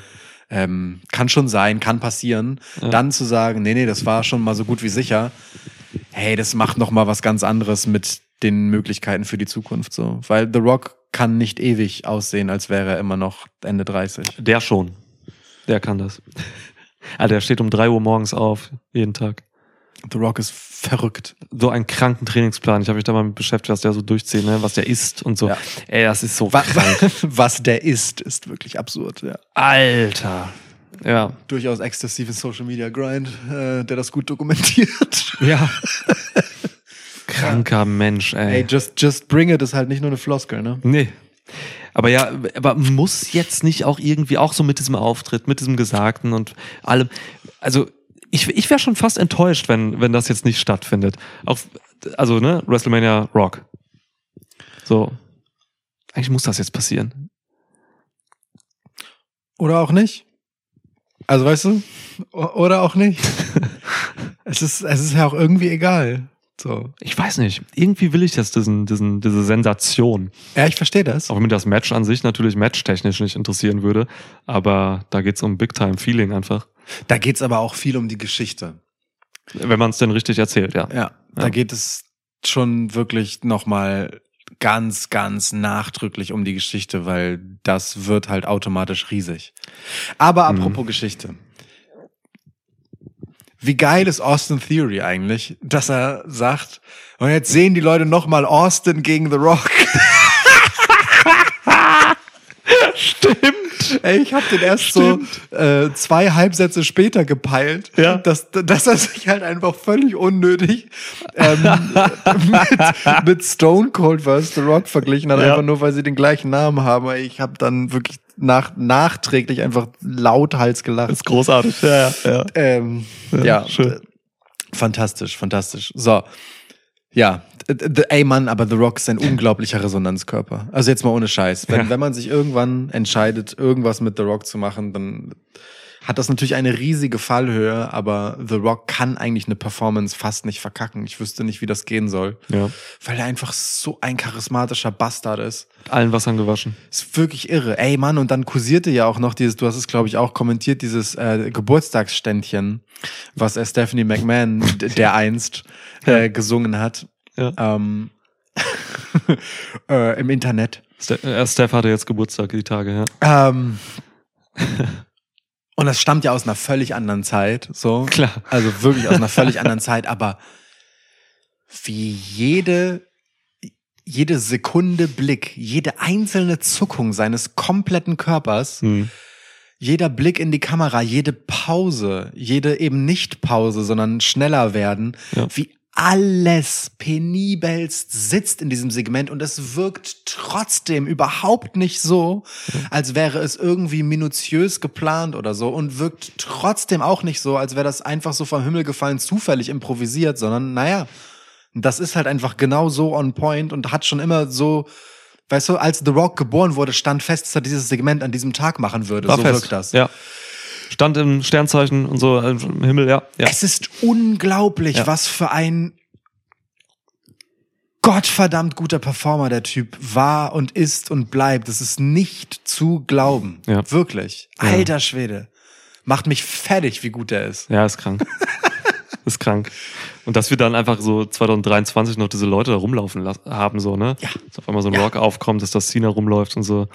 Ähm, kann schon sein, kann passieren. Ja. Dann zu sagen, nee, nee, das war schon mal so gut wie sicher. Hey, das macht noch mal was ganz anderes mit den Möglichkeiten für die Zukunft so, weil The Rock kann nicht ewig aussehen, als wäre er immer noch Ende 30. Der schon. Der kann das. Ah, der steht um drei Uhr morgens auf, jeden Tag. The Rock ist verrückt. So einen kranken Trainingsplan. Ich habe mich da mal mit beschäftigt, was der so durchzieht, ne? was der isst und so. Ja. Ey, das ist so Wa- krank. Was der ist, ist wirklich absurd, ja. Alter. Ja. Durchaus exzessiven Social Media Grind, äh, der das gut dokumentiert. Ja. Kranker Mensch, ey. Ey, just, just bring it ist halt nicht nur eine Floskel, ne? Nee. Aber ja, aber muss jetzt nicht auch irgendwie auch so mit diesem Auftritt, mit diesem Gesagten und allem. Also ich, ich wäre schon fast enttäuscht, wenn, wenn das jetzt nicht stattfindet. Auch, also, ne, WrestleMania Rock. So. Eigentlich muss das jetzt passieren. Oder auch nicht. Also weißt du? Oder auch nicht. es ist, es ist ja auch irgendwie egal. So. Ich weiß nicht. Irgendwie will ich jetzt diesen, diesen, diese Sensation. Ja, ich verstehe das. Auch wenn mir das Match an sich natürlich matchtechnisch nicht interessieren würde. Aber da geht's um Big-Time-Feeling einfach. Da geht's aber auch viel um die Geschichte. Wenn man es denn richtig erzählt, ja. Ja, da Ja. geht es schon wirklich nochmal ganz, ganz nachdrücklich um die Geschichte, weil das wird halt automatisch riesig. Aber Mhm. apropos Geschichte. Wie geil ist Austin Theory eigentlich, dass er sagt, und jetzt sehen die Leute nochmal Austin gegen The Rock. Stimmt. Ey, ich habe den erst so äh, zwei Halbsätze später gepeilt, Ja. dass, dass er sich halt einfach völlig unnötig ähm, mit, mit Stone Cold vs. The Rock verglichen hat, Ja. einfach nur, weil sie den gleichen Namen haben. Ich habe dann wirklich nach, nachträglich einfach lauthals gelacht. ist großartig. Ja, ja, ja. Ähm, Ja, ja, schön. d- fantastisch, fantastisch. So, ja, ey Mann, aber The Rock ist ein unglaublicher Resonanzkörper. Also jetzt mal ohne Scheiß. Wenn, Ja. wenn man sich irgendwann entscheidet, irgendwas mit The Rock zu machen, dann hat das natürlich eine riesige Fallhöhe, aber The Rock kann eigentlich eine Performance fast nicht verkacken. Ich wüsste nicht, wie das gehen soll, ja. weil er einfach so ein charismatischer Bastard ist. Mit allen Wassern gewaschen. Ist wirklich irre. Ey Mann, und dann kursierte ja auch noch dieses, du hast es glaube ich auch kommentiert, dieses äh, Geburtstagsständchen, was äh, Stephanie McMahon, der einst äh, gesungen hat, Ja. ähm, äh, im Internet. Ste äh, Steph hatte jetzt Geburtstag die Tage, ja. Ähm, und das stammt ja aus einer völlig anderen Zeit, so. Klar. Also wirklich aus einer völlig anderen Zeit, aber wie jede, jede Sekunde Blick, jede einzelne Zuckung seines kompletten Körpers, Hm. jeder Blick in die Kamera, jede Pause, jede eben nicht Pause, sondern schneller werden, Ja. wie alles penibelst sitzt in diesem Segment und es wirkt trotzdem überhaupt nicht so, als wäre es irgendwie minutiös geplant oder so und wirkt trotzdem auch nicht so, als wäre das einfach so vom Himmel gefallen zufällig improvisiert, sondern naja, das ist halt einfach genau so on point und hat schon immer so, weißt du, als The Rock geboren wurde, stand fest, dass er dieses Segment an diesem Tag machen würde. War so fest. wirkt das. Ja. Stand im Sternzeichen und so äh, im Himmel, ja. ja. Es ist unglaublich, Ja. was für ein gottverdammt guter Performer der Typ war und ist und bleibt. Das ist nicht zu glauben. Ja. Wirklich. Alter Schwede. Macht mich fertig, wie gut er ist. Ja, ist krank. ist krank. Und dass wir dann einfach so 2023 noch diese Leute da rumlaufen haben, so, ne? Ja. Dass auf einmal so ein Ja. Rock aufkommt, dass das Cena rumläuft und so.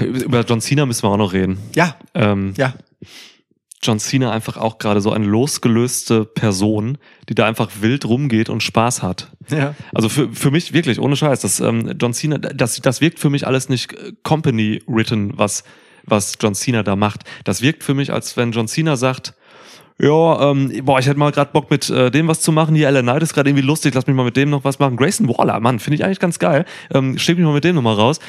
Über John Cena müssen wir auch noch reden. Ja, Ähm, ja. John Cena einfach auch gerade so eine losgelöste Person, die da einfach wild rumgeht und Spaß hat. Ja. Also für, für mich wirklich, ohne Scheiß, das ähm, John Cena, das, das wirkt für mich alles nicht äh, company-written, was, was John Cena da macht. Das wirkt für mich, als wenn John Cena sagt, ja, ähm, boah, ich hätte mal gerade Bock mit äh, dem was zu machen. Hier, Ellen Knight ist gerade irgendwie lustig, lass mich mal mit dem noch was machen. Grayson Waller, Mann, finde ich eigentlich ganz geil. Ähm, schick mich mal mit dem noch mal raus.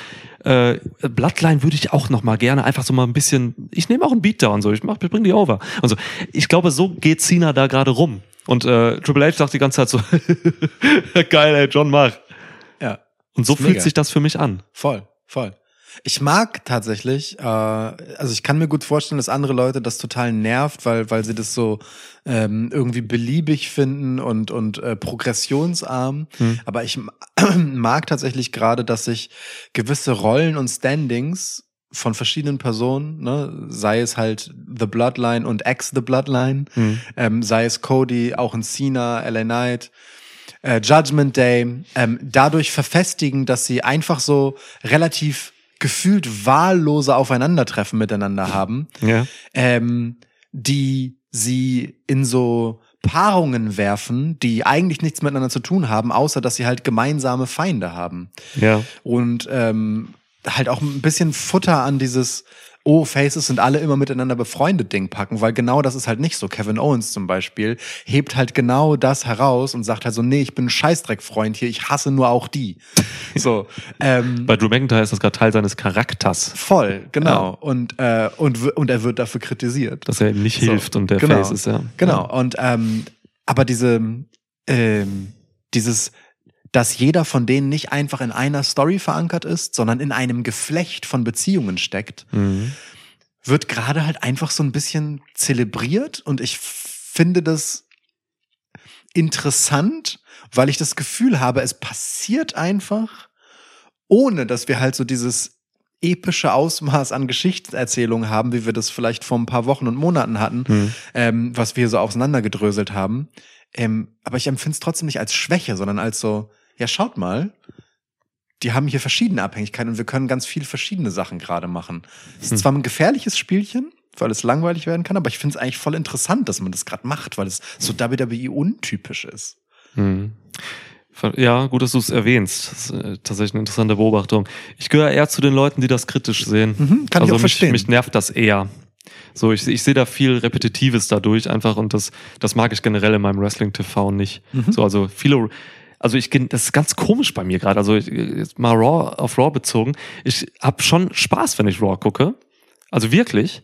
Äh, Bloodline würde ich auch noch mal gerne einfach so mal ein bisschen, ich nehme auch einen Beatdown, so, ich mach, ich bring die over. Und so. Ich glaube, so geht Cena da gerade rum. Und äh, Triple H sagt die ganze Zeit so, geil, ey, John, mach. Ja. Und so fühlt mega. sich das für mich an. Voll, voll. Ich mag tatsächlich, äh, also ich kann mir gut vorstellen, dass andere Leute das total nervt, weil, weil sie das so ähm, irgendwie beliebig finden und, und äh, progressionsarm. Aber ich mag tatsächlich gerade, dass sich gewisse Rollen und Standings von verschiedenen Personen, ne, sei es halt The Bloodline und Ex The Bloodline, ähm, sei es Cody, auch in Cena, LA Knight, äh, Judgment Day, ähm, dadurch verfestigen, dass sie einfach so relativ gefühlt wahllose Aufeinandertreffen miteinander haben, Ja. ähm, die sie in so Paarungen werfen, die eigentlich nichts miteinander zu tun haben, außer dass sie halt gemeinsame Feinde haben Ja. und ähm, halt auch ein bisschen Futter an dieses Oh, Faces sind alle immer miteinander befreundet Ding packen, weil genau das ist halt nicht so. Kevin Owens zum Beispiel hebt halt genau das heraus und sagt halt so, nee, ich bin ein Scheißdreckfreund hier, ich hasse nur auch die. So, ähm, Bei Drew McIntyre ist das gerade Teil seines Charakters, voll, genau. Und, äh, und, und er wird dafür kritisiert. dass er ihm nicht So, hilft und der genau. Face ist, ja. Genau. Und ähm, aber diese ähm, dieses dass jeder von denen nicht einfach in einer Story verankert ist, sondern in einem Geflecht von Beziehungen steckt, Mhm. wird gerade halt einfach so ein bisschen zelebriert und ich finde das interessant, weil ich das Gefühl habe, es passiert einfach, ohne dass wir halt so dieses epische Ausmaß an Geschichtserzählung haben, wie wir das vielleicht vor ein paar Wochen und Monaten hatten, Mhm. ähm, was wir so auseinandergedröselt haben. Ähm, aber ich empfinde es trotzdem nicht als Schwäche, sondern als so, ja, schaut mal, die haben hier verschiedene Abhängigkeiten und wir können ganz viel verschiedene Sachen gerade machen. Es ist Hm. zwar ein gefährliches Spielchen, weil es langweilig werden kann, aber ich finde es eigentlich voll interessant, dass man das gerade macht, weil es so WWE untypisch ist. Mhm. Ja, gut, dass du es erwähnst. Das ist äh, tatsächlich eine interessante Beobachtung. Ich gehöre eher zu den Leuten, die das kritisch sehen. Mhm, kann ich also auch mich, verstehen. mich nervt das eher. So, ich, ich sehe da viel Repetitives dadurch einfach und das, das mag ich generell in meinem Wrestling-TV nicht. Mhm. So, also viele, also ich, das ist ganz komisch bei mir gerade. Also ich, jetzt mal Raw auf Raw bezogen. Ich habe schon Spaß, wenn ich Raw gucke. Also wirklich.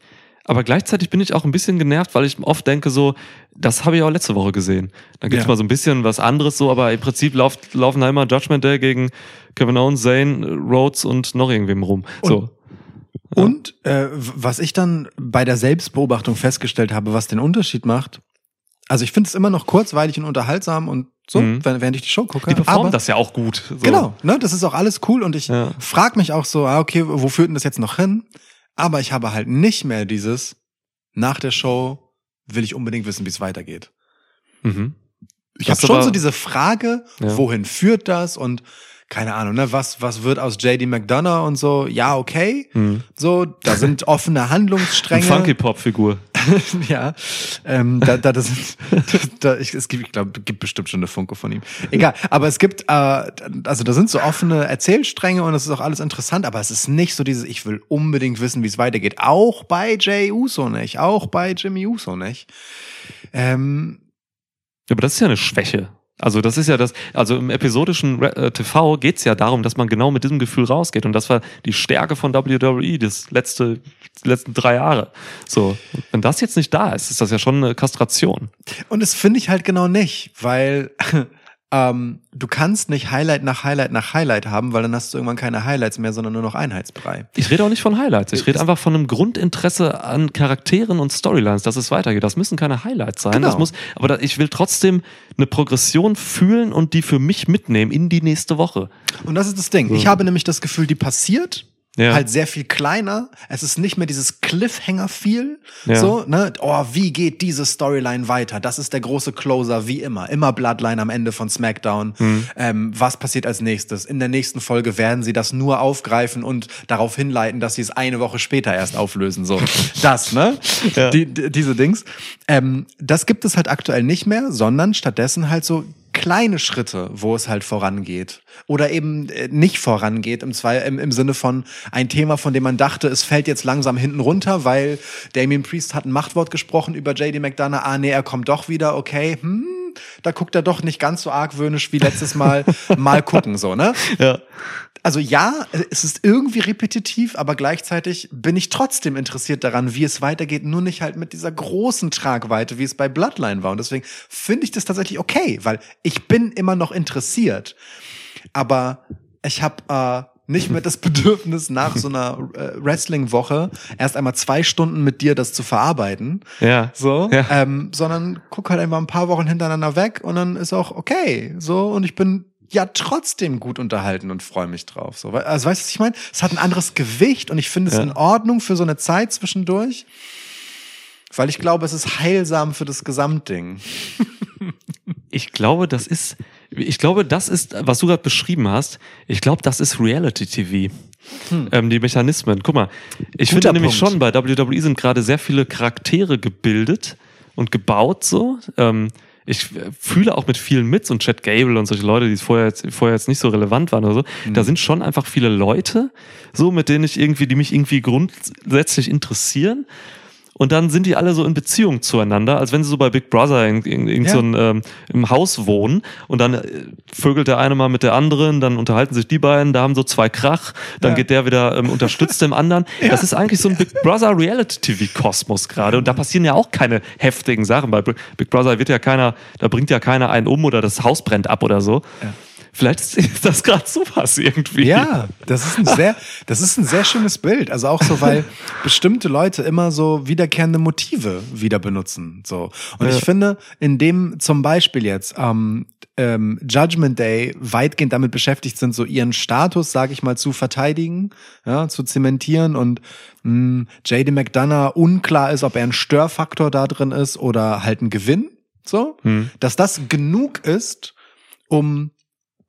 Aber gleichzeitig bin ich auch ein bisschen genervt, weil ich oft denke so, das habe ich auch letzte Woche gesehen. Dann gibt's Ja. mal so ein bisschen was anderes so, aber im Prinzip lauft, laufen da immer Judgment Day gegen Kevin Owens, Zane, Rhodes und noch irgendwem rum. so. Ja. Und äh, was ich dann bei der Selbstbeobachtung festgestellt habe, was den Unterschied macht, also ich finde es immer noch kurzweilig und unterhaltsam und so, Mhm. wenn, während ich die Show gucke. Die performen aber, das ja auch gut. So. Genau, ne, das ist auch alles cool und ich Ja. frag mich auch so, ah, okay, wo führt denn das jetzt noch hin? Aber ich habe halt nicht mehr dieses, nach der Show will ich unbedingt wissen, wie es weitergeht. Mhm. Ich habe schon so diese Frage, Ja. wohin führt das und keine Ahnung, ne, was, was wird aus JD McDonough und so, ja, okay. Mhm. So, da sind offene Handlungsstränge. Funky-Pop-Figur. ja, ähm, da, da, das, da, ich, es gibt, ich glaube, gibt bestimmt schon eine Funke von ihm. Egal, aber es gibt, äh, also da sind so offene Erzählstränge und es ist auch alles interessant, aber es ist nicht so dieses, ich will unbedingt wissen, wie es weitergeht. Auch bei Jay Uso nicht, auch bei Jimmy Uso nicht. Ähm, aber das ist ja eine Schwäche. Also das ist ja das, also im episodischen äh, TV geht's ja darum, dass man genau mit diesem Gefühl rausgeht. Und das war die Stärke von WWE, das letzte, die letzten drei Jahre. So, wenn das jetzt nicht da ist, ist das ja schon eine Kastration. Und das finde ich halt genau nicht, weil ähm, du kannst nicht Highlight nach Highlight nach Highlight haben, weil dann hast du irgendwann keine Highlights mehr, sondern nur noch Einheitsbrei. Ich rede auch nicht von Highlights. Ich rede einfach von einem Grundinteresse an Charakteren und Storylines, dass es weitergeht. Das müssen keine Highlights sein. Genau. Das muss, aber da, ich will trotzdem eine Progression fühlen und die für mich mitnehmen in die nächste Woche. Und das ist das Ding. Ich habe nämlich das Gefühl, die passiert. Ja. Halt sehr viel kleiner. Es ist nicht mehr dieses Cliffhanger-Feel. Ja. So, ne? Oh, wie geht diese Storyline weiter? Das ist der große Closer, wie immer. Immer Bloodline am Ende von SmackDown. Mhm. Ähm, was passiert als nächstes? In der nächsten Folge werden sie das nur aufgreifen und darauf hinleiten, dass sie es eine Woche später erst auflösen. So, das, ne? Ja. Die, die, diese Dings. Ähm, das gibt es halt aktuell nicht mehr, sondern stattdessen halt so kleine Schritte, wo es halt vorangeht. Oder eben äh, nicht vorangeht, im, Zwei im, im Sinne von ein Thema, von dem man dachte, es fällt jetzt langsam hinten runter, weil Damien Priest hat ein Machtwort gesprochen über JD McDonough. Ah, nee, er kommt doch wieder, okay, hm, da guckt er doch nicht ganz so argwöhnisch wie letztes Mal. Mal gucken, so, ne? Ja. Also ja, es ist irgendwie repetitiv, aber gleichzeitig bin ich trotzdem interessiert daran, wie es weitergeht, nur nicht halt mit dieser großen Tragweite, wie es bei Bloodline war. Und deswegen finde ich das tatsächlich okay, weil ich bin immer noch interessiert. Aber ich habe äh, nicht mehr das Bedürfnis, nach so einer äh, Wrestling-Woche erst einmal zwei Stunden mit dir das zu verarbeiten. Ja. So, Ja. ähm, sondern guck halt einfach ein paar Wochen hintereinander weg und dann ist auch okay. So, und ich bin ja trotzdem gut unterhalten und freue mich drauf. So, also weißt du, was ich meine? Es hat ein anderes Gewicht und ich finde es Ja. in Ordnung für so eine Zeit zwischendurch. Weil ich glaube, es ist heilsam für das Gesamtding. Ich glaube, das ist, ich glaube, das ist, was du gerade beschrieben hast, ich glaube, das ist Reality TV. Ähm, die Mechanismen. Guck mal, ich Guter finde nämlich schon, bei WWE sind gerade sehr viele Charaktere gebildet und gebaut so. Ähm, ich fühle auch mit vielen mit, so ein Chad Gable und solche Leute, die vorher jetzt, vorher jetzt nicht so relevant waren oder so. Da sind schon einfach viele Leute, so mit denen ich irgendwie, die mich irgendwie grundsätzlich interessieren. Und dann sind die alle so in Beziehung zueinander, als wenn sie so bei Big Brother in, in, in Ja. so ein, ähm, im Haus wohnen. Und dann äh, vögelt der eine mal mit der anderen, dann unterhalten sich die beiden, da haben so zwei Krach, dann Ja. geht der wieder ähm, unterstützt dem anderen. Das ist eigentlich so ein Big Brother Reality-TV-Kosmos gerade. Und da passieren ja auch keine heftigen Sachen. Bei Big Brother wird ja keiner, da bringt ja keiner einen um oder das Haus brennt ab oder so. Vielleicht ist- das gerade sowas irgendwie. Ja, das ist ein sehr, das ist ein sehr schönes Bild. Also auch so, weil bestimmte Leute immer so wiederkehrende Motive wieder benutzen. So. Und ich finde, in dem zum Beispiel jetzt ähm, ähm, Judgment Day weitgehend damit beschäftigt sind, so ihren Status, sage ich mal, zu verteidigen, ja, zu zementieren und mh, JD McDonough unklar ist, ob er ein Störfaktor da drin ist oder halt ein Gewinn. So, Hm. dass das genug ist, um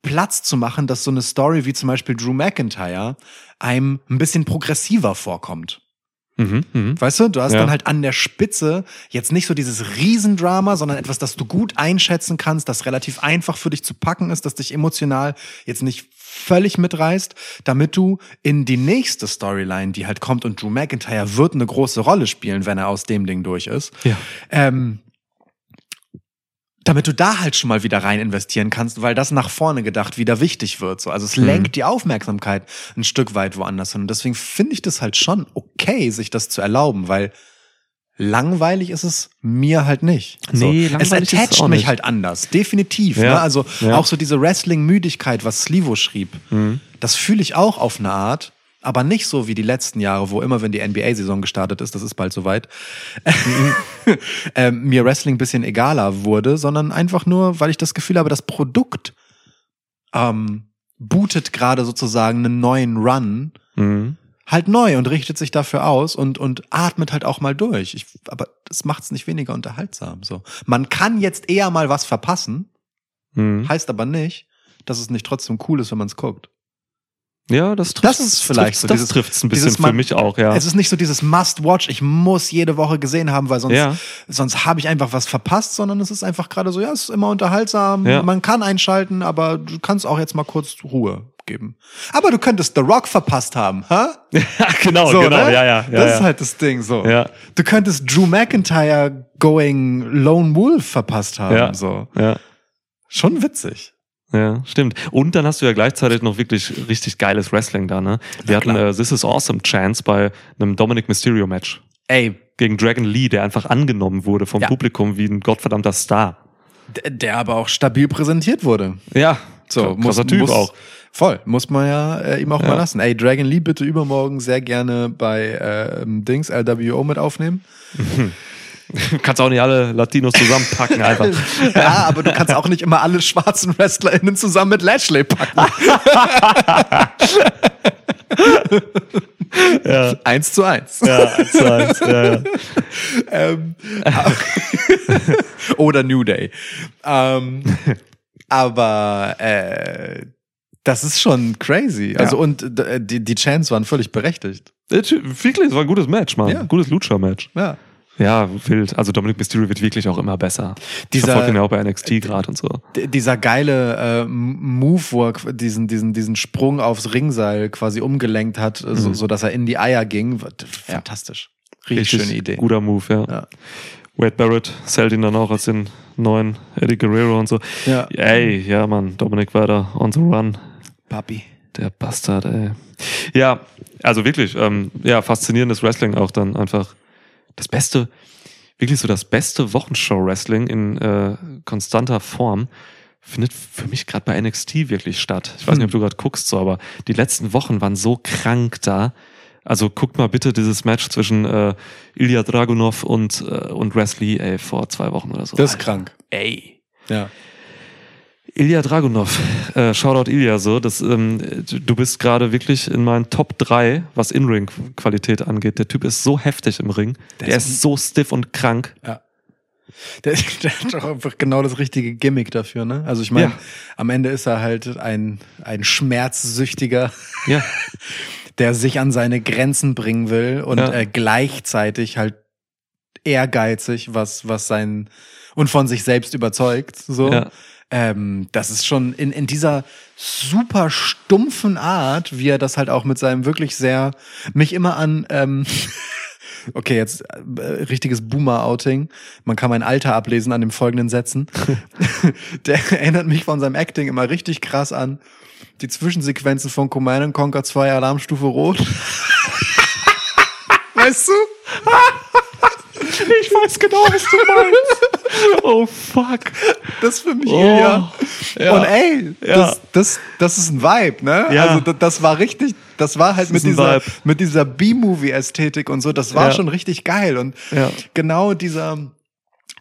Platz zu machen, dass so eine Story wie zum Beispiel Drew McIntyre einem ein bisschen progressiver vorkommt. Mhm, mhm. Weißt du, du hast Ja. dann halt an der Spitze jetzt nicht so dieses Riesendrama, sondern etwas, das du gut einschätzen kannst, das relativ einfach für dich zu packen ist, das dich emotional jetzt nicht völlig mitreißt, damit du in die nächste Storyline, die halt kommt und Drew McIntyre wird eine große Rolle spielen, wenn er aus dem Ding durch ist, Ja. ähm, damit du da halt schon mal wieder rein investieren kannst, weil das nach vorne gedacht wieder wichtig wird. So. Also es lenkt die Aufmerksamkeit ein Stück weit woanders hin. Und deswegen finde ich das halt schon okay, sich das zu erlauben, weil langweilig ist es mir halt nicht. Nee, es langweilig ist es mich halt anders, definitiv. Ja, Ne? Also ja. auch so diese Wrestling-Müdigkeit, was Slivo schrieb, Mhm. das fühle ich auch auf eine Art. Aber nicht so wie die letzten Jahre, wo immer, wenn die NBA-Saison gestartet ist, das ist bald soweit, ähm, mir Wrestling ein bisschen egaler wurde, sondern einfach nur, weil ich das Gefühl habe, das Produkt ähm, bootet gerade sozusagen einen neuen Run Mhm. halt neu und richtet sich dafür aus und, und atmet halt auch mal durch. Ich, aber das macht es nicht weniger unterhaltsam. So. Man kann jetzt eher mal was verpassen, Mhm. heißt aber nicht, dass es nicht trotzdem cool ist, wenn man es guckt. Ja, das trifft Das ist vielleicht so Das dieses- trifft's ein bisschen für mich auch, ja. Es ist nicht so dieses Must-Watch, ich muss jede Woche gesehen haben, weil sonst, Ja. sonst habe ich einfach was verpasst, sondern es ist einfach gerade so, ja, es ist immer unterhaltsam, Ja. man kann einschalten, aber du kannst auch jetzt mal kurz Ruhe abgeben. Aber du könntest The Rock verpasst haben, hä? ja, genau, So, genau, ne? ja, ja. ja das ja. ist halt das Ding, so. Ja. Du könntest Drew McIntyre going Lone Wolf verpasst haben, ja. so. Ja. Schon witzig. Ja, stimmt. Und dann hast du ja gleichzeitig noch wirklich richtig geiles Wrestling da, ne? Wir Na hatten äh, This is Awesome Chance bei einem Dominic Mysterio Match Ey, gegen Dragon Lee, der einfach angenommen wurde vom Ja. Publikum wie ein gottverdammter Star. d- der aber auch stabil präsentiert wurde. Ja, So, krasser Typ muss, auch. Voll, muss man ja äh, ihm auch Ja. mal lassen. Ey, Dragon Lee bitte übermorgen sehr gerne bei ähm, Dings LWO mit aufnehmen. Du kannst auch nicht alle Latinos zusammenpacken einfach. ja, aber du kannst auch nicht immer alle schwarzen WrestlerInnen zusammen mit Lashley packen. ja. Eins zu eins. Ja, eins zu eins. Ja, ja. ähm, oder New Day. Ähm, aber äh, das ist schon crazy. Also und äh, die, die Chants waren völlig berechtigt. Äh, Wirklich, es war ein gutes Match, Mann. Ja. Gutes Lucha-Match. Ja. Ja, wild. Also Dominic Mysterio wird wirklich auch immer besser. Ich Dieser- verfolge ihn ja auch bei NXT gerade und so. Dieser geile äh, M- Move, wo er qu- diesen, diesen, diesen Sprung aufs Ringseil quasi umgelenkt hat, äh, so, so dass er in die Eier ging. Fantastisch. Richtig, schöne Idee. Guter Move, ja. Ja. Wade Barrett zählt ihn dann auch als den neuen Eddie Guerrero und so. Ja. Ey, ja, Mann, Dominik war da on the run. Papi. Der Bastard, ey. Ja, also wirklich, ähm, ja, faszinierendes Wrestling auch dann einfach. Das beste, wirklich so das beste Wochenshow-Wrestling in äh, konstanter Form findet für mich gerade bei NXT wirklich statt. Ich weiß nicht, ob du gerade guckst, so, aber die letzten Wochen waren so krank da. Also guckt mal bitte dieses Match zwischen äh, Ilya Dragunov und, äh, und Wesley, ey, vor zwei Wochen oder so. Das ist Alter. krank. Ey. Ja. Ilya Dragunov, äh, Shoutout Ilya, so, das, ähm, du bist gerade wirklich in meinen Top 3, was In-Ring-Qualität angeht. Der Typ ist so heftig im Ring. Der, Der ist, ist- so stiff und krank. Ja. Der, der hat doch einfach genau das richtige Gimmick dafür, ne? Also ich meine, Ja. am Ende ist er halt ein, ein Schmerzsüchtiger, Ja, der sich an seine Grenzen bringen will und Ja. äh, gleichzeitig halt ehrgeizig, was, was sein und von sich selbst überzeugt. So. Ja. Ähm, das ist schon in, in dieser super stumpfen Art, wie er das halt auch mit seinem wirklich sehr, mich immer an, ähm, okay, jetzt äh, richtiges Boomer-Outing. Man kann mein Alter ablesen an den folgenden Sätzen. Der erinnert mich von seinem Acting immer richtig krass an die Zwischensequenzen von Command Conquer 2 Alarmstufe Rot. weißt du? ich weiß genau, was du meinst. Oh, fuck. Das für mich Oh, ja. Und ey, Ja. das, das, das ist ein Vibe, ne? Ja. Also das, das war richtig, das war halt Das mit dieser, Vibe. mit dieser B-Movie-Ästhetik und so, das war Ja. schon richtig geil. Und genau dieser,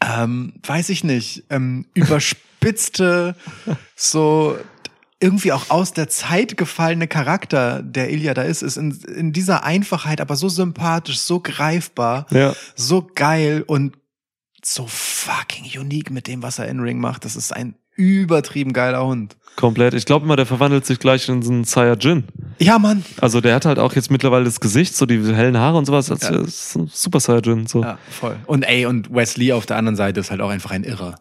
ähm, weiß ich nicht, ähm, überspitzte, so irgendwie auch aus der Zeit gefallene Charakter, der Ilya da ist, ist in, in dieser Einfachheit aber so sympathisch, so greifbar, Ja. so geil und so fucking unique mit dem, was er in Ring macht. Das ist ein übertrieben geiler Hund. Komplett. Ich glaube immer, der verwandelt sich gleich in so einen Saiyajin. Ja, Mann. Also der hat halt auch jetzt mittlerweile das Gesicht, so die hellen Haare und sowas. Das Ja. ist ein Super Saiyajin. So. Ja, voll. Und ey, und Wesley auf der anderen Seite ist halt auch einfach ein Irrer.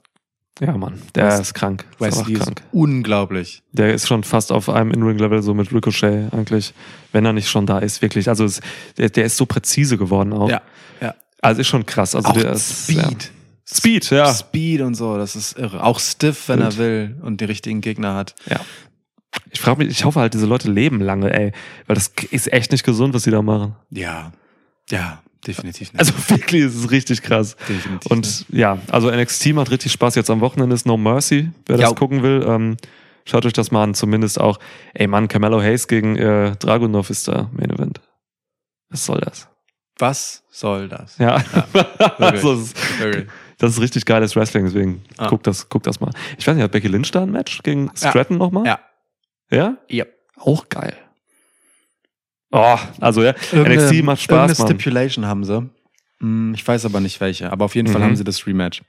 Ja, Mann. Der Wes- ist krank. Ist Wesley ist krank. unglaublich. Der ist schon fast auf einem In-Ring-Level, so mit Ricochet eigentlich, wenn er nicht schon da ist, wirklich. Also es, der, der ist so präzise geworden auch. Ja, ja. Also ist schon krass. Also auch der ist, Ja. Speed. Ja. Speed und so, das ist irre. Auch stiff, wenn Wild. er will und die richtigen Gegner hat. ja. Ich frage mich, ich hoffe halt, diese Leute leben lange, ey. Weil das ist echt nicht gesund, was sie da machen. Ja, ja, definitiv nicht. Also wirklich, es ist richtig krass. definitiv Und nicht. ja, also NXT macht richtig Spaß. Jetzt am Wochenende ist No Mercy. Wer das Ja. gucken will, ähm, schaut euch das mal an. Zumindest auch, ey Mann, Carmelo Hayes gegen äh, Dragunov ist da Main Event. Was soll das? Was soll das? Ja, wirklich. also. Das ist richtig geiles Wrestling, deswegen Ah. guck, das, guck das mal. Ich weiß nicht, hat Becky Lynch da ein Match gegen Ja. Stratton nochmal? Ja. Ja? Ja. Auch geil. Oh, also ja, Irgendeine- NXT macht Spaß, irgendeine Mann. Stipulation haben sie. Hm, Ich weiß aber nicht welche, aber auf jeden Fall Mhm. haben sie das Rematch.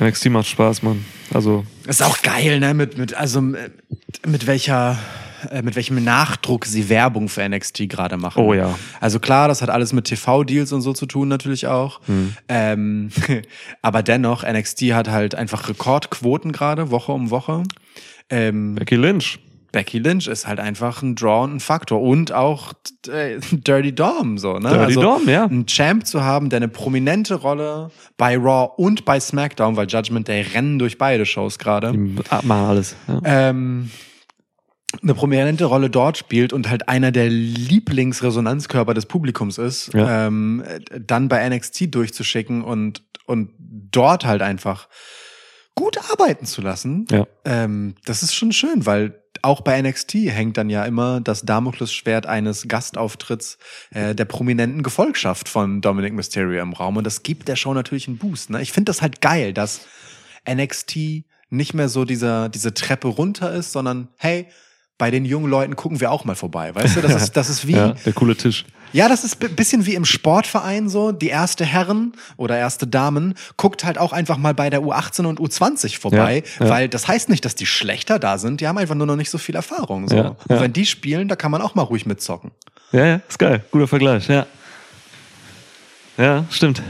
NXT macht Spaß, Mann. Also, Ist auch geil, ne? Mit, mit, also mit welcher, mit welchem Nachdruck sie Werbung für NXT gerade machen. Oh ja. Also klar, das hat alles mit TV-Deals und so zu tun, natürlich auch. Hm. Ähm, aber dennoch, NXT hat halt einfach Rekordquoten gerade, Woche um Woche. Ähm, Becky Lynch. Becky Lynch ist halt einfach ein Draw und ein Faktor. Und auch äh, Dirty Dom, so, ne? Dirty Dom, ja. Einen Champ zu haben, der eine prominente Rolle bei Raw und bei SmackDown, weil Judgment Day rennen durch beide Shows gerade. Machen alles. Ja. Ähm, eine prominente Rolle dort spielt und halt einer der Lieblingsresonanzkörper des Publikums ist, Ja. ähm, dann bei NXT durchzuschicken und, und dort halt einfach gut arbeiten zu lassen, Ja. ähm, das ist schon schön, weil auch bei NXT hängt dann ja immer das Damoklesschwert eines Gastauftritts äh, der prominenten Gefolgschaft von Dominic Mysterio im Raum und das gibt der Show natürlich einen Boost. Ne? Ich finde das halt geil, dass NXT nicht mehr so dieser, diese Treppe runter ist, sondern hey, bei den jungen Leuten gucken wir auch mal vorbei. Weißt du, das ist, das ist wie, ja, der coole Tisch. ja, das ist ein bisschen wie im Sportverein so. Die erste Herren oder erste Damen guckt halt auch einfach mal bei der U18 und U20 vorbei, Ja, ja. weil das heißt nicht, dass die schlechter da sind. Die haben einfach nur noch nicht so viel Erfahrung. So. Ja, Und wenn die spielen, da kann man auch mal ruhig mitzocken. Ja, ja, ist geil. Guter Vergleich, ja. Ja, stimmt.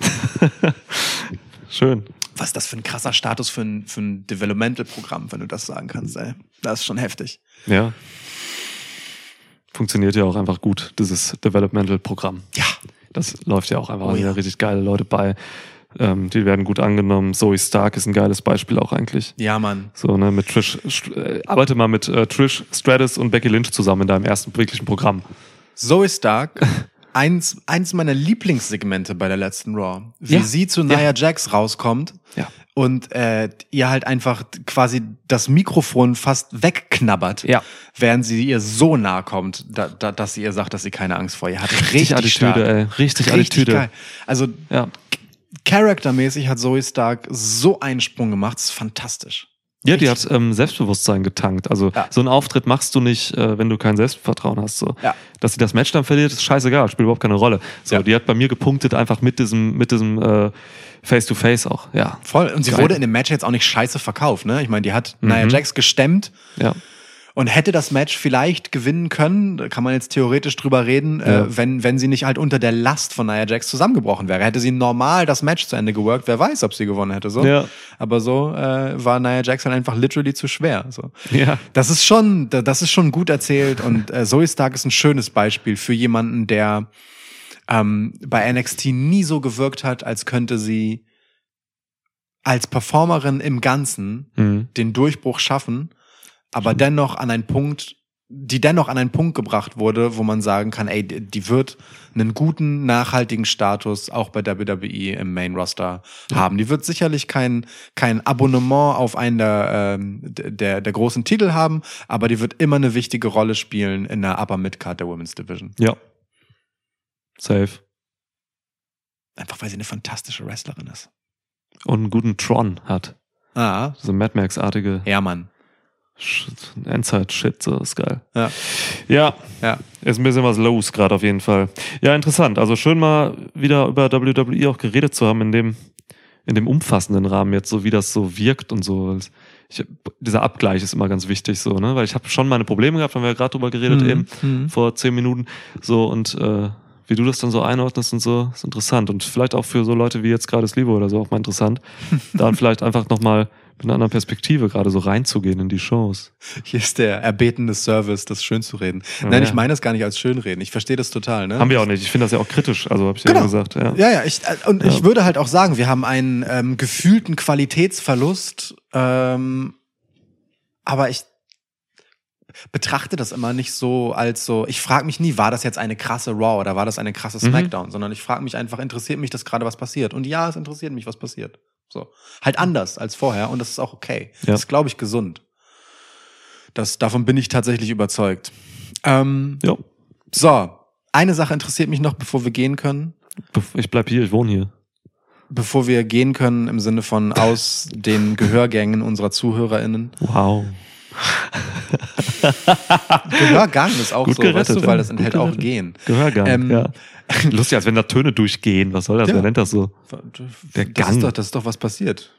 Schön. Was ist das für ein krasser Status für ein, für ein Developmental-Programm, wenn du das sagen kannst, ey. Das ist schon heftig. Ja. Funktioniert ja auch einfach gut, dieses Developmental-Programm. Ja. Das läuft ja auch einfach Oh wieder ja. richtig geile Leute bei. Ähm, die werden gut angenommen. Zoe Stark ist ein geiles Beispiel auch eigentlich. Ja, Mann. So, ne, mit Trish, St- äh, arbeite mal mit äh, Trish Stratus und Becky Lynch zusammen in deinem ersten wirklichen Programm. Zoe Stark, eins, eins meiner Lieblingssegmente bei der letzten Raw. Wie Ja. sie zu Nia Jax rauskommt Ja. und äh, ihr halt einfach quasi das Mikrofon fast wegknabbert, Ja. während sie ihr so nahe kommt, da, da, dass sie ihr sagt, dass sie keine Angst vor ihr hat. Richtig, Attitüde, stark. ey. Richtig, Richtig Attitüde. geil. Also Ja. charaktermäßig hat Zoe Stark so einen Sprung gemacht, das ist fantastisch. Ja, die hat ähm, Selbstbewusstsein getankt. Also Ja. so einen Auftritt machst du nicht, äh, wenn du kein Selbstvertrauen hast. So. Ja. Dass sie das Match dann verliert, ist scheißegal, spielt überhaupt keine Rolle. So, Ja. die hat bei mir gepunktet einfach mit diesem, mit diesem äh, Face-to-Face auch. Ja. Voll. Und sie Geil. wurde in dem Match jetzt auch nicht scheiße verkauft, ne? Ich meine, die hat Mhm. Nia Jax gestemmt, Ja. Und hätte das Match vielleicht gewinnen können, da kann man jetzt theoretisch drüber reden, Ja. äh, wenn, wenn sie nicht halt unter der Last von Nia Jax zusammengebrochen wäre. Hätte sie normal das Match zu Ende geworkt, wer weiß, ob sie gewonnen hätte. So. Ja. Aber so äh, war Nia Jax dann einfach literally zu schwer. So. Ja. Das ist schon, da- das ist schon gut erzählt und äh, Zoe Stark ist ein schönes Beispiel für jemanden, der ähm, bei NXT nie so gewirkt hat, als könnte sie als Performerin im Ganzen Mhm. den Durchbruch schaffen, aber dennoch an einen Punkt, die dennoch an einen Punkt gebracht wurde, wo man sagen kann, ey, die wird einen guten, nachhaltigen Status auch bei WWE im Main Roster haben. Die wird sicherlich kein, kein Abonnement auf einen der, ähm, der, der großen Titel haben, aber die wird immer eine wichtige Rolle spielen in der Upper Midcard der Women's Division. Ja. Safe. Einfach weil sie eine fantastische Wrestlerin ist. Und einen guten Tron hat. Ah, So Mad Max-artige ja, Mann. Shit, Endzeit-Shit, so ist geil. Ja. Ja, Ja. ist ein bisschen was los gerade auf jeden Fall. Ja, interessant. Also schön mal wieder über WWE auch geredet zu haben in dem, in dem umfassenden Rahmen jetzt, so wie das so wirkt und so. Ich, dieser Abgleich ist immer ganz wichtig, so, ne? Weil ich habe schon meine Probleme gehabt, haben wir ja gerade drüber geredet Mhm. eben, Mhm. vor zehn Minuten. So, und äh, wie du das dann so einordnest und so, ist interessant. Und vielleicht auch für so Leute wie jetzt gerade Slivo oder so auch mal interessant, da vielleicht einfach nochmal mit einer anderen Perspektive gerade so reinzugehen in die Shows. Hier ist der erbetene Service, das schön zu reden. Ja, Nein, ja. ich meine das gar nicht als schönreden. Ich verstehe das total. Ne? Haben wir auch nicht. Ich finde das ja auch kritisch, also habe ich ja Genau. gesagt. Ja. Ja, ja, ich, äh, und ich würde halt auch sagen, wir haben einen ähm, gefühlten Qualitätsverlust, ähm, aber ich betrachte das immer nicht so als so, ich frage mich nie, war das jetzt eine krasse Raw oder war das eine krasse Mhm. Smackdown, sondern ich frage mich einfach, interessiert mich das gerade, was passiert? Und ja, es interessiert mich, was passiert. So. Halt anders als vorher und das ist auch okay. Ja. Das ist, glaube ich, gesund. Das, davon bin ich tatsächlich überzeugt. Ähm, Ja. so, eine Sache interessiert mich noch, bevor wir gehen können. Ich bleib hier, ich wohne hier. Bevor wir gehen können, im Sinne von aus den Gehörgängen unserer ZuhörerInnen. Wow. Gehörgang ist auch Gut so, gerettet, weißt du, weil das enthält auch. Gehen. Gehörgang, Ähm, ja. Lustig, als wenn da Töne durchgehen. Was soll das? Ja. Wer nennt das so? Der das Gang. Ist doch, das ist doch was passiert,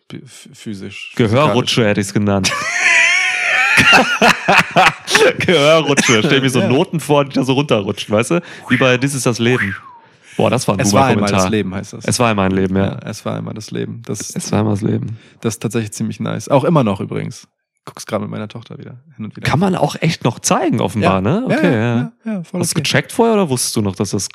physisch. Gehörrutsche hätte ich es genannt. Gehörrutsche. Stell mir so Ja. Noten vor, die da so runterrutschen, weißt du? Wie bei Dies ist das Leben. Boah, das war ein Es war einmal Kommentar. das Leben, heißt das. Es war einmal ein Leben, ja. ja, es war einmal das Leben. Das, Es war einmal das Leben. das ist tatsächlich ziemlich nice. Auch immer noch übrigens. Guck's gerade mit meiner Tochter wieder hin und wieder. Kann man auch echt noch zeigen, offenbar, ja. ne? Okay, ja, ja. ja, ja, Hast du gecheckt vorher oder wusstest du noch, dass das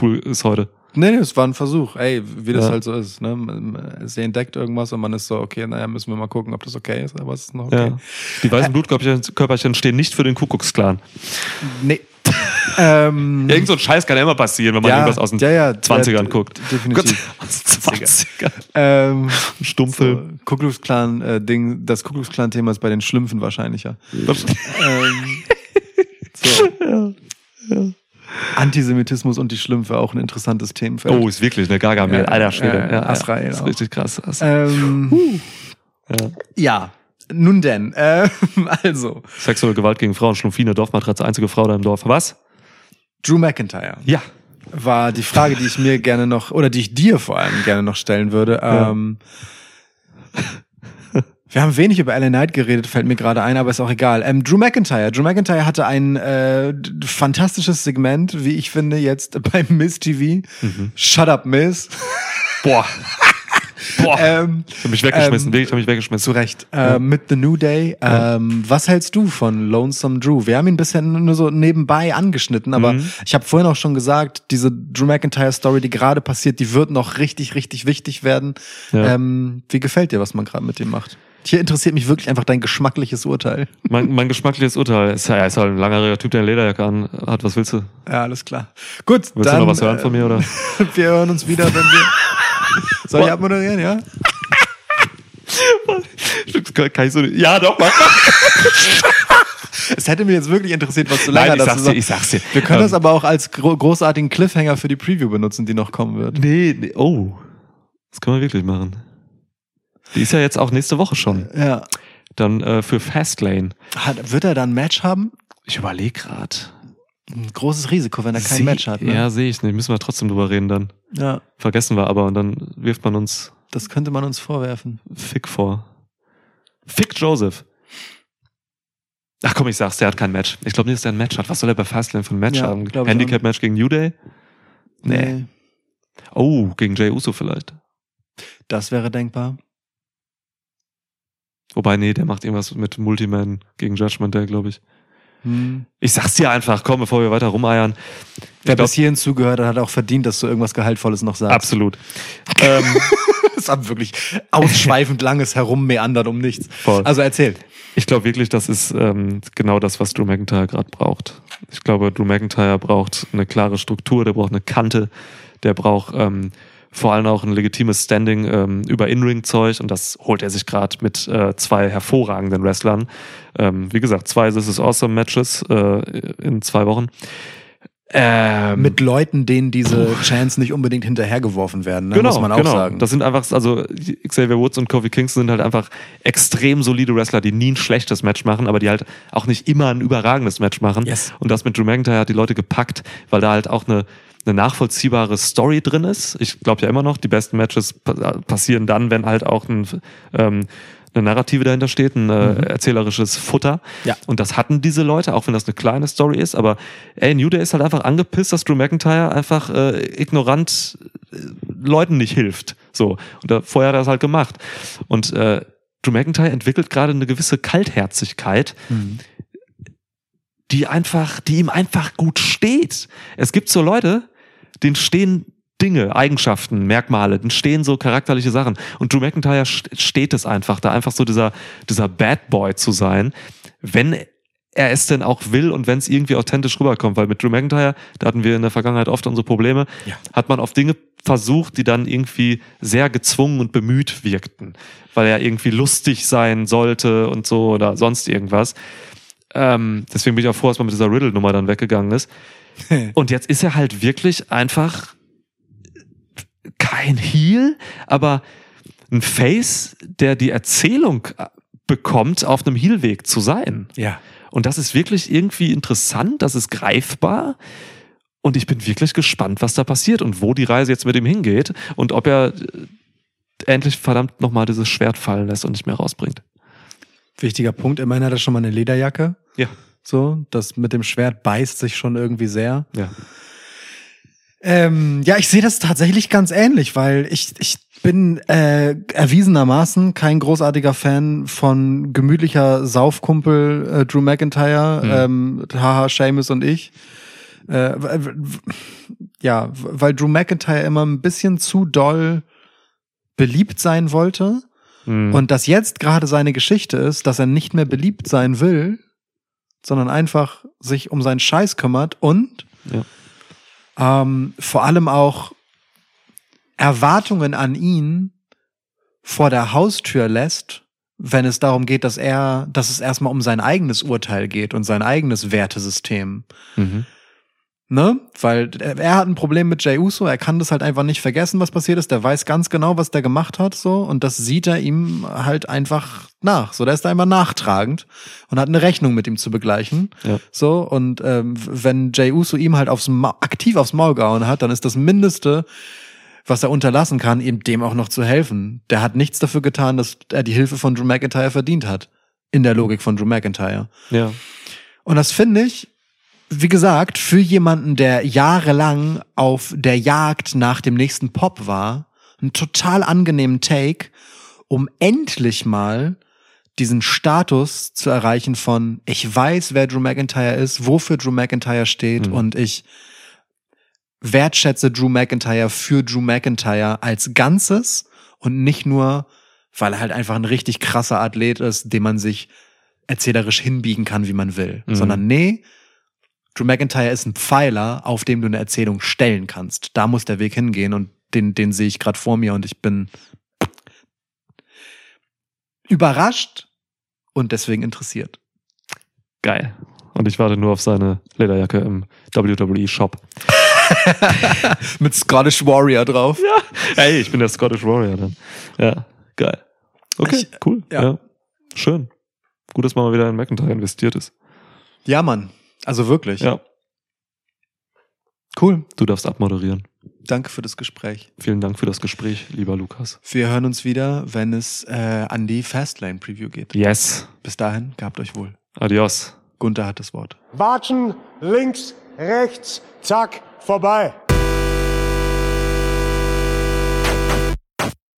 cool ist heute? Nee, nee, es war ein Versuch. Ey, wie das halt so ist. Ne? Sie entdeckt irgendwas und man ist so, okay, naja, müssen wir mal gucken, ob das okay ist, aber es ist noch okay. Die weißen Blutkörperchen Körperchen stehen nicht für den Kuckucksklan. Nee. Ähm, Irgend so ein Scheiß kann ja immer passieren, wenn man irgendwas aus den ja, ja, 20ern ja, guckt. Definitiv. Gott, aus den 20ern. Ähm, Stummfilm. so, Ku Klan äh, Ding, das Ku Klan Thema ist bei den Schlümpfen wahrscheinlicher. ähm, so. Antisemitismus und die Schlümpfe auch ein interessantes Themenfeld. Oh, ist wirklich eine Gargamel. Ja, Alter Schwede. ja, Ja, ja, Azrael ist auch. richtig krass. Ähm, ja. ja, nun denn. Äh, also, Sexuelle Gewalt gegen Frauen, Schlumpfine, Dorfmatratze, einzige Frau da im Dorf. Was? Drew McIntyre Ja. war die Frage, die ich mir gerne noch, oder die ich dir vor allem gerne noch stellen würde. Ja. Ähm, wir haben wenig über LA Knight geredet, fällt mir gerade ein, aber ist auch egal. Ähm, Drew McIntyre. Drew McIntyre hatte ein äh, fantastisches Segment, wie ich finde, jetzt bei Miss TV. Mhm. Shut up, Miss. Boah. Boah. ähm, ich hab mich weggeschmissen. ähm, Wirklich, hab mich weggeschmissen. zu Recht. Äh, mit The New Day. Ähm, was hältst du von Lonesome Drew? Wir haben ihn bisher nur so nebenbei angeschnitten, aber Mhm. ich habe vorhin auch schon gesagt, diese Drew McIntyre Story, die gerade passiert, die wird noch richtig, richtig wichtig werden. Ja. Ähm, wie gefällt dir, was man gerade mit dem macht? Hier interessiert mich wirklich einfach dein geschmackliches Urteil. Mein, mein geschmackliches Urteil ist, ja, er ist halt ein langjähriger Typ, der eine Lederjacke an hat. Was willst du? Ja, alles klar. Gut, Willst dann, du noch was hören von mir, oder? Äh, wir hören uns wieder, wenn wir. Soll ich abmoderieren, ja? Kann ich so nicht. Ja, doch, mach Es hätte mich jetzt wirklich interessiert, was du Nein, länger ich dazu sagst. ich sag's dir. Wir können Ähm, das aber auch als gro großartigen Cliffhanger für die Preview benutzen, die noch kommen wird. Nee, nee, oh. Das können wir wirklich machen. Die ist ja jetzt auch nächste Woche schon. Ja. Dann äh, für Fastlane. Hat, wird er da ein Match haben? Ich überlege gerade. Ein großes Risiko, wenn er kein Match hat. Ne? Ja, sehe ich nicht. Müssen wir trotzdem drüber reden dann. ja, Vergessen wir aber und dann wirft man uns das könnte man uns vorwerfen. Fick vor. Fick Joseph. Ach komm, ich sag's, der hat kein Match. Ich glaube nicht, dass der ein Match hat. Was soll er bei Fastlane für ein Match Ja, haben? Handicap-Match gegen New Day? Nee. Oh, gegen Jay Uso vielleicht. Das wäre denkbar. Wobei, nee, der macht irgendwas mit Multiman gegen Judgment Day, glaube ich. Hm. Ich sag's dir einfach, komm, bevor wir weiter rumeiern. Wer glaub- bis hierhin zugehört hat, hat auch verdient, dass du irgendwas Gehaltvolles noch sagst. Absolut. ähm, Das war wirklich ausschweifend langes Herummeandern um nichts. voll. Also erzähl. Ich glaube wirklich, das ist ähm, genau das, was Drew McIntyre gerade braucht. Ich glaube, Drew McIntyre braucht eine klare Struktur, der braucht eine Kante, der braucht ähm, vor allem auch ein legitimes Standing ähm, über In-Ring-Zeug und das holt er sich gerade mit äh, zwei hervorragenden Wrestlern. Ähm, wie gesagt, zwei This is Awesome Matches äh, in zwei Wochen. Ähm, Mit Leuten, denen diese Chance nicht unbedingt hinterhergeworfen werden, ne? genau, muss man auch genau. sagen. Das sind einfach, also Xavier Woods und Kofi Kingston sind halt einfach extrem solide Wrestler, die nie ein schlechtes Match machen, aber die halt auch nicht immer ein überragendes Match machen. Yes. Und das mit Drew McIntyre hat die Leute gepackt, weil da halt auch eine, eine nachvollziehbare Story drin ist. Ich glaube ja immer noch, die besten Matches pa passieren dann, wenn halt auch ein, ähm, eine Narrative dahinter steht, ein äh, erzählerisches Futter. Ja. Und das hatten diese Leute, auch wenn das eine kleine Story ist. Aber ey, New Day ist halt einfach angepisst, dass Drew McIntyre einfach äh, ignorant äh, Leuten nicht hilft. So. Und da, vorher hat er das halt gemacht. Und äh, Drew McIntyre entwickelt gerade eine gewisse Kaltherzigkeit, Mhm. die einfach, die ihm einfach gut steht. Es gibt so Leute, denen stehen Dinge, Eigenschaften, Merkmale, denen stehen so charakterliche Sachen. Und Drew McIntyre st- steht es einfach, da einfach so dieser, dieser Bad Boy zu sein, wenn er es denn auch will und wenn es irgendwie authentisch rüberkommt. Weil mit Drew McIntyre, da hatten wir in der Vergangenheit oft unsere Probleme, Ja. hat man auf Dinge versucht, die dann irgendwie sehr gezwungen und bemüht wirkten, weil er irgendwie lustig sein sollte und so oder sonst irgendwas. Ähm, deswegen bin ich auch froh, dass man mit dieser Riddle-Nummer dann weggegangen ist. Und jetzt ist er halt wirklich einfach kein Heel, aber ein Face, der die Erzählung äh, bekommt, auf einem Heel-Weg zu sein. Ja. Und das ist wirklich irgendwie interessant, das ist greifbar. Und ich bin wirklich gespannt, was da passiert und wo die Reise jetzt mit ihm hingeht und ob er äh, endlich verdammt nochmal dieses Schwert fallen lässt und nicht mehr rausbringt. Wichtiger Punkt. Immerhin hat er schon mal eine Lederjacke. Ja. So, das mit dem Schwert beißt sich schon irgendwie sehr. Ja. Ähm, ja, ich sehe das tatsächlich ganz ähnlich, weil ich, ich bin äh, erwiesenermaßen kein großartiger Fan von gemütlicher Saufkumpel äh, Drew McIntyre, ähm, haha, Seamus und ich. Äh, ja, weil Drew McIntyre immer ein bisschen zu doll beliebt sein wollte Mhm. und das jetzt gerade seine Geschichte ist, dass er nicht mehr beliebt sein will, sondern einfach sich um seinen Scheiß kümmert und ähm, vor allem auch Erwartungen an ihn vor der Haustür lässt, wenn es darum geht, dass er, dass es erstmal um sein eigenes Urteil geht und sein eigenes Wertesystem. Mhm. Ne? Weil er hat ein Problem mit Jay Uso, er kann das halt einfach nicht vergessen, was passiert ist. Der weiß ganz genau, was der gemacht hat, so, und das sieht er ihm halt einfach nach. So, der ist da einfach nachtragend und hat eine Rechnung mit ihm zu begleichen. Ja. So, und ähm, wenn Jay Uso ihm halt aufs Ma aktiv aufs Maul gehauen hat, dann ist das Mindeste, was er unterlassen kann, ihm dem auch noch zu helfen. Der hat nichts dafür getan, dass er die Hilfe von Drew McIntyre verdient hat. In der Logik von Drew McIntyre. Ja. Und das finde ich, wie gesagt, für jemanden, der jahrelang auf der Jagd nach dem nächsten Pop war, einen total angenehmen Take, um endlich mal diesen Status zu erreichen von, ich weiß, wer Drew McIntyre ist, wofür Drew McIntyre steht Mhm. und ich wertschätze Drew McIntyre für Drew McIntyre als Ganzes und nicht nur, weil er halt einfach ein richtig krasser Athlet ist, den man sich erzählerisch hinbiegen kann, wie man will. Mhm. Sondern nee, Drew McIntyre ist ein Pfeiler, auf dem du eine Erzählung stellen kannst. Da muss der Weg hingehen und den, den sehe ich gerade vor mir und ich bin überrascht und deswegen interessiert. Geil. Und ich warte nur auf seine Lederjacke im WWE-Shop. Mit Scottish Warrior drauf. Hey, ich bin der Scottish Warrior dann. Ja, geil. Okay, Ich- cool. ja. Ja. Schön. Gut, dass man mal wieder in McIntyre investiert ist. Ja, Mann. Also wirklich. Ja, Cool. du darfst abmoderieren. Danke für das Gespräch. Vielen Dank für das Gespräch, lieber Lukas. Wir hören uns wieder, wenn es äh, an die Fastlane Preview geht. Yes. Bis dahin, gehabt euch wohl. Adios. Gunther hat das Wort. Watschen, links, rechts, zack, vorbei.